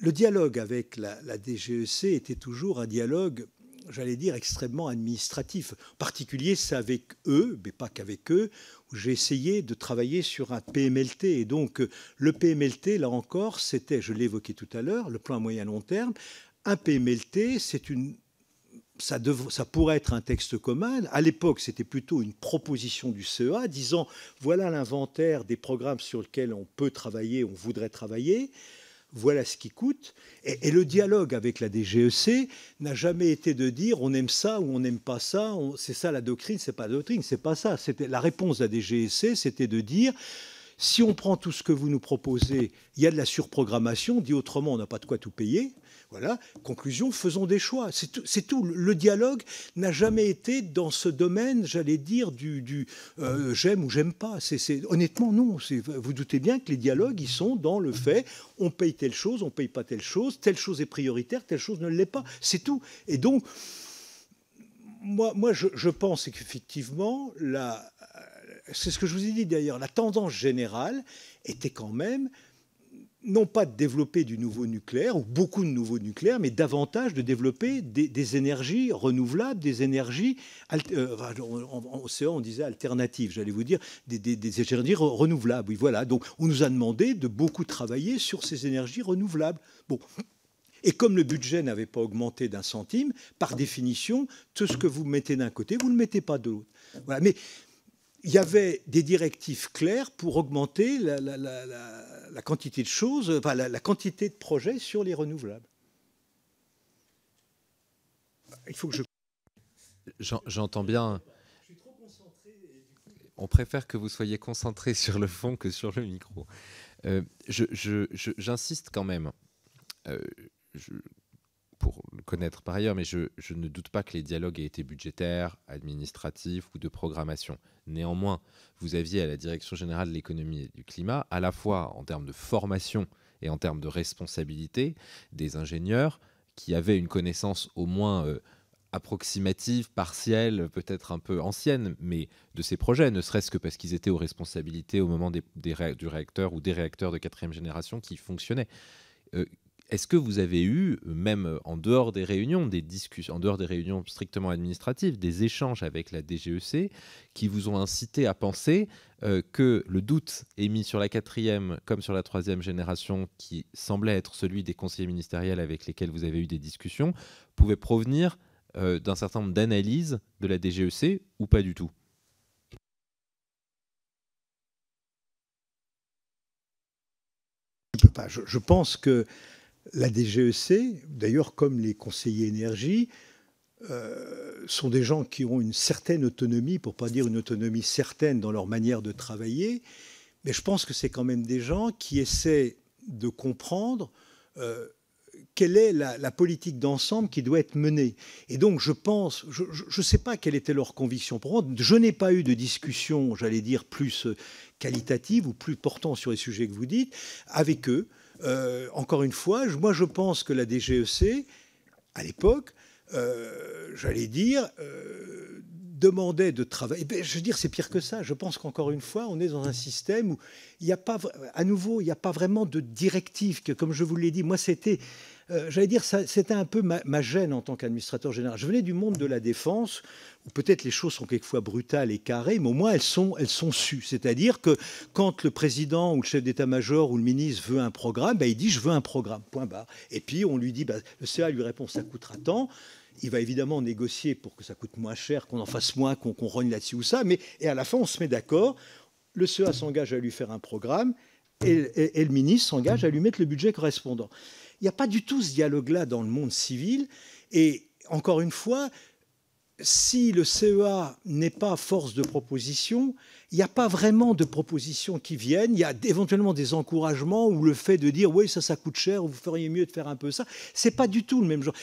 le dialogue avec la, la DGEC était toujours un dialogue j'allais dire, extrêmement administratif. En particulier, c'est avec eux, mais pas qu'avec eux, où j'ai essayé de travailler sur un PMLT. Et donc, le PMLT, là encore, c'était, je l'évoquais tout à l'heure, le plan moyen long terme. Un PMLT, c'est une ça, ça, pourrait être un texte commun. À l'époque, c'était plutôt une proposition du CEA disant voilà l'inventaire des programmes sur lesquels on peut travailler, on voudrait travailler voilà ce qui coûte. Et, le dialogue avec la DGEC n'a jamais été de dire on aime ça ou on n'aime pas ça, c'est ça la doctrine, c'est pas la doctrine, c'est pas ça. La réponse de la DGEC, c'était de dire si on prend tout ce que vous nous proposez, il y a de la surprogrammation, dit autrement, on n'a pas de quoi tout payer. Voilà, conclusion, faisons des choix. C'est tout, Le dialogue n'a jamais été dans ce domaine, j'allais dire, du, euh, j'aime ou j'aime pas. Honnêtement, non. Vous doutez bien que les dialogues, ils sont dans le fait, on paye telle chose, on paye pas telle chose, telle chose est prioritaire, telle chose ne l'est pas. C'est tout. Et donc, moi, je, je pense qu'effectivement, c'est ce que je vous ai dit d'ailleurs, la tendance générale était quand même non pas de développer du nouveau nucléaire ou beaucoup de nouveaux nucléaires, mais davantage de développer des, énergies renouvelables, des énergies, euh, en, on disait alternatives, j'allais vous dire, des, des, énergies renouvelables. Oui, voilà. Donc on nous a demandé de beaucoup travailler sur ces énergies renouvelables. Bon. Et comme le budget n'avait pas augmenté d'un centime, par définition, tout ce que vous mettez d'un côté, vous ne le mettez pas de l'autre. Voilà. Mais il y avait des directives claires pour augmenter la, quantité de choses, enfin, la, quantité de projets sur les renouvelables. Il faut que je. J'entends bien. On préfère que vous soyez concentré sur le fond que sur le micro. Euh, J'insiste quand même. Euh, pour le connaître par ailleurs, mais je, ne doute pas que les dialogues aient été budgétaires, administratifs ou de programmation. Néanmoins, vous aviez à la Direction générale de l'économie et du climat, à la fois en termes de formation et en termes de responsabilité, des ingénieurs qui avaient une connaissance au moins euh, approximative, partielle, peut-être un peu ancienne, mais de ces projets, ne serait-ce que parce qu'ils étaient aux responsabilités au moment des, du réacteur ou des réacteurs de quatrième génération qui fonctionnaient. Euh, est-ce que vous avez eu, même en dehors des réunions, des en dehors des réunions strictement administratives, des échanges avec la DGEC qui vous ont incité à penser euh, que le doute émis sur la quatrième comme sur la troisième génération, qui semblait être celui des conseillers ministériels avec lesquels vous avez eu des discussions, pouvait provenir euh, d'un certain nombre d'analyses de la DGEC ou pas du tout? Je pense que la DGEC, d'ailleurs comme les conseillers énergie, euh, sont des gens qui ont une certaine autonomie, pour pas dire une autonomie certaine dans leur manière de travailler, mais je pense que c'est quand même des gens qui essaient de comprendre euh, quelle est la, politique d'ensemble qui doit être menée. Et donc je pense, je ne sais pas quelle était leur conviction. Pour moi, je n'ai pas eu de discussion, j'allais dire, plus qualitative ou plus portant sur les sujets que vous dites, avec eux. Euh, encore une fois, moi je pense que la DGEC, à l'époque, euh, j'allais dire, euh, demandait de travailler. Eh je veux dire, c'est pire que ça. Je pense qu'encore une fois, on est dans un système où il n'y a pas, à nouveau, il n'y a pas vraiment de directive. Que, comme je vous l'ai dit, moi, c'était euh, j'allais dire, c'était un peu ma, gêne en tant qu'administrateur général. Je venais du monde de la défense, où peut-être les choses sont quelquefois brutales et carrées, mais au moins elles sont, elles sont sues. C'est-à-dire que quand le président ou le chef d'état-major ou le ministre veut un programme, bah, il dit je veux un programme, point barre. Et puis on lui dit, bah, le CA lui répond ça coûtera tant. Il va évidemment négocier pour que ça coûte moins cher, qu'on en fasse moins, qu'on rogne là-dessus ou ça, mais et à la fin on se met d'accord. Le CA s'engage à lui faire un programme et, et le ministre s'engage à lui mettre le budget correspondant. Il n'y a pas du tout ce dialogue-là dans le monde civil. Et encore une fois, si le CEA n'est pas force de proposition, il n'y a pas vraiment de propositions qui viennent. Il y a éventuellement des encouragements ou le fait de dire oui, ça, ça coûte cher, vous feriez mieux de faire un peu ça. C'est pas du tout le même genre.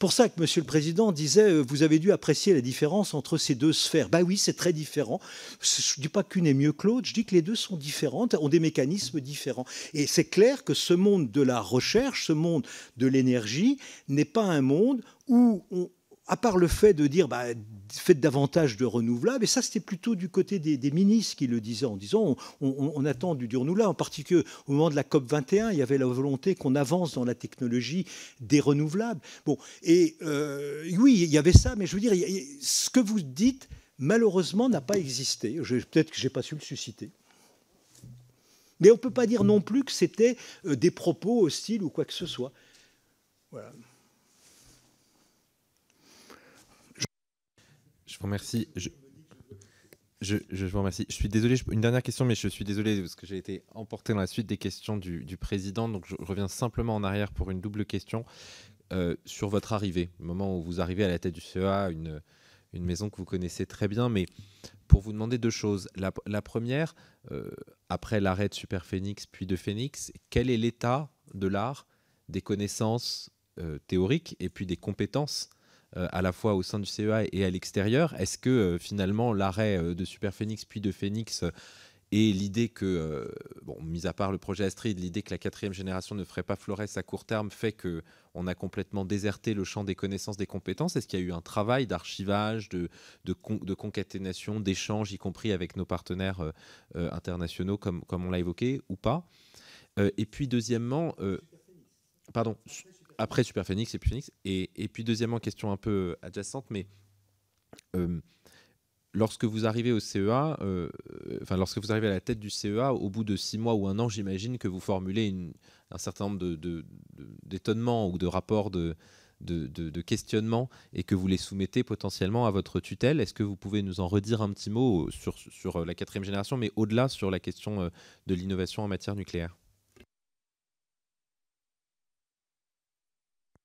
Pour ça que Monsieur le Président disait, euh, vous avez dû apprécier la différence entre ces deux sphères. Bah oui, c'est très différent. Je dis pas qu'une est mieux que l'autre. Je dis que les deux sont différentes, ont des mécanismes différents. Et c'est clair que ce monde de la recherche, ce monde de l'énergie, n'est pas un monde où on, à part le fait de dire bah, faites davantage de renouvelables, et ça c'était plutôt du côté des, ministres qui le disaient en disant on, attend du, renouvelable, en particulier au moment de la COP 21, il y avait la volonté qu'on avance dans la technologie des renouvelables. Bon, et euh, oui, il y avait ça, mais je veux dire, ce que vous dites, malheureusement, n'a pas existé. Peut-être que je n'ai pas su le susciter. Mais on ne peut pas dire non plus que c'était euh, des propos hostiles ou quoi que ce soit. Voilà. Je vous remercie. Je, vous remercie. Je suis désolé, une dernière question, mais je suis désolé parce que j'ai été emporté dans la suite des questions du, président. Donc je reviens simplement en arrière pour une double question euh, sur votre arrivée, le moment où vous arrivez à la tête du CEA, une, maison que vous connaissez très bien, mais pour vous demander deux choses. La, première, euh, après l'arrêt de Super Phoenix puis de Phoenix, quel est l'état de l'art, des connaissances euh, théoriques et puis des compétences à la fois au sein du CEA et à l'extérieur. Est-ce que euh, finalement l'arrêt euh, de Super Phoenix puis de Phoenix et l'idée que, bon, mis à part le projet Astrid, l'idée que la quatrième génération ne ferait pas Flores à court terme fait que on a complètement déserté le champ des connaissances, des compétences. Est-ce qu'il y a eu un travail d'archivage, de, de, de, concaténation, d'échange, y compris avec nos partenaires internationaux, comme, comme on l'a évoqué, ou pas? Et puis deuxièmement, pardon, après Super Phoenix et puis Phoenix. Et, puis deuxièmement, question un peu adjacente, mais lorsque vous arrivez au CEA, euh, lorsque vous arrivez à la tête du CEA, au bout de six mois ou un an, j'imagine que vous formulez un certain nombre d'étonnements ou de rapports de, questionnements et que vous les soumettez potentiellement à votre tutelle. Est-ce que vous pouvez nous en redire un petit mot sur, sur la quatrième génération, mais au-delà sur la question euh, de l'innovation en matière nucléaire?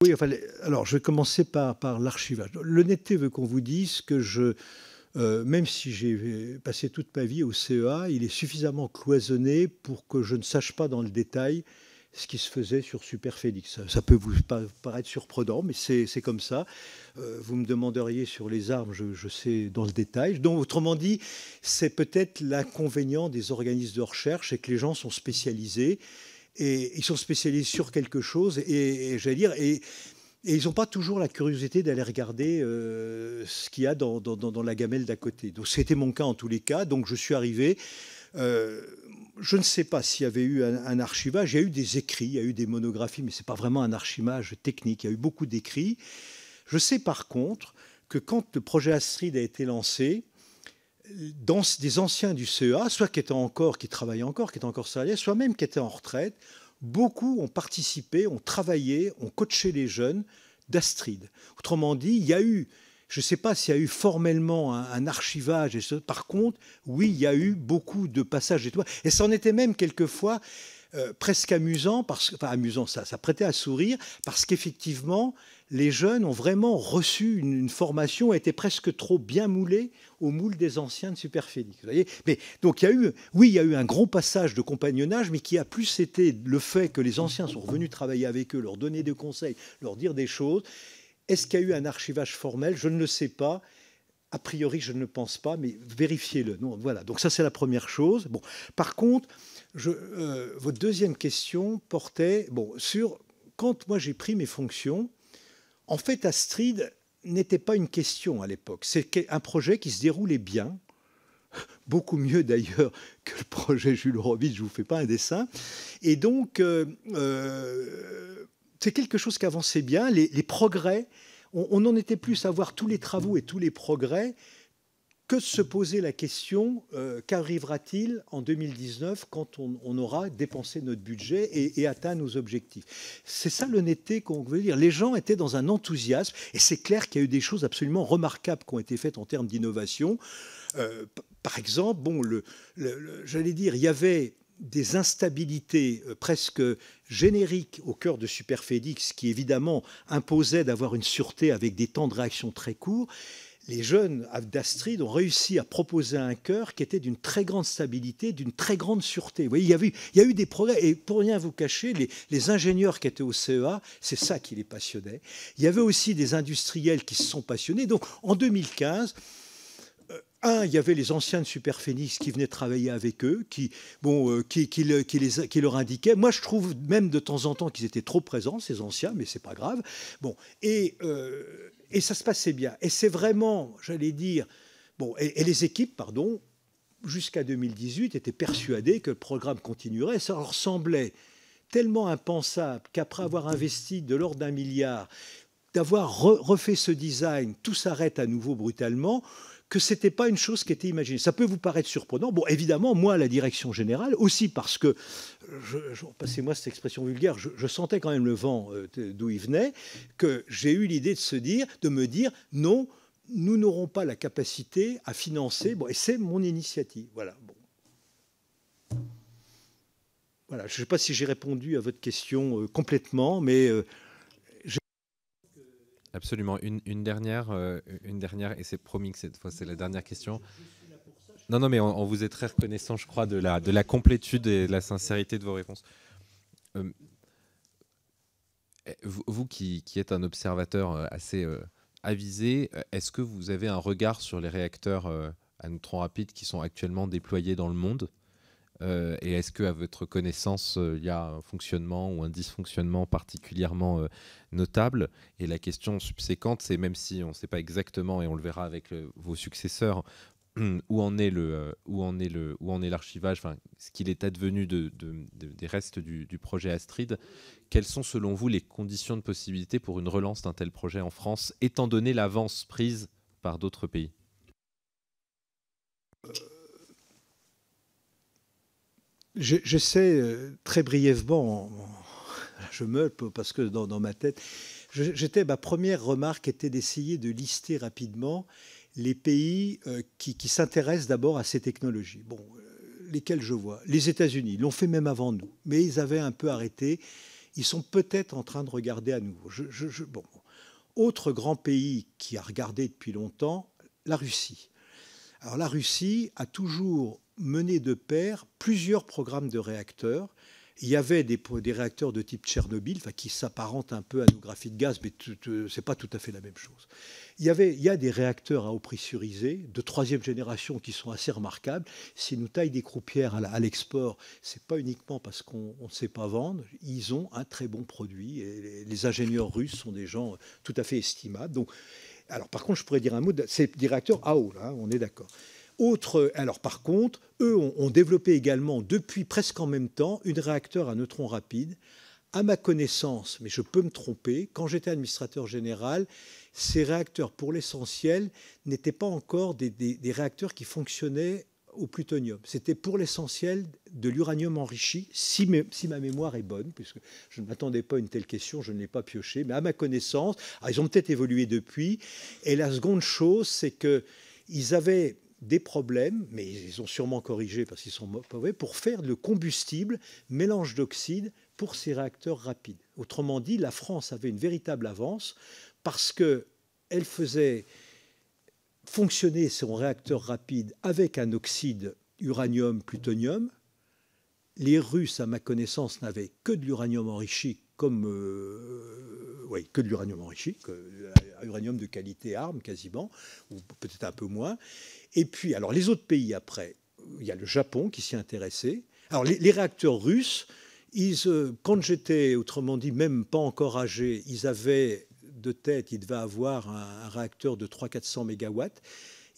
Oui, alors je vais commencer par, l'archivage. L'honnêteté veut qu'on vous dise que euh, même si j'ai passé toute ma vie au CEA, il est suffisamment cloisonné pour que je ne sache pas dans le détail ce qui se faisait sur Superfélix. Ça peut vous paraître surprenant, mais c'est comme ça. Euh, vous me demanderiez sur les armes, je, sais dans le détail. Donc, autrement dit, c'est peut-être l'inconvénient des organismes de recherche, c'est que les gens sont spécialisés et ils sont spécialisés sur quelque chose. Et, j'allais dire, et ils n'ont pas toujours la curiosité d'aller regarder euh, ce qu'il y a dans, la gamelle d'à côté. Donc c'était mon cas en tous les cas. Donc je suis arrivé. Euh, je ne sais pas s'il y avait eu un, archivage. Il y a eu des écrits, il y a eu des monographies, mais ce n'est pas vraiment un archivage technique. Il y a eu beaucoup d'écrits. Je sais par contre que quand le projet Astrid a été lancé, dans des anciens du CEA, soit qui étaient encore, qui travaillaient encore, qui étaient encore salariés, soit même qui étaient en retraite, beaucoup ont participé, ont travaillé, ont coaché les jeunes d'Astrid. Autrement dit, il y a eu, je ne sais pas s'il y a eu formellement un, archivage, et par contre, oui, il y a eu beaucoup de passages et tout. Et c'en était même quelquefois euh, presque amusant, parce, enfin amusant, ça, ça prêtait à sourire, parce qu'effectivement, les jeunes ont vraiment reçu une, formation, étaient presque trop bien moulés au moule des anciens de Superphénix. Mais, donc il y a eu, oui, il y a eu un gros passage de compagnonnage, mais qui a plus été le fait que les anciens sont revenus travailler avec eux, leur donner des conseils, leur dire des choses. Est-ce qu'il y a eu un archivage formel? Je ne le sais pas. A priori, je ne pense pas, mais vérifiez-le. Voilà. Donc ça, c'est la première chose. Bon, par contre, euh, votre deuxième question portait bon sur quand moi j'ai pris mes fonctions. En fait, Astrid n'était pas une question à l'époque. C'est un projet qui se déroulait bien, beaucoup mieux d'ailleurs que le projet Jules Robit, je ne vous fais pas un dessin. Et donc, euh, euh, c'est quelque chose qui avançait bien. Les, progrès, on, on, en était plus à voir tous les travaux et tous les progrès que se poser la question euh, qu'arrivera-t-il en 2019 quand on, aura dépensé notre budget et, atteint nos objectifs? C'est ça l'honnêteté qu'on veut dire. Les gens étaient dans un enthousiasme et c'est clair qu'il y a eu des choses absolument remarquables qui ont été faites en termes d'innovation. Euh, par exemple, bon, j'allais dire, il y avait des instabilités euh, presque génériques au cœur de Superfédix qui évidemment imposaient d'avoir une sûreté avec des temps de réaction très courts les jeunes d'Astrid ont réussi à proposer un cœur qui était d'une très grande stabilité, d'une très grande sûreté. Vous voyez, il, y a eu, des progrès. Et pour rien vous cacher, les, ingénieurs qui étaient au CEA, c'est ça qui les passionnait. Il y avait aussi des industriels qui se sont passionnés. Donc en 2015, euh, un, il y avait les anciens de Superphénix qui venaient travailler avec eux, qui, bon, euh, qui, qui, les, qui, leur indiquaient. Moi, je trouve même de temps en temps qu'ils étaient trop présents, ces anciens, mais c'est pas grave. Bon, et euh, et ça se passait bien. Et c'est vraiment, j'allais dire, bon, et, les équipes, pardon, jusqu'à 2018, étaient persuadées que le programme continuerait. Ça leur semblait tellement impensable qu'après avoir investi de l'ordre d'un milliard, d'avoir refait ce design, tout s'arrête à nouveau brutalement que ce n'était pas une chose qui était imaginée. Ça peut vous paraître surprenant. Bon, évidemment, moi, la direction générale, aussi parce que, passez-moi cette expression vulgaire, je, sentais quand même le vent euh, d'où il venait, que j'ai eu l'idée de se dire, de me dire, non, nous n'aurons pas la capacité à financer. Bon, et c'est mon initiative. Voilà. Bon. Voilà. Je ne sais pas si j'ai répondu à votre question euh, complètement, mais euh, Absolument. Une, dernière, euh, une dernière, et c'est promis que cette fois c'est la dernière question. Non, non, mais on, vous est très reconnaissant, je crois, de la, de la complétude et de la sincérité de vos réponses. Euh, vous, qui, qui, êtes un observateur euh, assez avisé, est-ce que vous avez un regard sur les réacteurs à neutrons rapides qui sont actuellement déployés dans le monde? Euh, et est-ce qu'à votre connaissance, euh, il y a un fonctionnement ou un dysfonctionnement particulièrement euh, notable? Et la question subséquente, c'est même si on ne sait pas exactement, et on le verra avec vos successeurs, où en est le où en est le où en est l'archivage, enfin ce qu'il est advenu de, des restes du, projet Astrid. Quelles sont selon vous les conditions de possibilité pour une relance d'un tel projet en France, étant donné l'avance prise par d'autres pays? J'essaie très brièvement, je me parce que dans, dans ma tête, j'étais ma première remarque était d'essayer de lister rapidement les pays euh, qui, s'intéressent d'abord à ces technologies. Bon, euh, lesquels je vois? Les États-Unis l'ont fait même avant nous, mais ils avaient un peu arrêté. Ils sont peut-être en train de regarder à nouveau. bon. Autre grand pays qui a regardé depuis longtemps, la Russie. Alors la Russie a toujours mené de pair plusieurs programmes de réacteurs il y avait des, réacteurs de type Tchernobyl, qui s'apparentent un peu à nos graphites de gaz, mais ce n'est pas tout à fait la même chose. Il y, avait, il y a des réacteurs à eau pressurisée de troisième génération qui sont assez remarquables. Si nous taillent des croupières à l'export, ce n'est pas uniquement parce qu'on ne sait pas vendre. Ils ont un très bon produit. Et les, ingénieurs russes sont des gens tout à fait estimables. Donc, alors, par contre, je pourrais dire un mot. C'est des réacteurs à eau, là, on est d'accord. Alors par contre, eux ont, développé également depuis presque en même temps une réacteur à neutrons rapides. À ma connaissance, mais je peux me tromper, quand j'étais administrateur général, ces réacteurs, pour l'essentiel, n'étaient pas encore des, réacteurs qui fonctionnaient au plutonium. C'était pour l'essentiel de l'uranium enrichi, si, ma mémoire est bonne, puisque je ne m'attendais pas à une telle question, je ne l'ai pas pioché, mais à ma connaissance, ah, ils ont peut-être évolué depuis. Et la seconde chose, c'est qu'ils avaient des problèmes, mais ils ont sûrement corrigé parce qu'ils sont mauvais, pour faire le combustible, mélange d'oxyde, pour ces réacteurs rapides. Autrement dit, la France avait une véritable avance parce qu'elle faisait fonctionner son réacteur rapide avec un oxyde uranium-plutonium. Les Russes, à ma connaissance, n'avaient que de l'uranium enrichi comme euh, oui, que de l'uranium enrichi, que l'uranium de qualité arme quasiment, ou peut-être un peu moins. Et puis, alors les autres pays après, il y a le Japon qui s'y intéressait. Alors les, réacteurs russes, ils, euh, quand j'étais, autrement dit, même pas encore âgé, ils avaient de tête, ils devaient avoir un, réacteur de 300-400 mégawatts.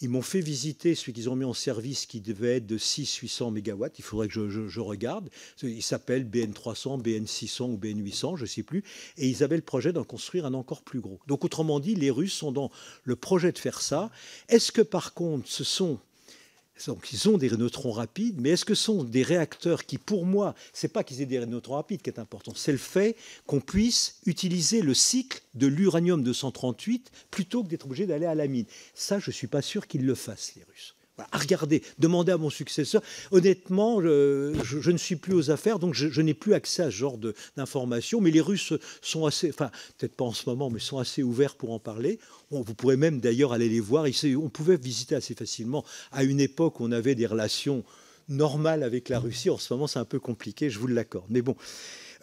Ils m'ont fait visiter celui qu'ils ont mis en service qui devait être de 600-800 mégawatts. Il faudrait que je, regarde. Il s'appelle BN300, BN600 ou BN800, je ne sais plus. Et ils avaient le projet d'en construire un encore plus gros. Donc autrement dit, les Russes sont dans le projet de faire ça. Est-ce que par contre, ce sont donc, ils ont des neutrons rapides, mais est-ce que ce sont des réacteurs qui, pour moi, c'est pas qu'ils aient des neutrons rapides qui est important, c'est le fait qu'on puisse utiliser le cycle de l'uranium 238 plutôt que d'être obligé d'aller à la mine. Ça, je suis pas sûr qu'ils le fassent, les Russes à regarder, demander à mon successeur. Honnêtement, je, ne suis plus aux affaires, donc je, n'ai plus accès à ce genre d'informations. Mais les Russes sont assez, enfin, peut-être pas en ce moment, mais sont assez ouverts pour en parler. vous pourrez même d'ailleurs aller les voir. On pouvait visiter assez facilement à une époque on avait des relations normales avec la Russie. En ce moment, c'est un peu compliqué, je vous l'accorde. Mais bon.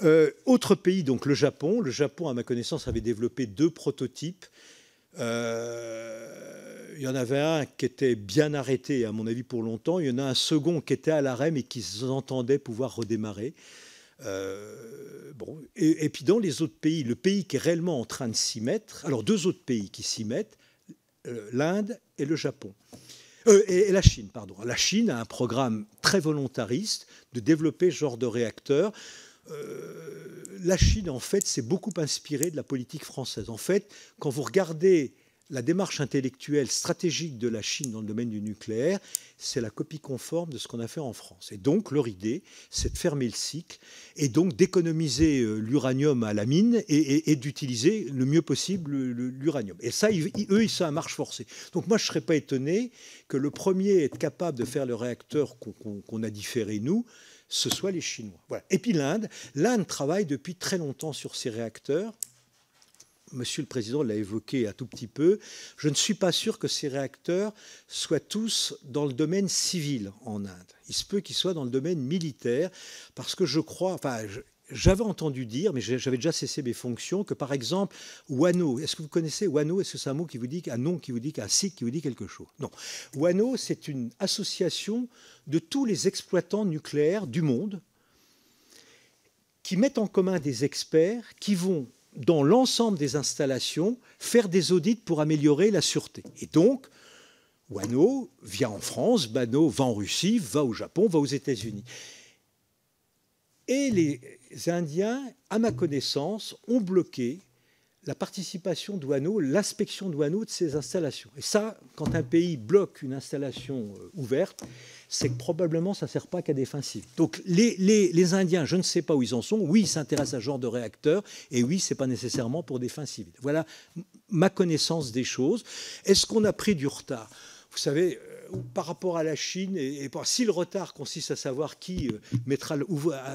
Euh, autre pays, donc le Japon. Le Japon, à ma connaissance, avait développé deux prototypes. Euh, il y en avait un qui était bien arrêté, à mon avis, pour longtemps. Il y en a un second qui était à l'arrêt, mais qui s'entendait pouvoir redémarrer. Euh, bon. Et, puis dans les autres pays, le pays qui est réellement en train de s'y mettre, alors deux autres pays qui s'y mettent, euh, l'Inde et le Japon. Euh, et, la Chine, pardon. La Chine a un programme très volontariste de développer ce genre de réacteurs. la Chine, en fait, s'est beaucoup inspirée de la politique française. En fait, quand vous regardez la démarche intellectuelle stratégique de la Chine dans le domaine du nucléaire, c'est la copie conforme de ce qu'on a fait en France. Et donc, leur idée, c'est de fermer le cycle et donc d'économiser euh, l'uranium à la mine et, d'utiliser le mieux possible l'uranium. Et ça, eux, ils sont à marche forcée. Donc, moi, je ne serais pas étonné que le premier être capable de faire le réacteur qu'on a différé, nous, ce soit les Chinois. Et puis l'Inde. L'Inde travaille depuis très longtemps sur ces réacteurs. Monsieur le Président l'a évoqué un tout petit peu, je ne suis pas sûr que ces réacteurs soient tous dans le domaine civil en Inde. Il se peut qu'ils soient dans le domaine militaire, parce que je crois, enfin, j'avais entendu dire, mais j'avais déjà cessé mes fonctions, que par exemple, Wano, est-ce que vous connaissez Wano Est-ce que c'est un mot qui vous dit, un nom qui vous dit, un site qui vous dit quelque chose? Non. Wano, c'est une association de tous les exploitants nucléaires du monde qui mettent en commun des experts qui vont dans l'ensemble des installations, faire des audits pour améliorer la sûreté. Et donc, Wano vient en France, Bano va en Russie, va au Japon, va aux États-Unis. Et les Indiens, à ma connaissance, ont bloqué la participation douaneau, l'inspection douaneau de ces installations. Et ça, quand un pays bloque une installation euh, ouverte, c'est que probablement ça ne sert pas qu'à des fins civiles. Donc les, Indiens, je ne sais pas où ils en sont. Oui, ils s'intéressent à ce genre de réacteur, et oui, ce n'est pas nécessairement pour des fins civiles. Voilà ma connaissance des choses. Est-ce qu'on a pris du retard? Vous savez, euh, par rapport à la Chine, et, si le retard consiste à savoir qui euh, mettra,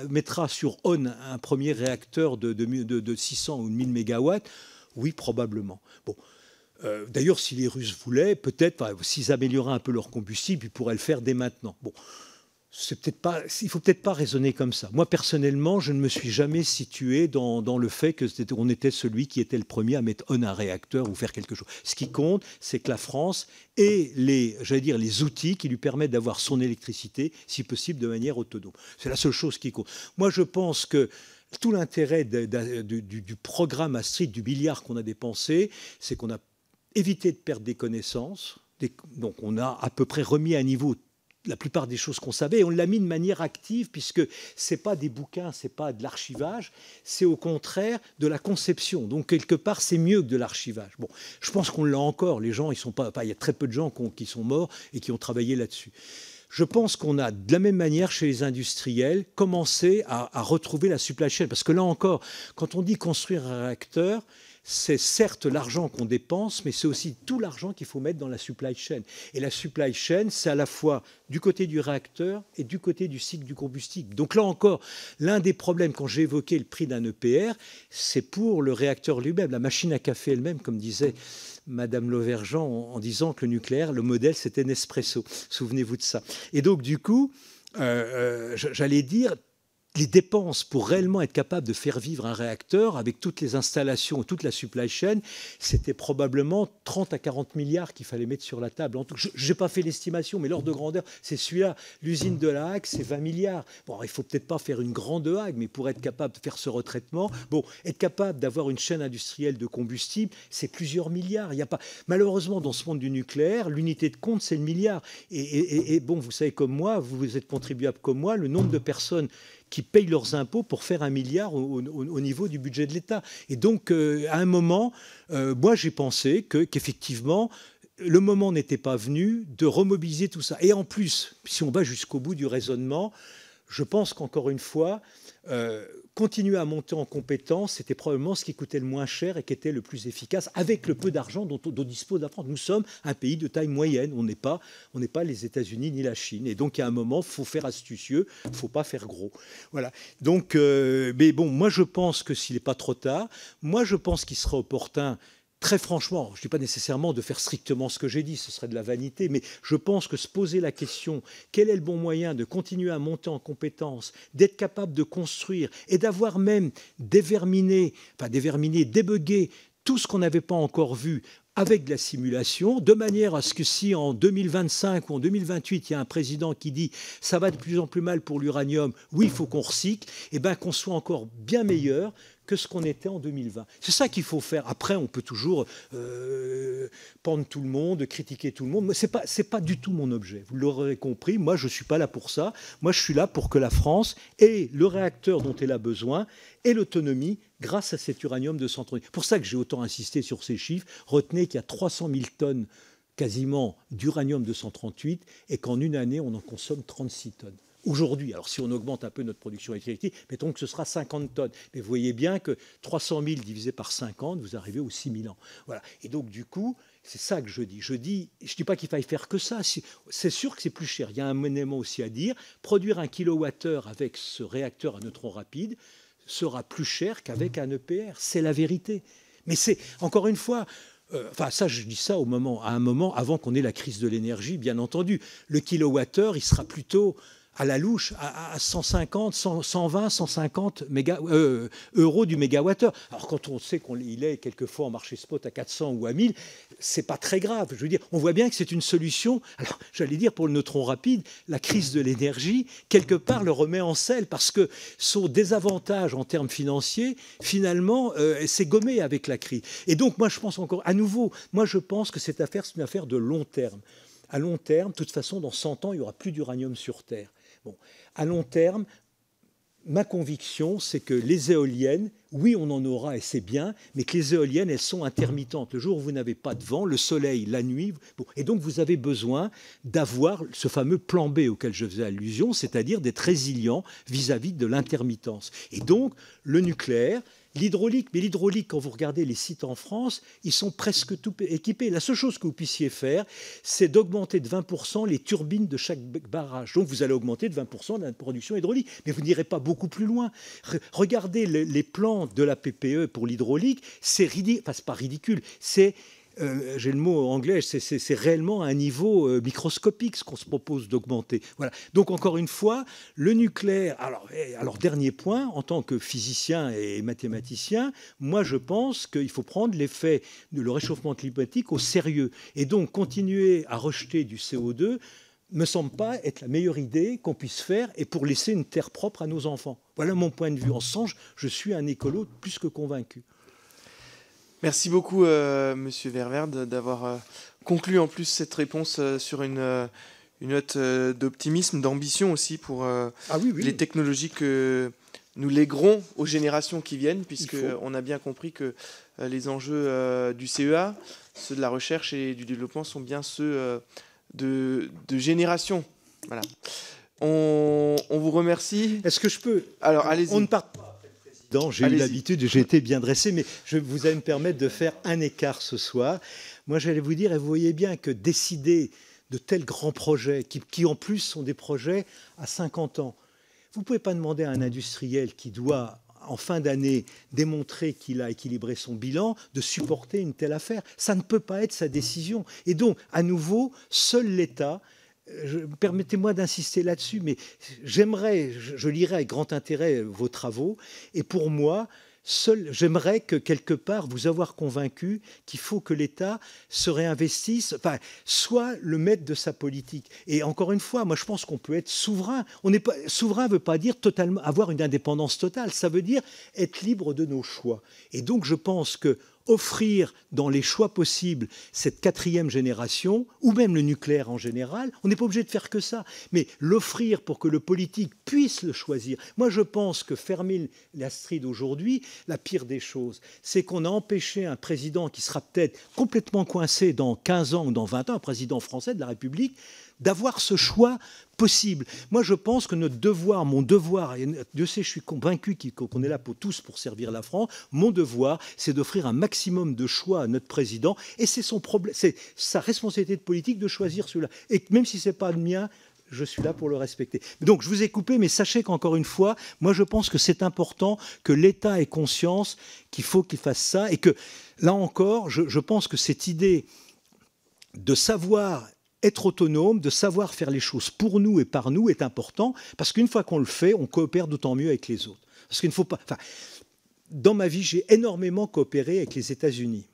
mettra sur ON un premier réacteur de, de, 600 ou 1000 mégawatts, oui, probablement. Euh, d'ailleurs, si les Russes voulaient, peut-être, s'ils amélioraient un peu leur combustible, ils pourraient le faire dès maintenant. Il faut peut-être pas raisonner comme ça. Moi personnellement, je ne me suis jamais situé dans, le fait que était, celui qui était le premier à mettre on un réacteur ou faire quelque chose. Ce qui compte, c'est que la France ait les, outils qui lui permettent d'avoir son électricité, si possible, de manière autonome. C'est la seule chose qui compte. Moi, je pense que tout l'intérêt du, du, programme Astrid, du milliard qu'on a dépensé, c'est qu'on a évité de perdre des connaissances. donc on a à peu près remis à niveau la plupart des choses qu'on savait, et on l'a mis de manière active, puisque ce n'est pas des bouquins, ce n'est pas de l'archivage, c'est au contraire de la conception. Donc, quelque part, c'est mieux que de l'archivage. Bon, je pense qu'on l'a encore. Les gens, ils sont pas, il y a très peu de gens qui sont morts et qui ont travaillé là-dessus. Je pense qu'on a, de la même manière, chez les industriels, commencé à, à retrouver la supply chain. Parce que là encore, quand on dit construire un réacteur, c'est certes l'argent qu'on dépense, mais c'est aussi tout l'argent qu'il faut mettre dans la supply chain. Et la supply chain, c'est à la fois du côté du réacteur et du côté du cycle du combustible. Donc là encore, l'un des problèmes, quand j'ai évoqué le prix d'un EPR, c'est pour le réacteur lui-même, la machine à café elle-même, comme disait Madame Lauvergeant en, disant que le nucléaire, le modèle, c'était Nespresso. Souvenez-vous de ça. Et donc, du coup, euh, euh, j'allais dire, les dépenses pour réellement être capable de faire vivre un réacteur avec toutes les installations, toute la supply chain, c'était probablement 30 à 40 milliards qu'il fallait mettre sur la table. Je n'ai pas fait l'estimation, mais l'ordre de grandeur, c'est celui-là. L'usine de la Hague, c'est 20 milliards. Bon, il faut peut-être pas faire une grande Hague, mais pour être capable de faire ce retraitement, bon, être capable d'avoir une chaîne industrielle de combustible, c'est plusieurs milliards. Il a pas, malheureusement, dans ce monde du nucléaire, l'unité de compte, c'est le milliard. Et, et bon, vous savez comme moi, vous êtes contribuable comme moi, le nombre de personnes qui payent leurs impôts pour faire un milliard au, niveau du budget de l'État. Et donc, euh, à un moment, euh, moi, j'ai pensé qu'effectivement, le moment n'était pas venu de remobiliser tout ça. Et en plus, si on va jusqu'au bout du raisonnement, je pense qu'encore une fois, euh, continuer à monter en compétence, c'était probablement ce qui coûtait le moins cher et qui était le plus efficace, avec le peu d'argent dont, dont, dispose la France. Nous sommes un pays de taille moyenne, on n'est pas, pas les États-Unis ni la Chine. Et donc, à un moment, faut faire astucieux, il ne faut pas faire gros. Voilà. Donc, euh, mais bon, moi, je pense que s'il n'est pas trop tard, moi, je pense qu'il sera opportun très franchement, je ne dis pas nécessairement de faire strictement ce que j'ai dit, ce serait de la vanité, mais je pense que se poser la question, quel est le bon moyen de continuer à monter en compétence, d'être capable de construire et d'avoir même déverminé, enfin déverminé, débugué tout ce qu'on n'avait pas encore vu avec de la simulation, de manière à ce que si en 2025 ou en 2028, il y a un président qui dit ça va de plus en plus mal pour l'uranium, oui, il faut qu'on recycle, et eh bien qu'on soit encore bien meilleur que ce qu'on était en 2020. C'est ça qu'il faut faire. Après, on peut toujours euh, pendre tout le monde, critiquer tout le monde. Mais ce n'est pas, pas du tout mon objet. Vous l'aurez compris, moi, je ne suis pas là pour ça. Moi, je suis là pour que la France ait le réacteur dont elle a besoin et l'autonomie grâce à cet uranium de 138. C'est pour ça que j'ai autant insisté sur ces chiffres. Retenez qu'il y a 300 000 tonnes quasiment d'uranium 238 et qu'en une année, on en consomme 36 tonnes aujourd'hui. Alors si on augmente un peu notre production électrique, mettons que ce sera 50 tonnes. Mais vous voyez bien que 300 000 divisé par 50, vous arrivez aux 6 000 ans. Voilà. Et donc du coup, c'est ça que je dis. Je dis, je dis pas qu'il faille faire que ça. C'est sûr que c'est plus cher. Il y a un élément aussi à dire. Produire un kilowattheure avec ce réacteur à neutrons rapides sera plus cher qu'avec un EPR. C'est la vérité. Mais c'est encore une fois, euh, enfin ça je dis ça au moment, à un moment avant qu'on ait la crise de l'énergie, bien entendu. Le kilowattheure, il sera plutôt à la louche à, 150, 120, 150 euros du mégawattheure. Alors quand on sait qu'il est quelquefois en marché spot à 400 ou à 1000, c'est pas très grave. Je veux dire, on voit bien que c'est une solution. Alors j'allais dire pour le neutron rapide, la crise de l'énergie quelque part le remet en selle parce que son désavantage en termes financiers, finalement, euh, s'est gommé avec la crise. Et donc moi je pense encore, à nouveau, moi je pense que cette affaire c'est une affaire de long terme à long terme, de toute façon, dans 100 ans, il n'y aura plus d'uranium sur Terre. Bon, à long terme, ma conviction, c'est que les éoliennes, oui, on en aura et c'est bien, mais que les éoliennes, elles sont intermittentes. Le jour où vous n'avez pas de vent, le soleil, la nuit, et donc vous avez besoin d'avoir ce fameux plan B auquel je faisais allusion, c'est-à-dire d'être résilient vis-à-vis de l'intermittence. Et donc, le nucléaire, L'hydraulique, mais l'hydraulique, quand vous regardez les sites en France, ils sont presque tout équipés. La seule chose que vous puissiez faire, c'est d'augmenter de 20% les turbines de chaque barrage. Donc vous allez augmenter de 20% la production hydraulique. Mais vous n'irez pas beaucoup plus loin. Regardez les plans de la PPE pour l'hydraulique, c'est ridicule. Enfin, pas ridicule, c'est euh, j'ai le mot anglais, c'est réellement un niveau euh, microscopique ce qu'on se propose d'augmenter. Voilà. Donc encore une fois, le nucléaire. Alors, alors dernier point, en tant que physicien et mathématicien, moi je pense qu'il faut prendre l'effet de le réchauffement climatique au sérieux et donc continuer à rejeter du CO2 me semble pas être la meilleure idée qu'on puisse faire et pour laisser une terre propre à nos enfants. Voilà mon point de vue. En sens, je suis un écolo plus que convaincu. Merci beaucoup, euh, Monsieur Ververde, d'avoir euh, conclu en plus cette réponse euh, sur une, une note d'optimisme, d'ambition aussi pour ah les technologies que nous léguerons aux générations qui viennent, puisqu'on a bien compris que les enjeux du CEA, ceux de la recherche et du développement, sont bien ceux de, de génération. Voilà. On, on, vous remercie. Est-ce que je peux? Alors, allez-y. On ne part pas j'ai eu l'habitude, j'ai été bien dressé, mais je vous allez me permettre de faire un écart ce soir. Moi, j'allais vous dire, et vous voyez bien que décider de tels grands projets, qui, en plus sont des projets à 50 ans, vous ne pouvez pas demander à un industriel qui doit en fin d'année démontrer qu'il a équilibré son bilan, de supporter une telle affaire. Ça ne peut pas être sa décision. Et donc, à nouveau, seul l'État permettez-moi d'insister là-dessus, mais j'aimerais, je, lirai avec grand intérêt vos travaux, et pour moi, j'aimerais que quelque part vous avoir convaincu qu'il faut que l'État se réinvestisse, enfin, soit le maître de sa politique. Et encore une fois, moi je pense qu'on peut être souverain. On n'est pas souverain veut pas dire totalement avoir une indépendance totale. Ça veut dire être libre de nos choix. Et donc je pense que offrir dans les choix possibles cette quatrième génération, ou même le nucléaire en général, on n'est pas obligé de faire que ça, mais l'offrir pour que le politique puisse le choisir. Moi, je pense que fermer l'Astrid aujourd'hui, la pire des choses, c'est qu'on a empêché un président qui sera peut-être complètement coincé dans 15 ans ou dans 20 ans, un président français de la République, d'avoir ce choix possible. Moi, je pense que notre devoir, mon devoir, et Dieu sait, je suis convaincu qu'on est là pour tous pour servir la France, mon devoir, c'est d'offrir un maximum de choix à notre président, et c'est sa responsabilité de politique de choisir cela. Et même si c'est pas le mien, je suis là pour le respecter. Donc je vous ai coupé, mais sachez qu'encore une fois, moi je pense que c'est important que l'État ait conscience qu'il faut qu'il fasse ça, et que là encore, je pense que cette idée de savoir être autonome, de savoir faire les choses pour nous et par nous est important, parce qu'une fois qu'on le fait, on coopère d'autant mieux avec les autres. Parce qu'il ne faut pas. Dans ma vie, j'ai énormément coopéré avec les États-Unis.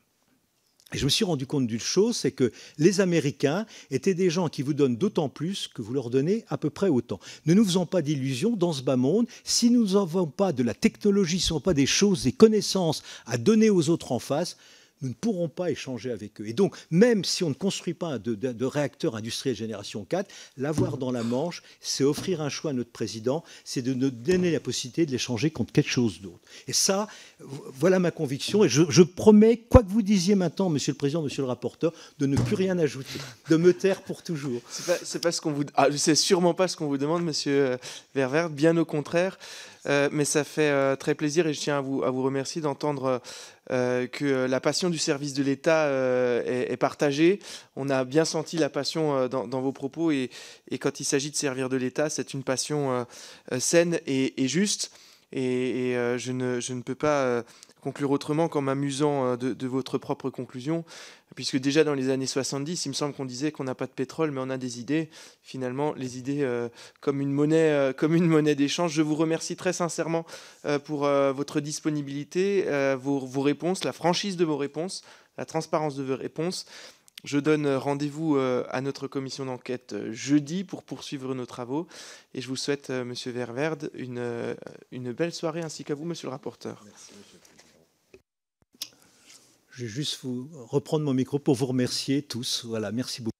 Et je me suis rendu compte d'une chose, c'est que les Américains étaient des gens qui vous donnent d'autant plus que vous leur donnez à peu près autant. Ne nous faisons pas d'illusions dans ce bas monde. Si nous n'avons pas de la technologie, si nous n'avons pas des choses, des connaissances à donner aux autres en face, nous ne pourrons pas échanger avec eux. Et donc, même si on ne construit pas de, réacteur industriel génération 4, l'avoir dans la Manche, c'est offrir un choix à notre président, c'est de nous donner la possibilité de l'échanger contre quelque chose d'autre. Et ça, voilà ma conviction. Et je, promets, quoi que vous disiez maintenant, Monsieur le Président, Monsieur le rapporteur, de ne plus rien ajouter, de me taire pour toujours. C'est pas, ce qu'on vous, ah, c'est sûrement pas ce qu'on vous demande, Monsieur Ververt. Bien au contraire. Euh, mais ça fait euh, très plaisir et je tiens à vous, à vous remercier d'entendre euh, que la passion du service de l'État est, partagée. On a bien senti la passion dans, vos propos et, et quand il s'agit de servir de l'État, c'est une passion saine et, juste. Et, je, ne, je, ne, peux pas conclure autrement qu'en m'amusant de, de, votre propre conclusion puisque déjà dans les années 70, il me semble qu'on disait qu'on n'a pas de pétrole, mais on a des idées. Finalement, les idées euh, comme une monnaie, euh, comme une monnaie d'échange. Je vous remercie très sincèrement euh, pour votre disponibilité, vos, réponses, la franchise de vos réponses, la transparence de vos réponses. Je donne rendez-vous à notre commission d'enquête jeudi pour poursuivre nos travaux. Et je vous souhaite, Monsieur Ververde, une, une belle soirée ainsi qu'à vous, Monsieur le rapporteur. Merci, monsieur. Je vais juste vous reprendre mon micro pour vous remercier tous. Voilà, merci beaucoup.